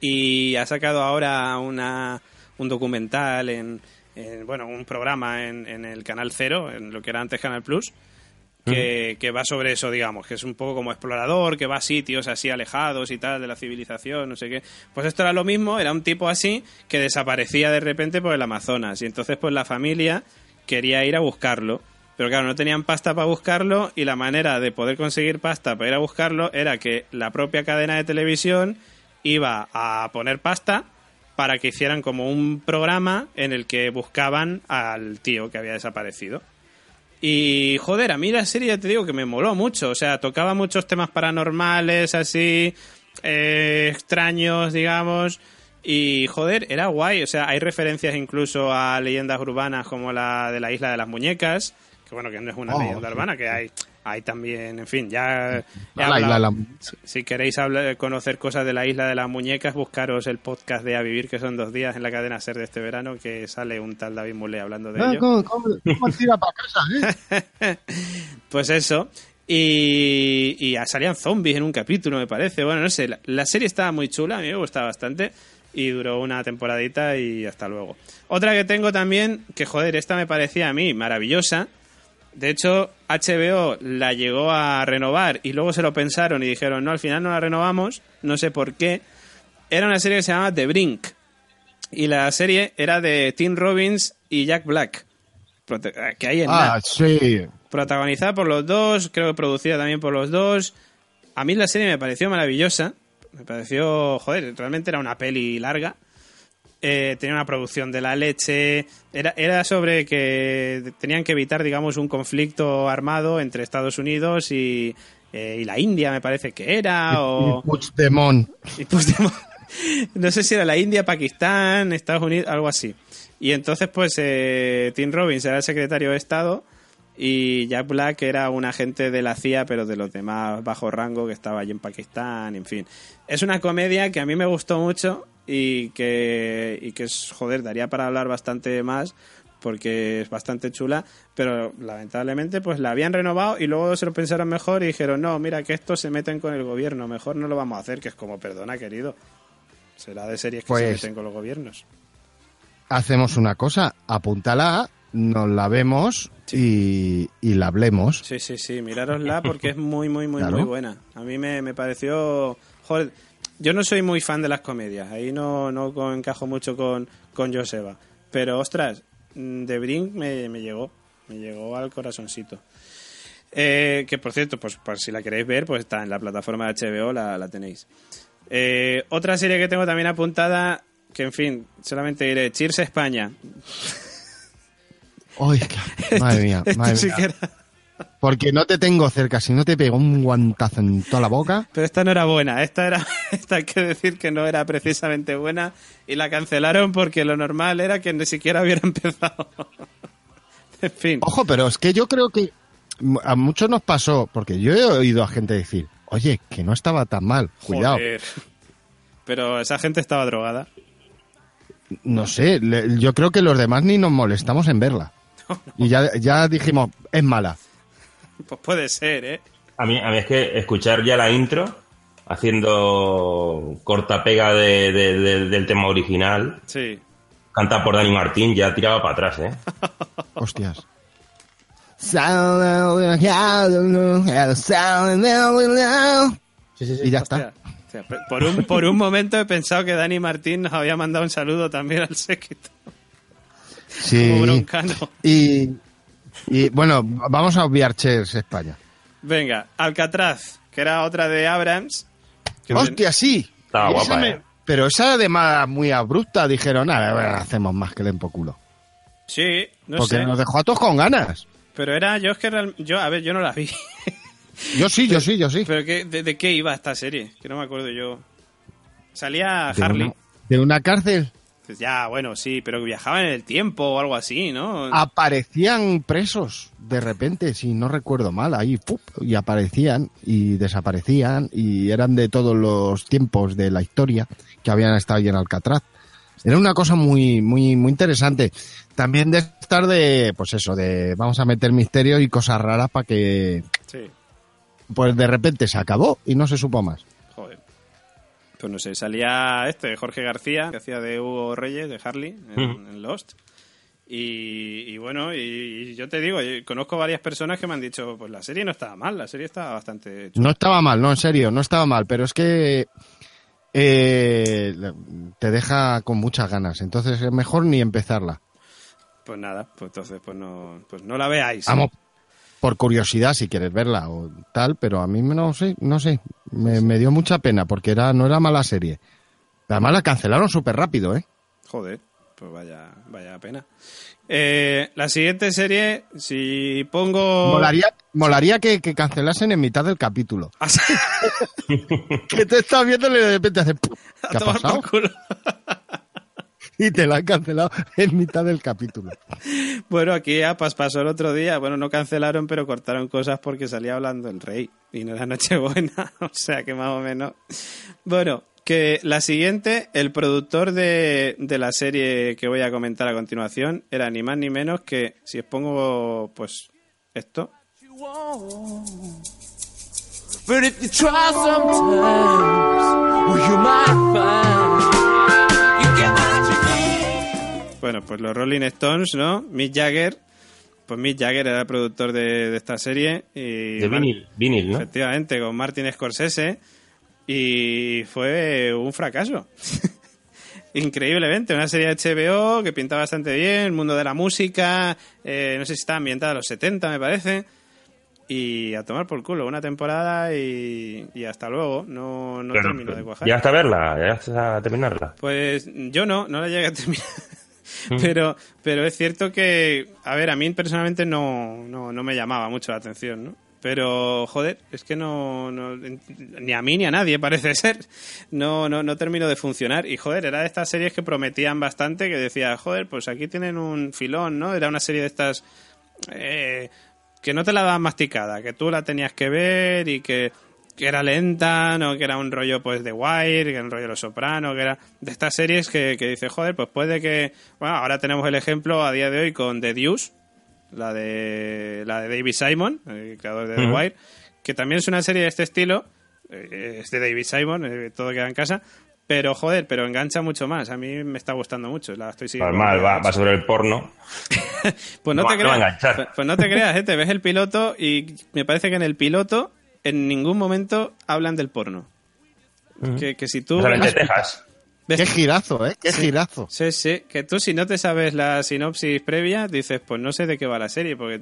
Y ha sacado ahora una, un documental en, en, bueno, un programa en, en el Canal Cero, en lo que era antes Canal Plus, que, va sobre eso, digamos, que es un poco como explorador, que va a sitios así alejados y tal de la civilización, no sé qué. Pues esto era lo mismo, era un tipo así que desaparecía de repente por el Amazonas y entonces pues la familia quería ir a buscarlo Pero claro, no tenían pasta para buscarlo y la manera de poder conseguir pasta para ir a buscarlo era que la propia cadena de televisión iba a poner pasta para que hicieran como un programa en el que buscaban al tío que había desaparecido. Y joder, a mí la serie ya te digo que me moló mucho, o sea, tocaba muchos temas paranormales, así, eh, extraños, digamos, y joder, era guay, o sea, hay referencias incluso a leyendas urbanas como la de la isla de las muñecas, que bueno, que no es una Oh, leyenda sí. urbana, que hay, hay también, en fin, ya... La hablado. isla de la- Si, si queréis hablar- conocer cosas de la isla de las muñecas, buscaros el podcast de A Vivir, que son dos días en la cadena SER de este verano, que sale un tal David Mulé hablando de Ah, ello. ¿Cómo, cómo, cómo tira para casa, eh? Pues eso. Y, y salían zombies en un capítulo, me parece. Bueno, no sé, la, la serie estaba muy chula, a mí me gustaba bastante. Y duró una temporadita y hasta luego. Otra que tengo también, que joder, esta me parecía a mí maravillosa. De hecho, HBO la llegó a renovar y luego se lo pensaron y dijeron, no, al final no la renovamos, no sé por qué. Era una serie que se llamaba The Brink. Y la serie era de Tim Robbins y Jack Black. Prote- Que hay en Ah, sí. protagonizada por los dos, creo que producida también por los dos. A mí la serie me pareció maravillosa. Me pareció, joder, realmente era una peli larga. Eh, tenía una producción de la leche. Era, era sobre que tenían que evitar, digamos, un conflicto armado entre Estados Unidos y, eh, y la India, me parece que era. O... Y Puigdemont. Y Puigdemont. no sé si era la India, Pakistán, Estados Unidos, algo así. Y entonces, pues, eh, Tim Robbins era el secretario de Estado y Jack Black era un agente de la CIA, pero de los demás bajo rango que estaba allí en Pakistán, en fin. Es una comedia que a mí me gustó mucho y que, y que es, joder, daría para hablar bastante más porque es bastante chula, pero lamentablemente pues la habían renovado y luego se lo pensaron mejor y dijeron, no, mira que estos se meten con el gobierno, mejor no lo vamos a hacer, que es como, perdona querido, será de series que se Pues- meten con los gobiernos. Hacemos una cosa, apúntala, nos la vemos y, y la hablemos. Sí, sí, sí, mirárosla porque es muy, muy, muy, Claro. muy buena. A mí me, me pareció... Joder, yo no soy muy fan de las comedias, ahí no, no encajo mucho con, con Joseba. Pero, ostras, mm, The Brink me, me llegó, me llegó al corazoncito. Eh, que por cierto, pues, pues si la queréis ver, pues está en la plataforma de HBO, la, la tenéis. Eh, otra serie que tengo también apuntada, que en fin, solamente diré Cheers España. Ay, qué- madre mía, Esto madre mía. Porque no te tengo cerca, si no te pego un guantazo en toda la boca. Pero esta no era buena, esta era, esta hay que decir que no era precisamente buena y la cancelaron porque lo normal era que ni siquiera hubiera empezado. en fin. Ojo, pero es que yo creo que a muchos nos pasó, porque yo he oído a gente decir, oye, que no estaba tan mal, cuidado. Joder. Pero esa gente estaba drogada. No sé, yo creo que los demás ni nos molestamos en verla. Y ya, ya dijimos, es mala. Pues puede ser, ¿eh? A mí, a mí es que escuchar ya la intro, haciendo corta pega de, de- de- del tema original, Sí. canta por Dani Martín, ya tiraba para atrás, ¿eh? Hostias. Y ya está. Hostia, por, un, por un momento he pensado que Dani Martín nos había mandado un saludo también al séquito. Como Sí. broncano. Y, y bueno, vamos a obviar Chess España. Venga, Alcatraz, que era otra de Abrams. Hostia, sí. Estaba esa guapa, me- ¿eh? Pero esa además muy abrupta, dijeron, nada, bueno, hacemos más que le por culo. Sí, no Porque sé. nos dejó a todos con ganas. Pero era, yo es que real- yo, a ver, yo no la vi. Yo sí, yo sí, yo sí. Pero qué, de, de qué iba esta serie? Que no me acuerdo yo. Salía De Harley. una, de una cárcel Pues ya, bueno, sí, pero que viajaban en el tiempo o algo así, ¿no? Aparecían presos de repente, si no recuerdo mal, ahí, ¡pup! y aparecían y desaparecían y eran de todos los tiempos de la historia que habían estado ahí en Alcatraz. Era una cosa muy, muy, muy interesante. También de estar de, pues eso, de vamos a meter misterio y cosas raras para que, Sí, pues de repente se acabó y no se supo más. Pues no sé, salía este, Jorge García, que hacía de Hugo Reyes, de Harley, en, Lost. Y, y bueno, y, y yo te digo, yo conozco varias personas que me han dicho, pues la serie no estaba mal, la serie estaba bastante chula. No estaba mal, no, en serio, no estaba mal, pero es que eh, te deja con muchas ganas, entonces es mejor ni empezarla. Pues nada, pues entonces pues no, pues no la veáis. Vamos, por curiosidad si quieres verla o tal, pero a mí no sé, no sé, me, me dio mucha pena porque era no era mala serie. Además la cancelaron súper rápido, ¿eh? Joder, pues vaya, vaya pena. Eh, la siguiente serie, si pongo... Molaría, molaría que, que cancelasen en mitad del capítulo. Ah. Que te estás viendo y de repente hace... ¿Qué ha pasado? Y te la han cancelado en mitad del capítulo. Bueno, aquí Apas pasó el otro día. Bueno, no cancelaron, pero cortaron cosas porque salía hablando el rey. Y no era Nochebuena. o sea que más o menos. Bueno, que la siguiente, el productor de, de la serie que voy a comentar a continuación, era ni más ni menos que, si os pongo, pues, esto. But if you try sometimes, well, you might find Bueno, pues los Rolling Stones, ¿no? Mick Jagger. Pues Mick Jagger era el productor de, de esta serie. Y De vinil, vinil, ¿no? Efectivamente, con Martin Scorsese. Y fue un fracaso. Increíblemente, una serie de HBO que pintaba bastante bien, el mundo de la música, eh, no sé si está ambientada a los 70, me parece. Y a tomar por culo, una temporada y, y hasta luego. No, no Pero, terminó de cuajar. ¿Llegaste a verla? ¿Llegaste a terminarla? Pues yo no, no la llegué a terminar. Mm. pero, pero es cierto que, a ver, a mí personalmente no, no, no me llamaba mucho la atención, ¿no? Pero, joder, es que no, no- ni a mí ni a nadie parece ser. No, no, no termino de funcionar. Y, joder, era de estas series que prometían bastante, que decía, joder, pues aquí tienen un filón, ¿no? Era una serie de estas eh, que no te la daban masticada, que tú la tenías que ver y que, que era lenta, no que era un rollo pues de Wire, que era un rollo de Los Soprano, que era de estas series que, que dice, joder, pues puede que... Bueno, ahora tenemos el ejemplo a día de hoy con The Deuce, la de, la de David Simon, el creador de The. Wire, que también es una serie de este estilo, eh, es de David Simon, eh, todo queda en casa, pero joder, pero engancha mucho más. A mí me está gustando mucho, la estoy siguiendo. Normal, va, va sobre el porno. Pues no, No te va- no a creas. enganchar. pues- Pues no te creas, ¿eh? te ves el piloto y me parece que en el piloto en ningún momento hablan del porno. que, que si tú... De Texas. ves- Qué girazo, ¿eh? Qué girazo. Sí, sí, que tú si no te sabes la sinopsis previa, dices, pues no sé de qué va la serie, porque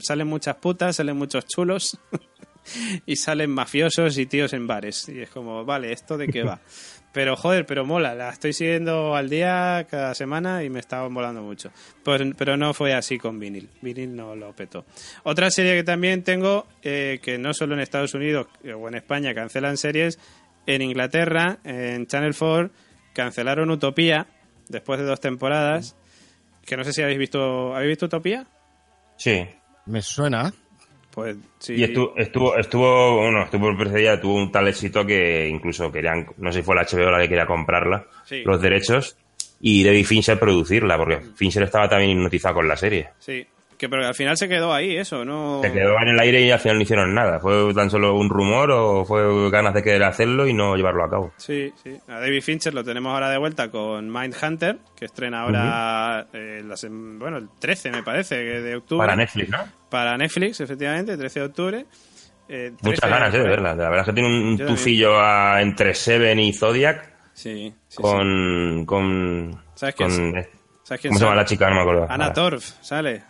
salen muchas putas, salen muchos chulos y salen mafiosos y tíos en bares. Y es como, vale, ¿esto de qué va? Pero joder, pero mola, la estoy siguiendo al día, cada semana y me estaba molando mucho. Pues, pero no fue así con vinil, vinil no lo petó. Otra serie que también tengo, eh, que no solo en Estados Unidos eh, o en España cancelan series, en Inglaterra, en Channel 4, cancelaron Utopía después de dos temporadas. Que no sé si habéis visto. ¿Habéis visto Utopía? Sí. Me suena. Pues sí. Y estuvo, estuvo, estuvo, bueno, estuvo precedida, tuvo un tal éxito que incluso querían, no sé si fue la HBO la que quería comprarla, Sí. los derechos, y David Fincher producirla, porque Fincher estaba también hipnotizado con la serie. Sí. Que pero al final se quedó ahí, eso, ¿no? Se quedó en el aire y al final no hicieron nada. ¿Fue tan solo un rumor o fue ganas de querer hacerlo y no llevarlo a cabo? Sí, sí. A David Fincher lo tenemos ahora de vuelta con Mindhunter, que estrena ahora, eh, bueno, el 13 me parece, de octubre. Para Netflix, ¿no? Para Netflix, efectivamente, 13 de octubre. Eh, 13 Muchas ganas, eh, de verla. La verdad es que tiene un Yo tufillo a- entre Seven y Zodiac Sí, sí, sí. con... con, ¿Sabes quién con- es? ¿Sabes quién ¿Cómo se llama la chica? No me acuerdo. Ana. Torf, sale.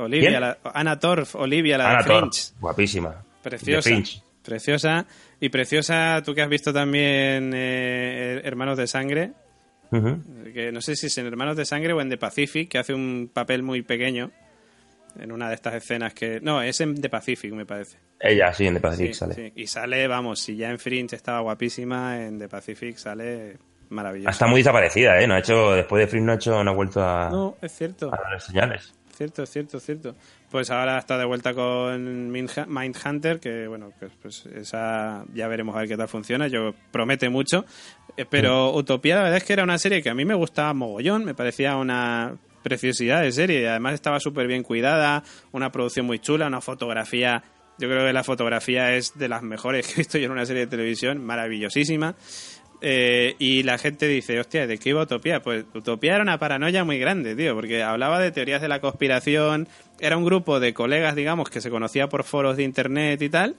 Olivia, la, Ana Torf, Olivia, la Ana de Torf, Fringe. guapísima. Preciosa. Preciosa. Y preciosa, tú que has visto también eh, Hermanos de Sangre, que no sé si es en Hermanos de Sangre o en The Pacific, que hace un papel muy pequeño en una de estas escenas que... No, es en The Pacific, me parece. Ella, sí, en The Pacific Sí, sale. sí. Y sale, vamos, si ya en Fringe estaba guapísima, en The Pacific sale maravillosa. Está muy desaparecida, ¿eh? No ha hecho, después de Fringe no ha hecho, no ha vuelto a, No, es cierto. a dar señales. Cierto, cierto, cierto. Pues ahora está de vuelta con Mindhunter, que bueno, pues, pues esa ya veremos a ver qué tal funciona. Yo promete mucho. Eh, Pero Utopía, la verdad es que era una serie que a mí me gustaba mogollón, me parecía una preciosidad de serie. Además estaba súper bien cuidada, una producción muy chula, una fotografía. Yo creo que la fotografía es de las mejores que he visto yo en una serie de televisión, maravillosísima. Eh, y la gente dice, hostia, ¿de qué iba Utopía? Pues Utopía era una paranoia muy grande, tío, porque hablaba de teorías de la conspiración, era un grupo de colegas, digamos, que se conocía por foros de internet y tal,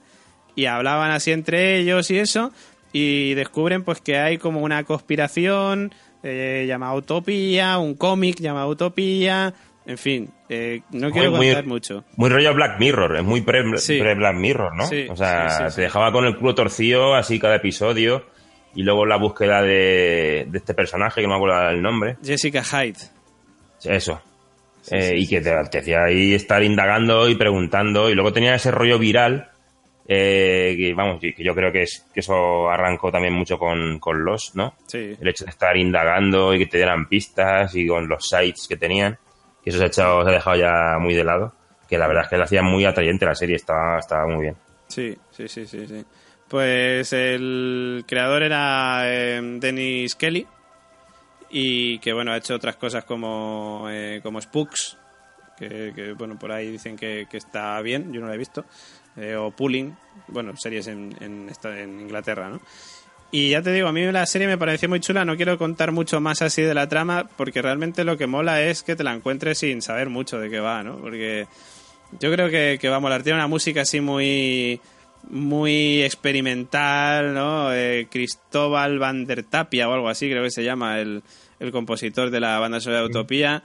y hablaban así entre ellos y eso, y descubren pues que hay como una conspiración eh, llamada Utopía, un cómic llamado Utopía, En fin, eh, no quiero Muy- muy- contar mucho. Muy rollo Black Mirror, es muy pre, Sí. pre- Black Mirror, ¿no? Sí, o sea, sí, te dejaba con el culo torcido así cada episodio y luego la búsqueda de, de este personaje, que no me acuerdo el nombre. Jessica Hyde. Eso. Eh, y que te, te hacía ahí estar indagando y preguntando. Y luego tenía ese rollo viral. eh, que vamos, que yo creo que, es, que eso arrancó también mucho con, con los, ¿no? Sí. El hecho de estar indagando y que te dieran pistas y con los sites que tenían. Que eso se ha, echado, se ha dejado ya muy de lado. Que la verdad es que le hacía muy atrayente la serie, estaba, estaba muy bien. Sí, sí, sí, sí, sí. Pues el creador era eh, Dennis Kelly y que bueno ha hecho otras cosas como eh, como Spooks que, bueno por ahí dicen que, está bien yo no la he visto eh, o Pulling bueno series en, en Inglaterra no y ya te digo a mí la serie me pareció muy chula no quiero contar mucho más así de la trama porque realmente lo que mola es que te la encuentres sin saber mucho de qué va no porque yo creo que, que va a molar. Tiene una música así muy muy experimental, ¿no? Eh, Cristóbal Van der Tapia o algo así, creo que se llama el, el compositor de la banda sonora de Utopía,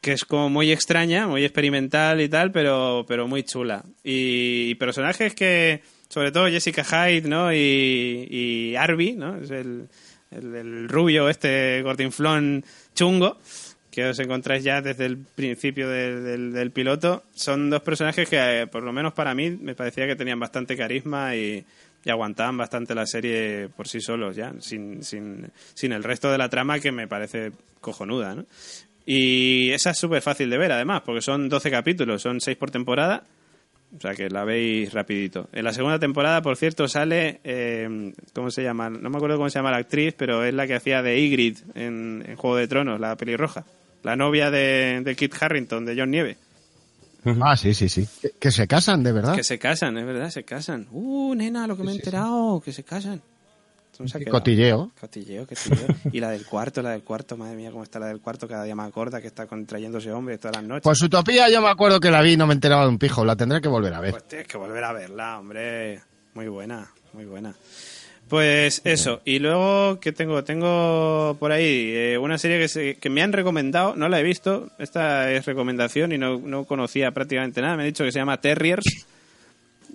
que es como muy extraña, muy experimental y tal, pero, pero muy chula. Y, y personajes que, sobre todo Jessica Hyde, ¿no? Y, y Arby, ¿no? Es el, el, el rubio este gordinflón chungo que os encontráis ya desde el principio del, del- piloto, son dos personajes que, eh, por lo menos para mí, me parecía que tenían bastante carisma y, y aguantaban bastante la serie por sí solos, ya, sin, sin, sin el resto de la trama que me parece cojonuda, ¿no? Y esa es súper fácil de ver, además, porque son 12 capítulos, son 6 por temporada, o sea que la veis rapidito. En la segunda temporada, por cierto, sale, eh, ¿cómo se llama? No me acuerdo cómo se llama la actriz, pero es la que hacía de Ygritte en, en Juego de Tronos, la pelirroja. La novia de, de Kit Harrington, de John Nieve. Ah, sí, sí, sí. Que, que se casan, de verdad. Que se casan, es verdad, se casan. Uh, nena, lo que me he enterado, que se casan. ¿Dónde se cotilleo. Cotilleo, cotilleo. y la del cuarto, la del cuarto, madre mía, cómo está la del cuarto, cada día más gorda, que está contrayéndose hombre todas las noches. Pues Utopía yo me acuerdo que la vi y no me enteraba de un pijo. La tendré que volver a ver. Pues tienes que volver a verla, hombre. Muy buena, muy buena. Pues eso, y luego, ¿qué tengo? Tengo por ahí eh, una serie que, se- que me han recomendado, no la he visto, esta es recomendación y no, no conocía prácticamente nada, me han dicho que se llama Terriers,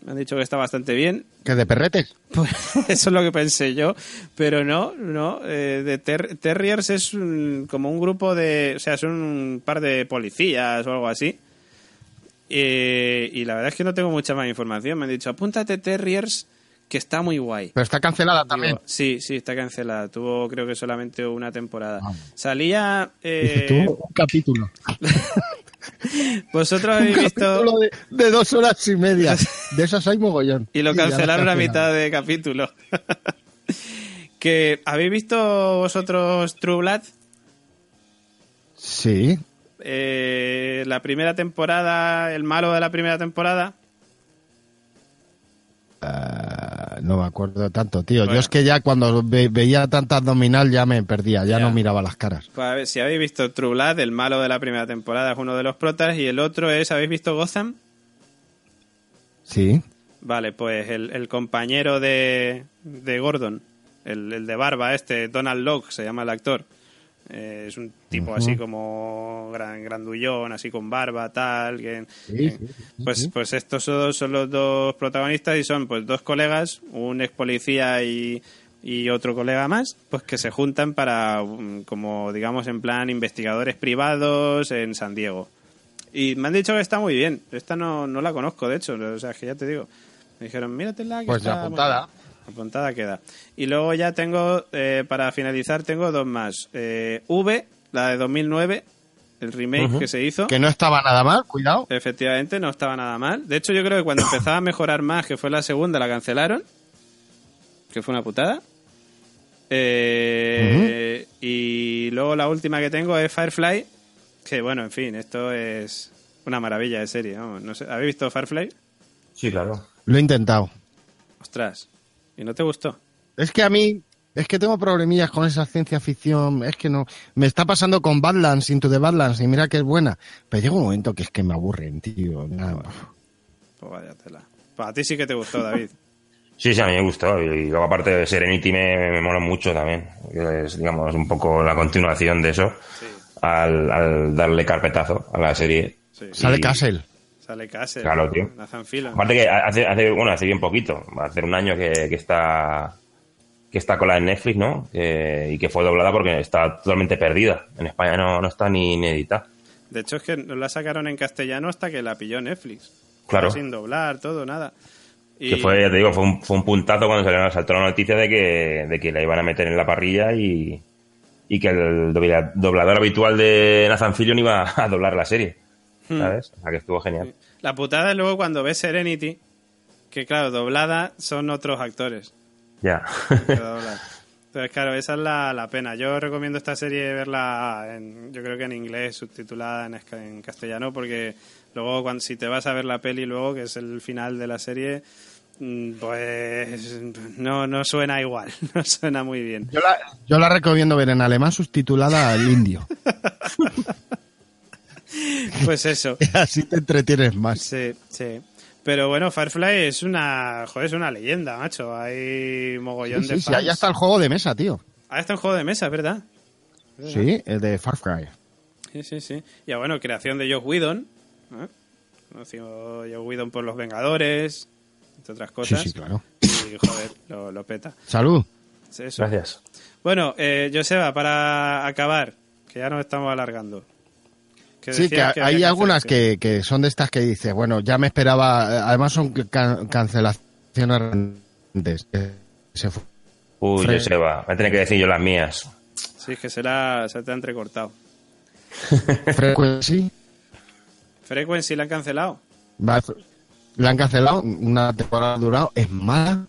me han dicho que está bastante bien, ¿Que de perretes? pues eso es lo que pensé yo, pero no, no. eh, de ter- Terriers es un- como un grupo de. O sea, son un par de policías o algo así. Eh, y la verdad es que no tengo mucha más información. Me han dicho, apúntate Terriers, que está muy guay. Pero está cancelada también. Digo, sí, sí, está cancelada. Tuvo, creo que solamente una temporada. Salía. Dices eh, tú, un capítulo. vosotros Un habéis visto. capítulo de, de dos horas y media. De esas hay mogollón. Y lo cancelaron a mitad de capítulo. que ¿Habéis visto vosotros True Blood? Sí. Eh, la primera temporada, el malo de la primera temporada. Ah, no me acuerdo tanto, tío. Bueno. Yo es que ya cuando ve- veía tanta abdominal ya me perdía, ya, Ya. no miraba las caras. Pues a ver, si habéis visto True Blood, el malo de la primera temporada es uno de los protas y el otro es, ¿habéis visto Gotham? Sí. Vale, pues el, el compañero de, de Gordon, el, el de barba este, Donald Locke se llama el actor. Eh, es un tipo así como gran, grandullón, así con barba, tal. Que, Sí, eh, sí, sí, pues, sí. pues estos son, son los dos protagonistas y son pues dos colegas, un ex policía y, y otro colega más, pues que se juntan para, um, como digamos, en plan investigadores privados en San Diego. Y me han dicho que está muy bien. Esta no, no la conozco, de hecho. O sea, que ya te digo. Me dijeron, míratela. Que Pues está muy apuntada. bien". Apuntada queda. Y luego ya tengo, eh, para finalizar, tengo dos más. Eh, v, la de 2009, el remake que se hizo. Que no estaba nada mal, cuidado. Efectivamente, no estaba nada mal. De hecho, yo creo que cuando empezaba a mejorar más, que fue la segunda, la cancelaron. Que fue una putada. Eh, Y luego la última que tengo es Firefly. Que bueno, en fin, esto es una maravilla de serie. vamos. No sé, ¿Habéis visto Firefly? Sí, claro. Lo he intentado. Ostras. ¿Y no te gustó? Es que a mí, es que tengo problemillas con esa ciencia ficción. Es que no. Me está pasando con Badlands, Into the Badlands, y mira que es buena. Pero llega un momento que es que me aburren, tío. Nada. Pues vaya tela. Pues a ti sí que te gustó, David. Sí, sí, a mí me gustó. Y luego, aparte de Serenity, me, me mola mucho también. Es, digamos, un poco la continuación de eso. al, al darle carpetazo a la serie. Sí. Sale Castle. Sale. Claro, tío. Nathan. Aparte que hace, hace, bueno, hace bien poquito, hacer un año que, que está que está con la de Netflix, ¿no? Y que fue doblada porque está totalmente perdida. En España no, no está ni, ni editada. De hecho, es que no la sacaron en castellano hasta que la pilló Netflix. Claro. Sin doblar, todo, nada. Y Que fue, ya te digo, fue un, fue un puntazo cuando salió, saltó la noticia de que, de que la iban a meter en la parrilla y, y que el dobla- doblador habitual de Nathan Fillion iba a doblar la serie. ¿Sabes? O sea que estuvo genial. La putada es luego cuando ves Serenity, que claro, doblada son otros actores. Ya. Entonces, claro, esa es la, la pena. Yo recomiendo esta serie verla, en, yo creo que en inglés, subtitulada en, en castellano, porque luego cuando, si te vas a ver la peli luego, que es el final de la serie, mm, pues no, no suena igual, no suena muy bien. Yo la, yo la recomiendo ver en alemán subtitulada al indio. Pues eso. Así te entretienes más. Sí, sí. Pero bueno, Firefly es una, joder, es una leyenda, macho. Hay mogollón Sí, de sí, sí, ahí está el juego de mesa, tío. Ah, está en juego de mesa, ¿verdad? Sí, el de Far Cry. Sí, sí, sí. Y bueno, creación de Josh Whedon. ¿eh? Conoció Josh Whedon por Los Vengadores, entre otras Sí, cosas. sí, claro. Y joder, lo, lo peta. Salud. Eso. Gracias. Bueno, eh, Joseba, para acabar, que ya nos estamos alargando. Que Sí, que hay algunas que, que son de estas que dices, bueno, ya me esperaba, además son can- cancelaciones antes. Se fue. Uy, Fre- Joseba, voy a tener que decir yo las mías. Sí, es que será, se te ha entrecortado. Frequency, Frequency la han cancelado. la han cancelado, una temporada durado, es mala,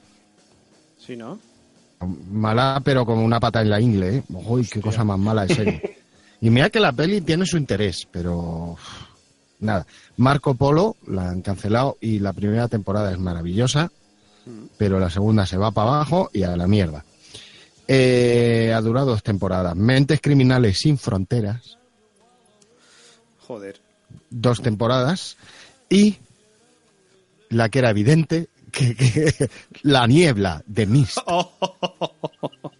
Sí, ¿no? mala pero como una pata en la ingle, ¿eh? Uy, qué cosa más mala de serie. Y mira que la peli tiene su interés, pero nada. Marco Polo la han cancelado y la primera temporada es maravillosa, pero la segunda se va para abajo y a la mierda. Eh, ha durado dos temporadas. Mentes Criminales sin Fronteras, Joder. dos temporadas. Y la que era evidente, que, que- La Niebla de Mist.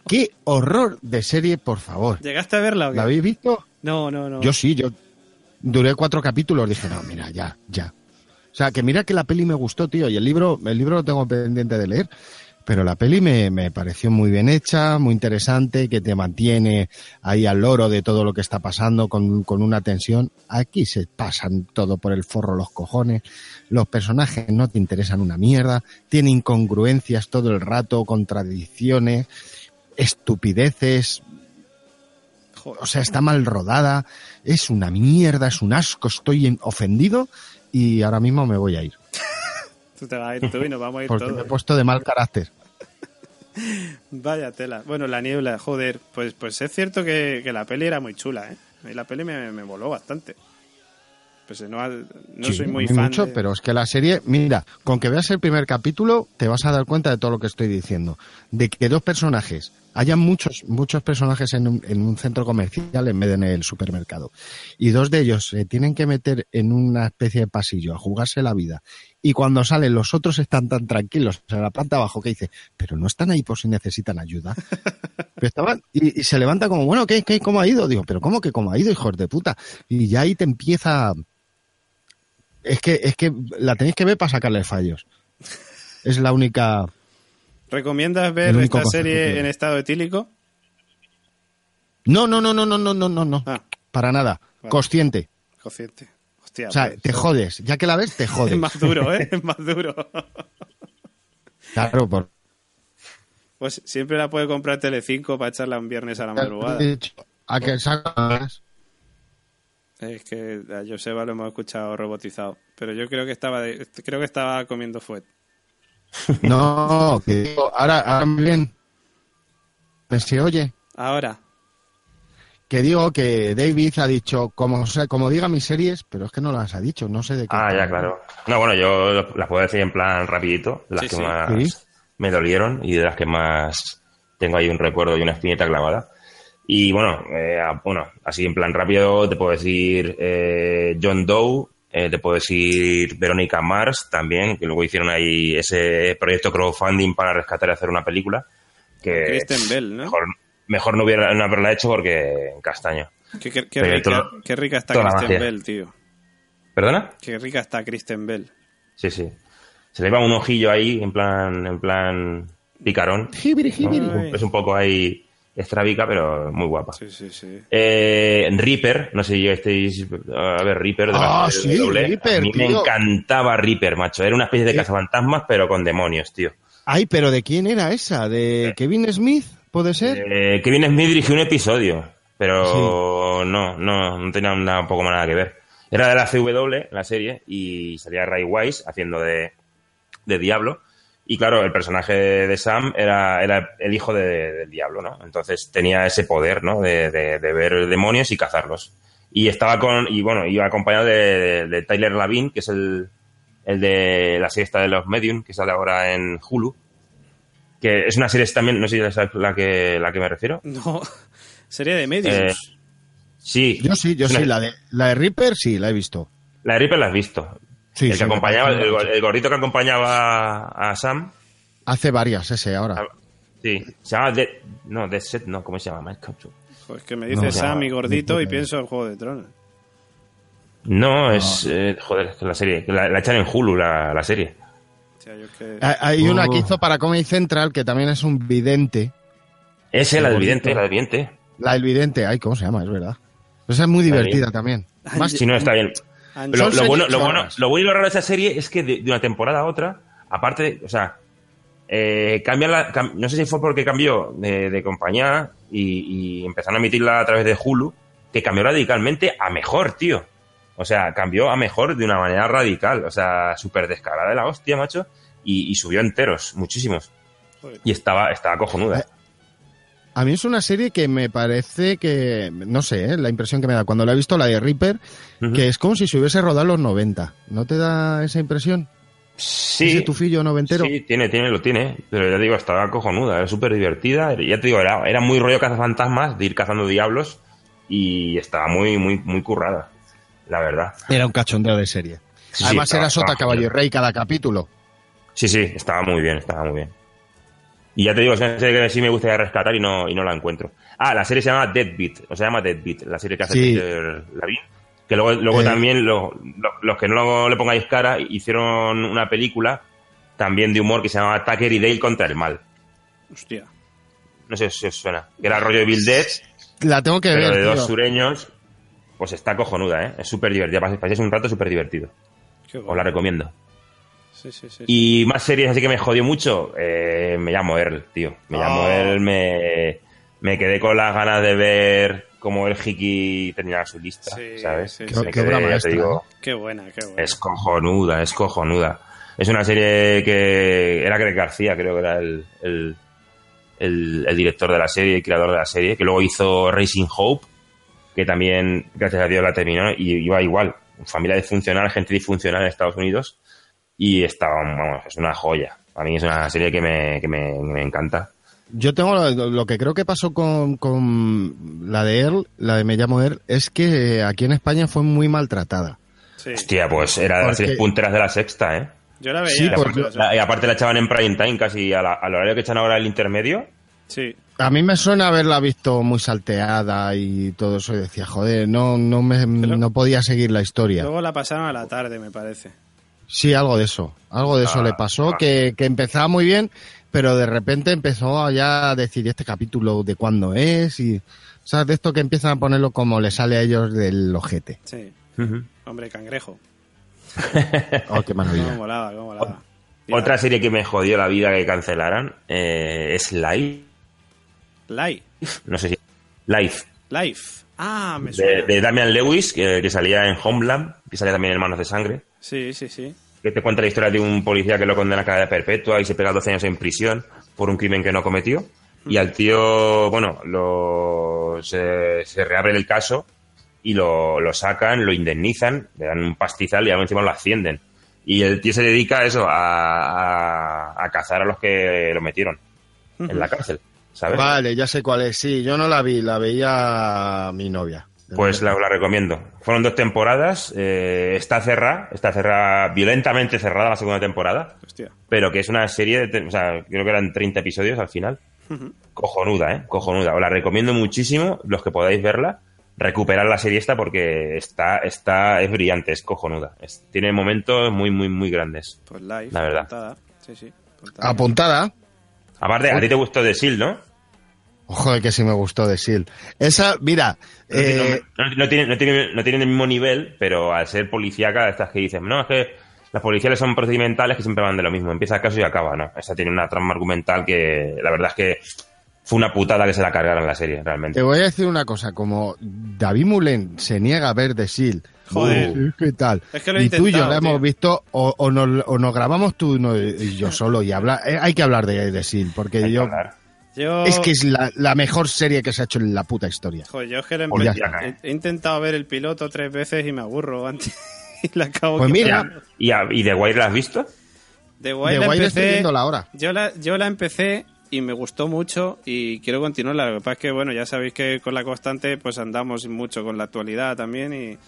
¡Qué horror de serie, por favor! ¿Llegaste a verla o qué? ¿La habéis visto? No, no, no. Yo sí, yo duré cuatro capítulos, dije, no, mira, ya, ya. O sea, que mira que la peli me gustó, tío, y el libro, el libro lo tengo pendiente de leer, pero la peli me, me pareció muy bien hecha, muy interesante, que te mantiene ahí al loro de todo lo que está pasando con, con una tensión. Aquí se pasan todo por el forro los cojones, los personajes no te interesan una mierda, tiene incongruencias todo el rato, contradicciones, estupideces, o sea, está mal rodada, es una mierda, es un asco, estoy en- ofendido y ahora mismo me voy a ir. Tú te vas a ir tú y nos vamos a ir Porque todos. me he puesto de mal carácter. Vaya tela. Bueno, la niebla, joder. Pues, pues es cierto que, que la peli era muy chula, ¿eh? Mí la peli me, me voló bastante. Pues no, no Sí, soy muy fan. mucho, de- pero es que la serie, mira, con que veas el primer capítulo te vas a dar cuenta de todo lo que estoy diciendo. De que dos personajes, hayan muchos, muchos personajes en un, en un centro comercial en vez de en el supermercado. Y dos de ellos se tienen que meter en una especie de pasillo a jugarse la vida. Y cuando salen los otros están tan tranquilos, o sea, la planta abajo que dice, pero no están ahí por si necesitan ayuda. Pero estaban, y, y se levanta como, bueno, ¿qué, qué, cómo ha ido? Digo, pero ¿cómo que cómo ha ido, hijos de puta? Y ya ahí te empieza, es que, es que la tenéis que ver para sacarle fallos. Es la única. ¿Recomiendas ver esta serie en estado etílico? No, no, no, no, no, no, no, no, no. Ah, Para nada. Vale. Consciente. consciente. Hostia. O sea, pues, te jodes. Ya que la ves, te Es jodes. más duro, ¿eh? Es más duro. Claro, por. Pues siempre la puede comprar Telecinco para echarla un viernes a la madrugada. A que sacas. Es que a Joseba lo hemos escuchado robotizado. Pero yo creo que estaba de- creo que estaba comiendo fuet. No, que digo, ahora, ahora bien. ¿Me se oye? Ahora. Que digo que David ha dicho, como, sea, como diga mis series, pero es que no las ha dicho, no sé de qué. Ah, ya, claro. No, bueno, yo las puedo decir en plan rapidito, de las Sí, que sí. más Sí. me dolieron y de las que más tengo ahí un recuerdo y una espineta clavada. Y bueno, eh, bueno, así en plan rápido te puedo decir eh, John Doe, eh, te puedo decir Verónica Mars también, que luego hicieron ahí ese proyecto crowdfunding para rescatar y hacer una película. Que Kristen Bell, ¿no? mejor, mejor no hubiera no haberla hecho porque castaño. Qué, qué- qué rica, todo- qué rica está Kristen magia. Bell, tío. ¿Perdona? Qué rica está Kristen Bell. Sí, sí. Se le va un ojillo ahí, en plan, en plan picarón. Jibiri, jibiri. Ay. Es un poco ahí extravica, pero muy guapa. Sí, sí, sí. Eh, Reaper, no sé si estáis a ver Reaper de la Ah, sí, doble. Reaper, A mí me encantaba Reaper, macho. Era una especie de cazafantasmas, pero con demonios, tío. Ay, pero ¿de quién era esa? ¿De Kevin Smith? ¿Puede ser? Eh, Kevin Smith dirigió un episodio, pero no, no, no tenía nada, un poco más nada que ver. Era de la CW, la serie, y salía Ray Wise haciendo de, de Diablo. Y claro, el personaje de Sam era, era el hijo de- del Diablo, ¿no? Entonces tenía ese poder, ¿no? De, de- de ver demonios y cazarlos. Y estaba con, y bueno, iba acompañado de, de- de Tyler Lavin, que es el, el de la serie esta de los Medium, que sale ahora en Hulu. Que es una serie también, no sé si es la que, la que me refiero. No, serie de medios. Eh, Sí. Yo sí, yo sí. La de, la de Reaper sí, la he visto. La de Reaper la has visto. Sí, el que acompañaba, el, gordito que acompañaba a Sam. Hace varias ese ahora. Ah, Sí. Se llama Dead, no, Dead Set, no, ¿cómo se llama? Mike. Pues que me dice No, Sam y gordito y pienso en Juego de Tronos. No, es, eh, joder, es que la serie, la, la echan en Hulu, la, la serie. O sea, yo es que... Ha- Hay una que Oh. hizo para Comedy Central que también es un vidente. Esa es la del vidente, la del vidente. La del vidente, ay, ¿cómo se llama? Es verdad. Esa es muy divertida también. Más- Si no, está bien. Lo, bueno, lo, bueno, lo bueno y lo raro de esa serie es que de, de una temporada a otra, aparte, de- o sea, eh, cambian la, cam- no sé si fue porque cambió de, de compañía y, y empezaron a emitirla a través de Hulu, que cambió radicalmente a mejor, tío. O sea, cambió a mejor de una manera radical, o sea, súper descarada de la hostia, macho, y, y subió enteros, muchísimos. Y estaba, estaba cojonuda. A mí es una serie que me parece que, no sé, ¿eh? la impresión que me da cuando la he visto, la de Reaper, que es como si se hubiese rodado los 90. ¿No te da esa impresión? Sí, Ese tufillo noventero. Sí, tiene, tiene, lo tiene. Pero ya te digo, estaba cojonuda, era súper divertida. Ya te digo, era, era muy rollo cazafantasmas, de ir cazando diablos. Y estaba muy, muy, muy currada, la verdad. Era un cachondeo de serie. Sí, Además estaba- era Sota Caballo y. Rey cada capítulo. Sí, sí, estaba muy bien, estaba muy bien. Y ya te digo, es una serie que sí me gustaría rescatar y no, y no la encuentro. Ah, la serie se llama Deadbeat, o se llama Deadbeat, la serie que hace Sí. Peter Lavin. Que luego, luego Eh. también, lo- lo- los que no le pongáis cara, hicieron una película también de humor que se llama Tucker y Dale contra el mal. Hostia. No sé si os suena. Que era rollo de Bill Dead, La tengo que pero ver. de dos sureños. Pues está cojonuda, ¿eh? Es súper divertida. Pas- Pasáis un rato súper divertido. Os la recomiendo. Sí, sí, sí. Y más series así que me jodió mucho. eh, me llamo Earl, tío. Me llamo Oh. Earl. Me, me quedé con las ganas de ver cómo el Hiki tenía su lista, Sí, ¿sabes? sí, Qué- quedé, maestra, digo, Qué buena, qué buena. es cojonuda, es cojonuda. Es una serie que era Greg García, creo que era el, el, el- el director de la serie, el creador de la serie, que luego hizo Racing Hope, que también, gracias a Dios, la terminó y iba igual. Familia disfuncional, gente disfuncional en Estados Unidos y estaba, vamos, es una joya. A mí es una serie que me, que me, me encanta. Yo tengo lo, lo que creo que pasó con, con la de Earl, la de Me llamo Earl, es que aquí en España fue muy maltratada. Sí. Hostia, pues era de las Porque- series punteras de la sexta, ¿eh? Yo la veía. Sí, Y pero- aparte, la- y aparte la echaban en prime time casi a la- al horario que echan ahora el intermedio. Sí. A mí me suena haberla visto muy salteada y todo eso y decía, joder, no, no, me, Pero- no podía seguir la historia. Luego la pasaron a la tarde, me parece. Sí, algo de eso. Algo de eso Ah, le pasó, ah. que, que empezaba muy bien, pero de repente empezó a ya a decir este capítulo de cuándo es y... ¿Sabes? De esto que empiezan a ponerlo como le sale a ellos del ojete. Sí. Ujú. Hombre, cangrejo. Oh, qué Cómo maravilla. molaba, cómo molaba. Y Otra serie que me jodió la vida que cancelaran eh, es Life. Live. No sé si. Life. Life. Ah, me De, suena. de Damian Lewis, que, que salía en Homeland, que salía también en Manos de Sangre. Sí, sí, sí. Que te cuenta la historia de un policía que lo condena a cadena perpetua y se pega 12 años en prisión por un crimen que no cometió. Y al tío, bueno, lo, se, se reabre el caso y lo, lo sacan, lo indemnizan, le dan un pastizal y aún encima lo ascienden. Y el tío se dedica a eso, a, a, a cazar a los que lo metieron en la cárcel, ¿sabes? Vale, ya sé cuál es. Sí, yo no la vi, la veía mi novia. Pues la, la recomiendo. Fueron dos temporadas, eh, está cerrada, está cerrada, violentamente cerrada la segunda temporada, Hostia. pero que es una serie, de, o sea, creo que eran 30 episodios al final. Cojonuda, ¿eh? Cojonuda. Os la recomiendo muchísimo, los que podáis verla, recuperar la serie esta porque está, está, es brillante, es cojonuda. Es- tiene momentos muy, muy, muy grandes. Pues live, La verdad. portada. Sí, sí. portada. Apuntada. Aparte, a ti te gustó The Seal, ¿no? Ojo de que sí me gustó de Seal. Esa, mira, No, tiene- eh, no, no tiene, no, tiene, no tiene el mismo nivel, pero al ser policíaca, estas que dicen, no, es que las policiales son procedimentales que siempre van de lo mismo, empieza el caso y acaba, ¿no? Esta tiene una trama argumental que la verdad es que fue una putada que se la cargaron la serie, realmente. te voy a decir una cosa, como David Mullen se niega a ver de Seal. Joder. ¿Qué tal? Es que lo he y tú y yo la hemos visto, o, o nos, o nos grabamos tú y yo solo, y habla, eh, hay que hablar de, de Seal, porque Hay yo... Yo... Es que es la, la mejor serie que se ha hecho en la puta historia. Joder, yo es que he, he intentado ver el piloto tres veces y me aburro antes. y la acabo Pues mira. ¿Y, a- ¿Y The Wire la has visto? The Wire de la Wire estoy empecé, viendo la hora. yo la, yo la empecé y me gustó mucho y quiero continuarla. Lo que pasa es que, bueno, ya sabéis que con la constante pues andamos mucho con la actualidad también y,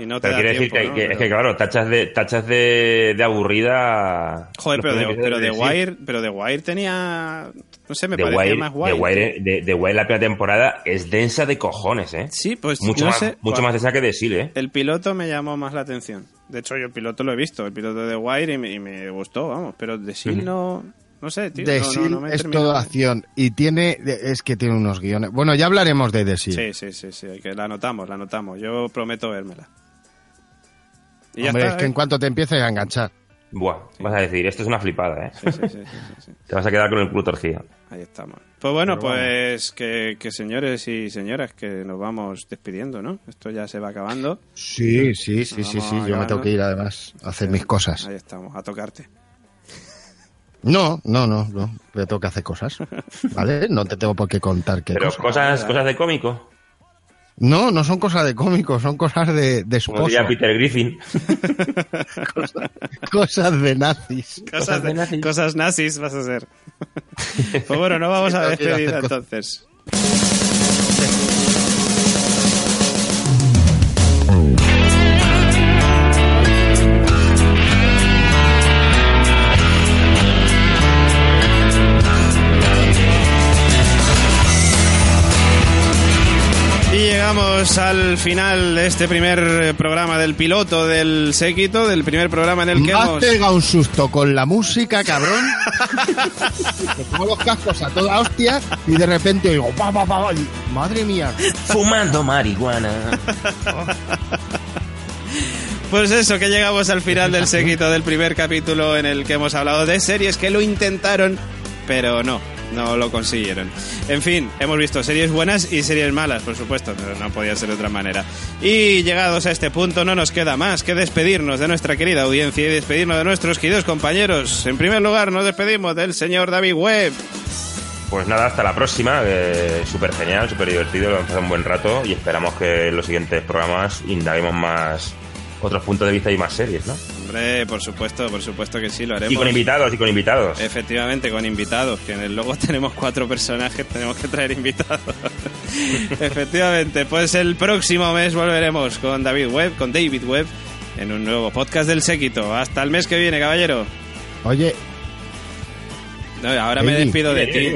y no te pero da tiempo, decir que, ¿no? que- es que, claro, tachas de, tachas de, de aburrida. Joder, pero, de, pero de Wire, pero The Wire tenía... No sé, me parecía Wire, más guay. The Wire, de, Wire la primera temporada es densa de cojones, ¿eh? Sí, pues mucho no más, sé, mucho más densa que The Seal, ¿eh? El piloto me llamó más la atención. De hecho, yo el piloto lo he visto, el piloto de The Wire, y me, y me gustó, vamos. Pero de Seal no... No sé, tío. The no, Seal no me es toda acción y tiene, es que tiene unos guiones. Bueno, ya hablaremos de The Seal. Sí, sí, sí, sí, que la anotamos, la anotamos. Yo prometo vérmela. Y ya Hombre, está, es que ¿eh? en cuanto te empieces a enganchar. Buah, vas a decir, esto es una flipada, ¿eh? Sí, sí, sí, sí, sí, sí. Te vas a quedar con el culo torcido. Ahí estamos. Pues bueno, Pero pues que, que señores y señoras, que nos vamos despidiendo, ¿no? Esto ya se va acabando. Sí, sí, sí, Nos sí, sí. Yo me tengo que ir además a hacer mis cosas. Ahí estamos, a tocarte. No, no, no, no. Yo tengo que hacer cosas. ¿Vale? No te tengo por qué contar qué Pero cosas. cosas, cosas de cómico, No, no son cosas de cómicos, son cosas de, de como esposo. diría Peter Griffin. Cosas de nazis. Cosas, de- cosas nazis vas a hacer. pues bueno, no vamos a despedir entonces. Llegamos al final de este primer programa del piloto del séquito, del primer programa en el que hemos... pegado un susto con la música, cabrón. Me pongo los cascos a toda hostia y de repente oigo... Pa, pa, pa, madre mía. Fumando marihuana. Pues eso, que llegamos al final del séquito del primer capítulo en el que hemos hablado de series que lo intentaron, pero no, no lo consiguieron. En fin, hemos visto series buenas y series malas, por supuesto, pero no podía ser de otra manera. Y llegados a este punto no nos queda más que despedirnos de nuestra querida audiencia y despedirnos de nuestros queridos compañeros. En primer lugar, nos despedimos del señor David Webb. Pues nada, hasta la próxima. Súper genial, súper divertido. Lo hemos pasado un buen rato y esperamos que en los siguientes programas indaguemos más otros puntos de vista y más series, ¿no? Hombre, por supuesto, por supuesto que sí, lo haremos. Y con invitados, y con invitados. Efectivamente, con invitados, que en el logo tenemos cuatro personajes, tenemos que traer invitados. Efectivamente, pues el próximo mes volveremos con David Webb, con David Webb, en un nuevo podcast del Séquito. Hasta el mes que viene, caballero. Oye, No, ahora me despido de ti.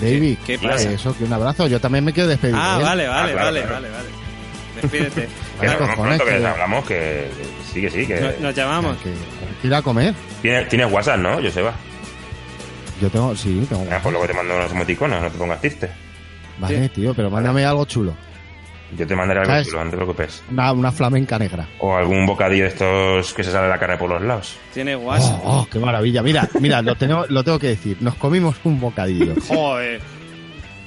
David, ¿Qué pasa? Eso, que un abrazo. Yo también me quiero despedir. Ah, ¿eh? vale, vale, Ah, claro, vale, claro. vale, vale. Despídete. Que pronto, hablamos, que, sí, que sí. Que... Nos, nos llamamos. Que, que ir a comer. ¿Tienes, tienes WhatsApp, ¿no, Joseba? Yo tengo, sí, tengo. Ah, pues luego te mando unos emoticonos, no te pongas triste. Vale, tío, pero mándame algo chulo. Yo te mandaré algo ¿Sabes? chulo, no te preocupes. Una, una flamenca negra. O algún bocadillo de estos que se sale la carne por los lados. Tiene WhatsApp. Oh, oh, qué maravilla. Mira, mira, lo tengo, lo tengo que decir. Nos comimos un bocadillo. Joder.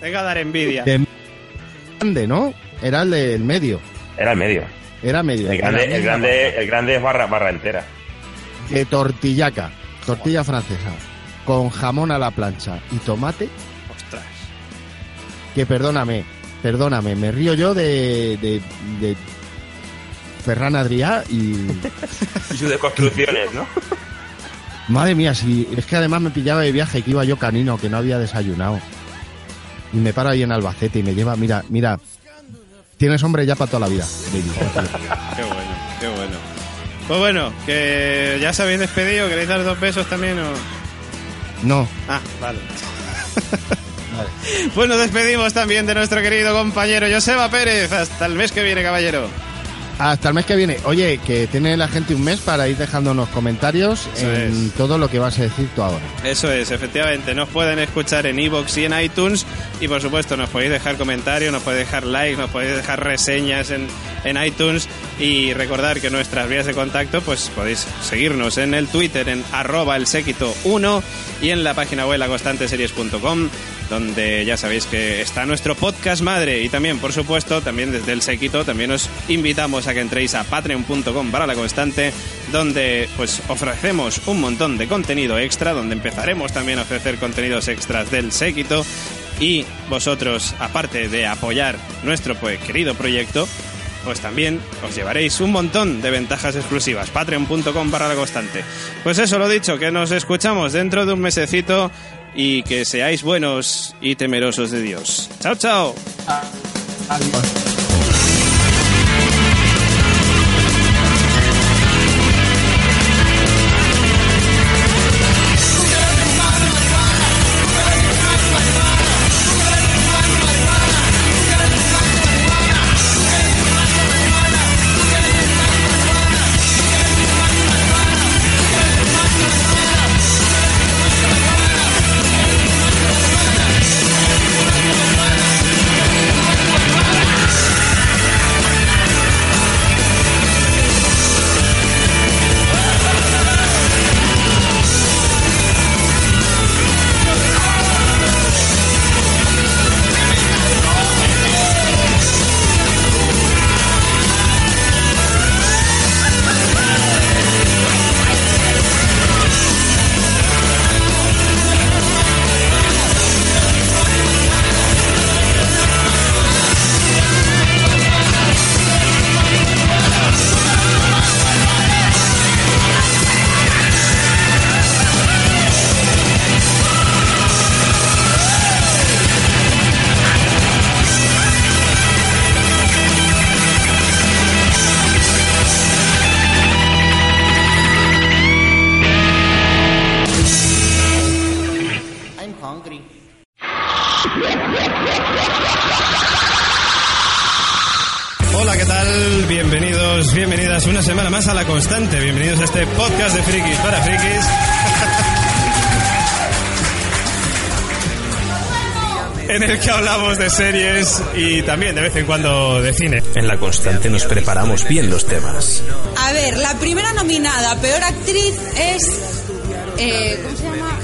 Venga a dar envidia. De grande, ¿no? Era el del medio. Era el medio. Era medio. El grande, el grande, el grande es barra, barra entera. De tortillaca. Tortilla francesa. Con jamón a la plancha y tomate. Ostras. Que perdóname, perdóname, me río yo de, de, de Ferran Adrià y... Y sus construcciones, ¿no? Madre mía, si es que además me pillaba de viaje que iba yo canino, que no había desayunado. Y me paro ahí en Albacete y me lleva, mira, mira, tienes hombre ya para toda la vida. baby. Qué bueno, qué bueno. Pues bueno, que ya se habéis despedido, ¿queréis dar dos besos también o...? No, Ah, vale. vale. Pues nos despedimos también de nuestro querido compañero Joseba Pérez. Hasta el mes que viene, caballero. Hasta el mes que viene. Oye, que tiene la gente un mes para ir dejándonos comentarios Eso en es. todo lo que vas a decir tú ahora. Eso es, efectivamente. Nos pueden escuchar en iVoox y en iTunes. Y por supuesto, nos podéis dejar comentarios, nos podéis dejar likes, nos podéis dejar reseñas en, en iTunes. Y recordar que nuestras vías de contacto, pues podéis seguirnos en el Twitter en arroba el séquito 1 y en la página web laconstanteseries.com donde ya sabéis que está nuestro podcast madre y también por supuesto también desde el séquito también os invitamos a que entréis a patreon.com para la constante donde pues ofrecemos un montón de contenido extra donde empezaremos también a ofrecer contenidos extras del séquito y vosotros aparte de apoyar nuestro pues, querido proyecto pues también os llevaréis un montón de ventajas exclusivas. Patreon.com para la constante. Pues eso lo dicho, que nos escuchamos dentro de un mesecito y que seáis buenos y temerosos de Dios. Chao, chao. Y también de vez en cuando de cine. En la constante nos preparamos bien los temas. A ver, la primera nominada a peor actriz es. eh, ¿Cómo se llama?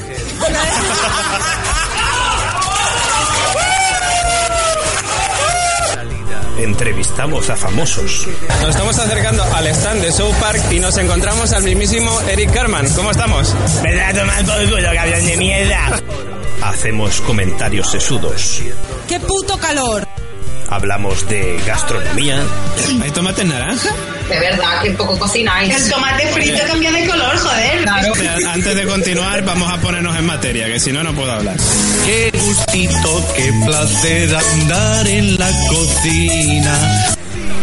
Entrevistamos a famosos. Nos estamos acercando al stand de South Park y nos encontramos al mismísimo Eric Carman. ¿Cómo estamos? ¿Verdad, tomar por culo, cabrón de mierda? Hacemos comentarios sesudos. ¡Qué puto calor! Hablamos de gastronomía. ¿Hay tomate naranja? De verdad, que poco cocináis. El tomate frito cambia de color, joder. Antes de continuar, vamos a ponernos en materia, que si no, no puedo hablar. Qué gustito, qué placer andar en la cocina.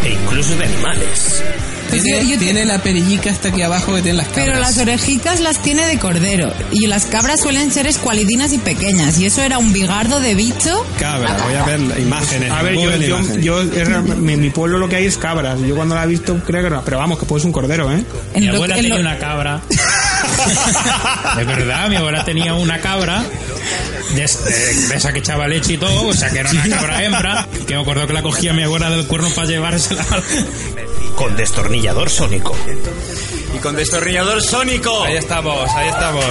E incluso de animales. Tiene, tiene la perillica hasta aquí abajo que tiene las cabras. Pero las orejitas las tiene de cordero. Y las cabras suelen ser escualidinas y pequeñas. Y eso era un bigardo de bicho. Cabra, voy a ver imágenes. A ver, yo, yo, real- mi, mi pueblo lo que hay es cabras. Yo cuando la he visto creo que no, pero vamos, que puede ser un cordero, ¿eh? En Mi abuela en tenía lo- una cabra. De verdad, mi abuela tenía una cabra. De, de- de esa que echaba leche y todo, o sea que era una cabra hembra. Que me acuerdo que la cogía mi abuela del cuerno para llevársela. Con destornillador sónico. Y con destornillador sónico. Ahí estamos, ahí estamos.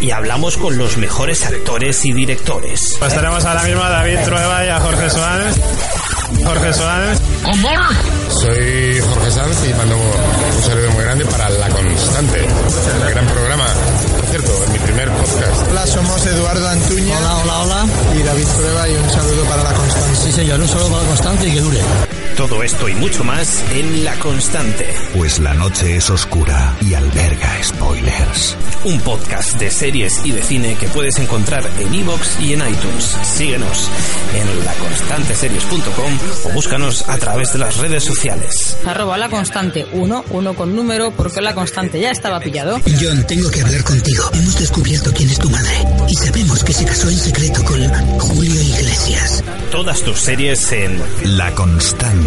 Y hablamos con los mejores actores y directores. Pues tenemos ahora mismo a David Trueba y a Jorge Suárez. Jorge Suárez. Soy Jorge Sanz y mando un saludo muy grande para La Constante, primer podcast. Hola, somos Eduardo Antuña. Hola, hola, hola. Y David Prueba y un saludo para la Constante. Sí, señor, un saludo para la Constante y que dure. Todo esto y mucho más en La Constante. Pues la noche es oscura y alberga spoilers. Un podcast de series y de cine que puedes encontrar en iVoox y en iTunes. Síguenos en laconstanteseries.com o búscanos a través de las redes sociales. Arroba La Constante 1, con número, porque La Constante ya estaba pillado. John, tengo que hablar contigo. Hemos descubierto quién es tu madre y sabemos que se casó en secreto con Julio Iglesias. Todas tus series en La Constante.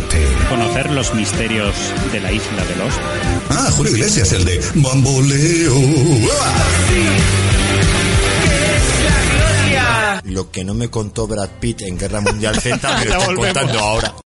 Conocer los misterios de la isla de los. Ah, Julio Iglesias, el de Bamboleo. Lo que no me contó Brad Pitt en Guerra Mundial Z me lo está contando ahora.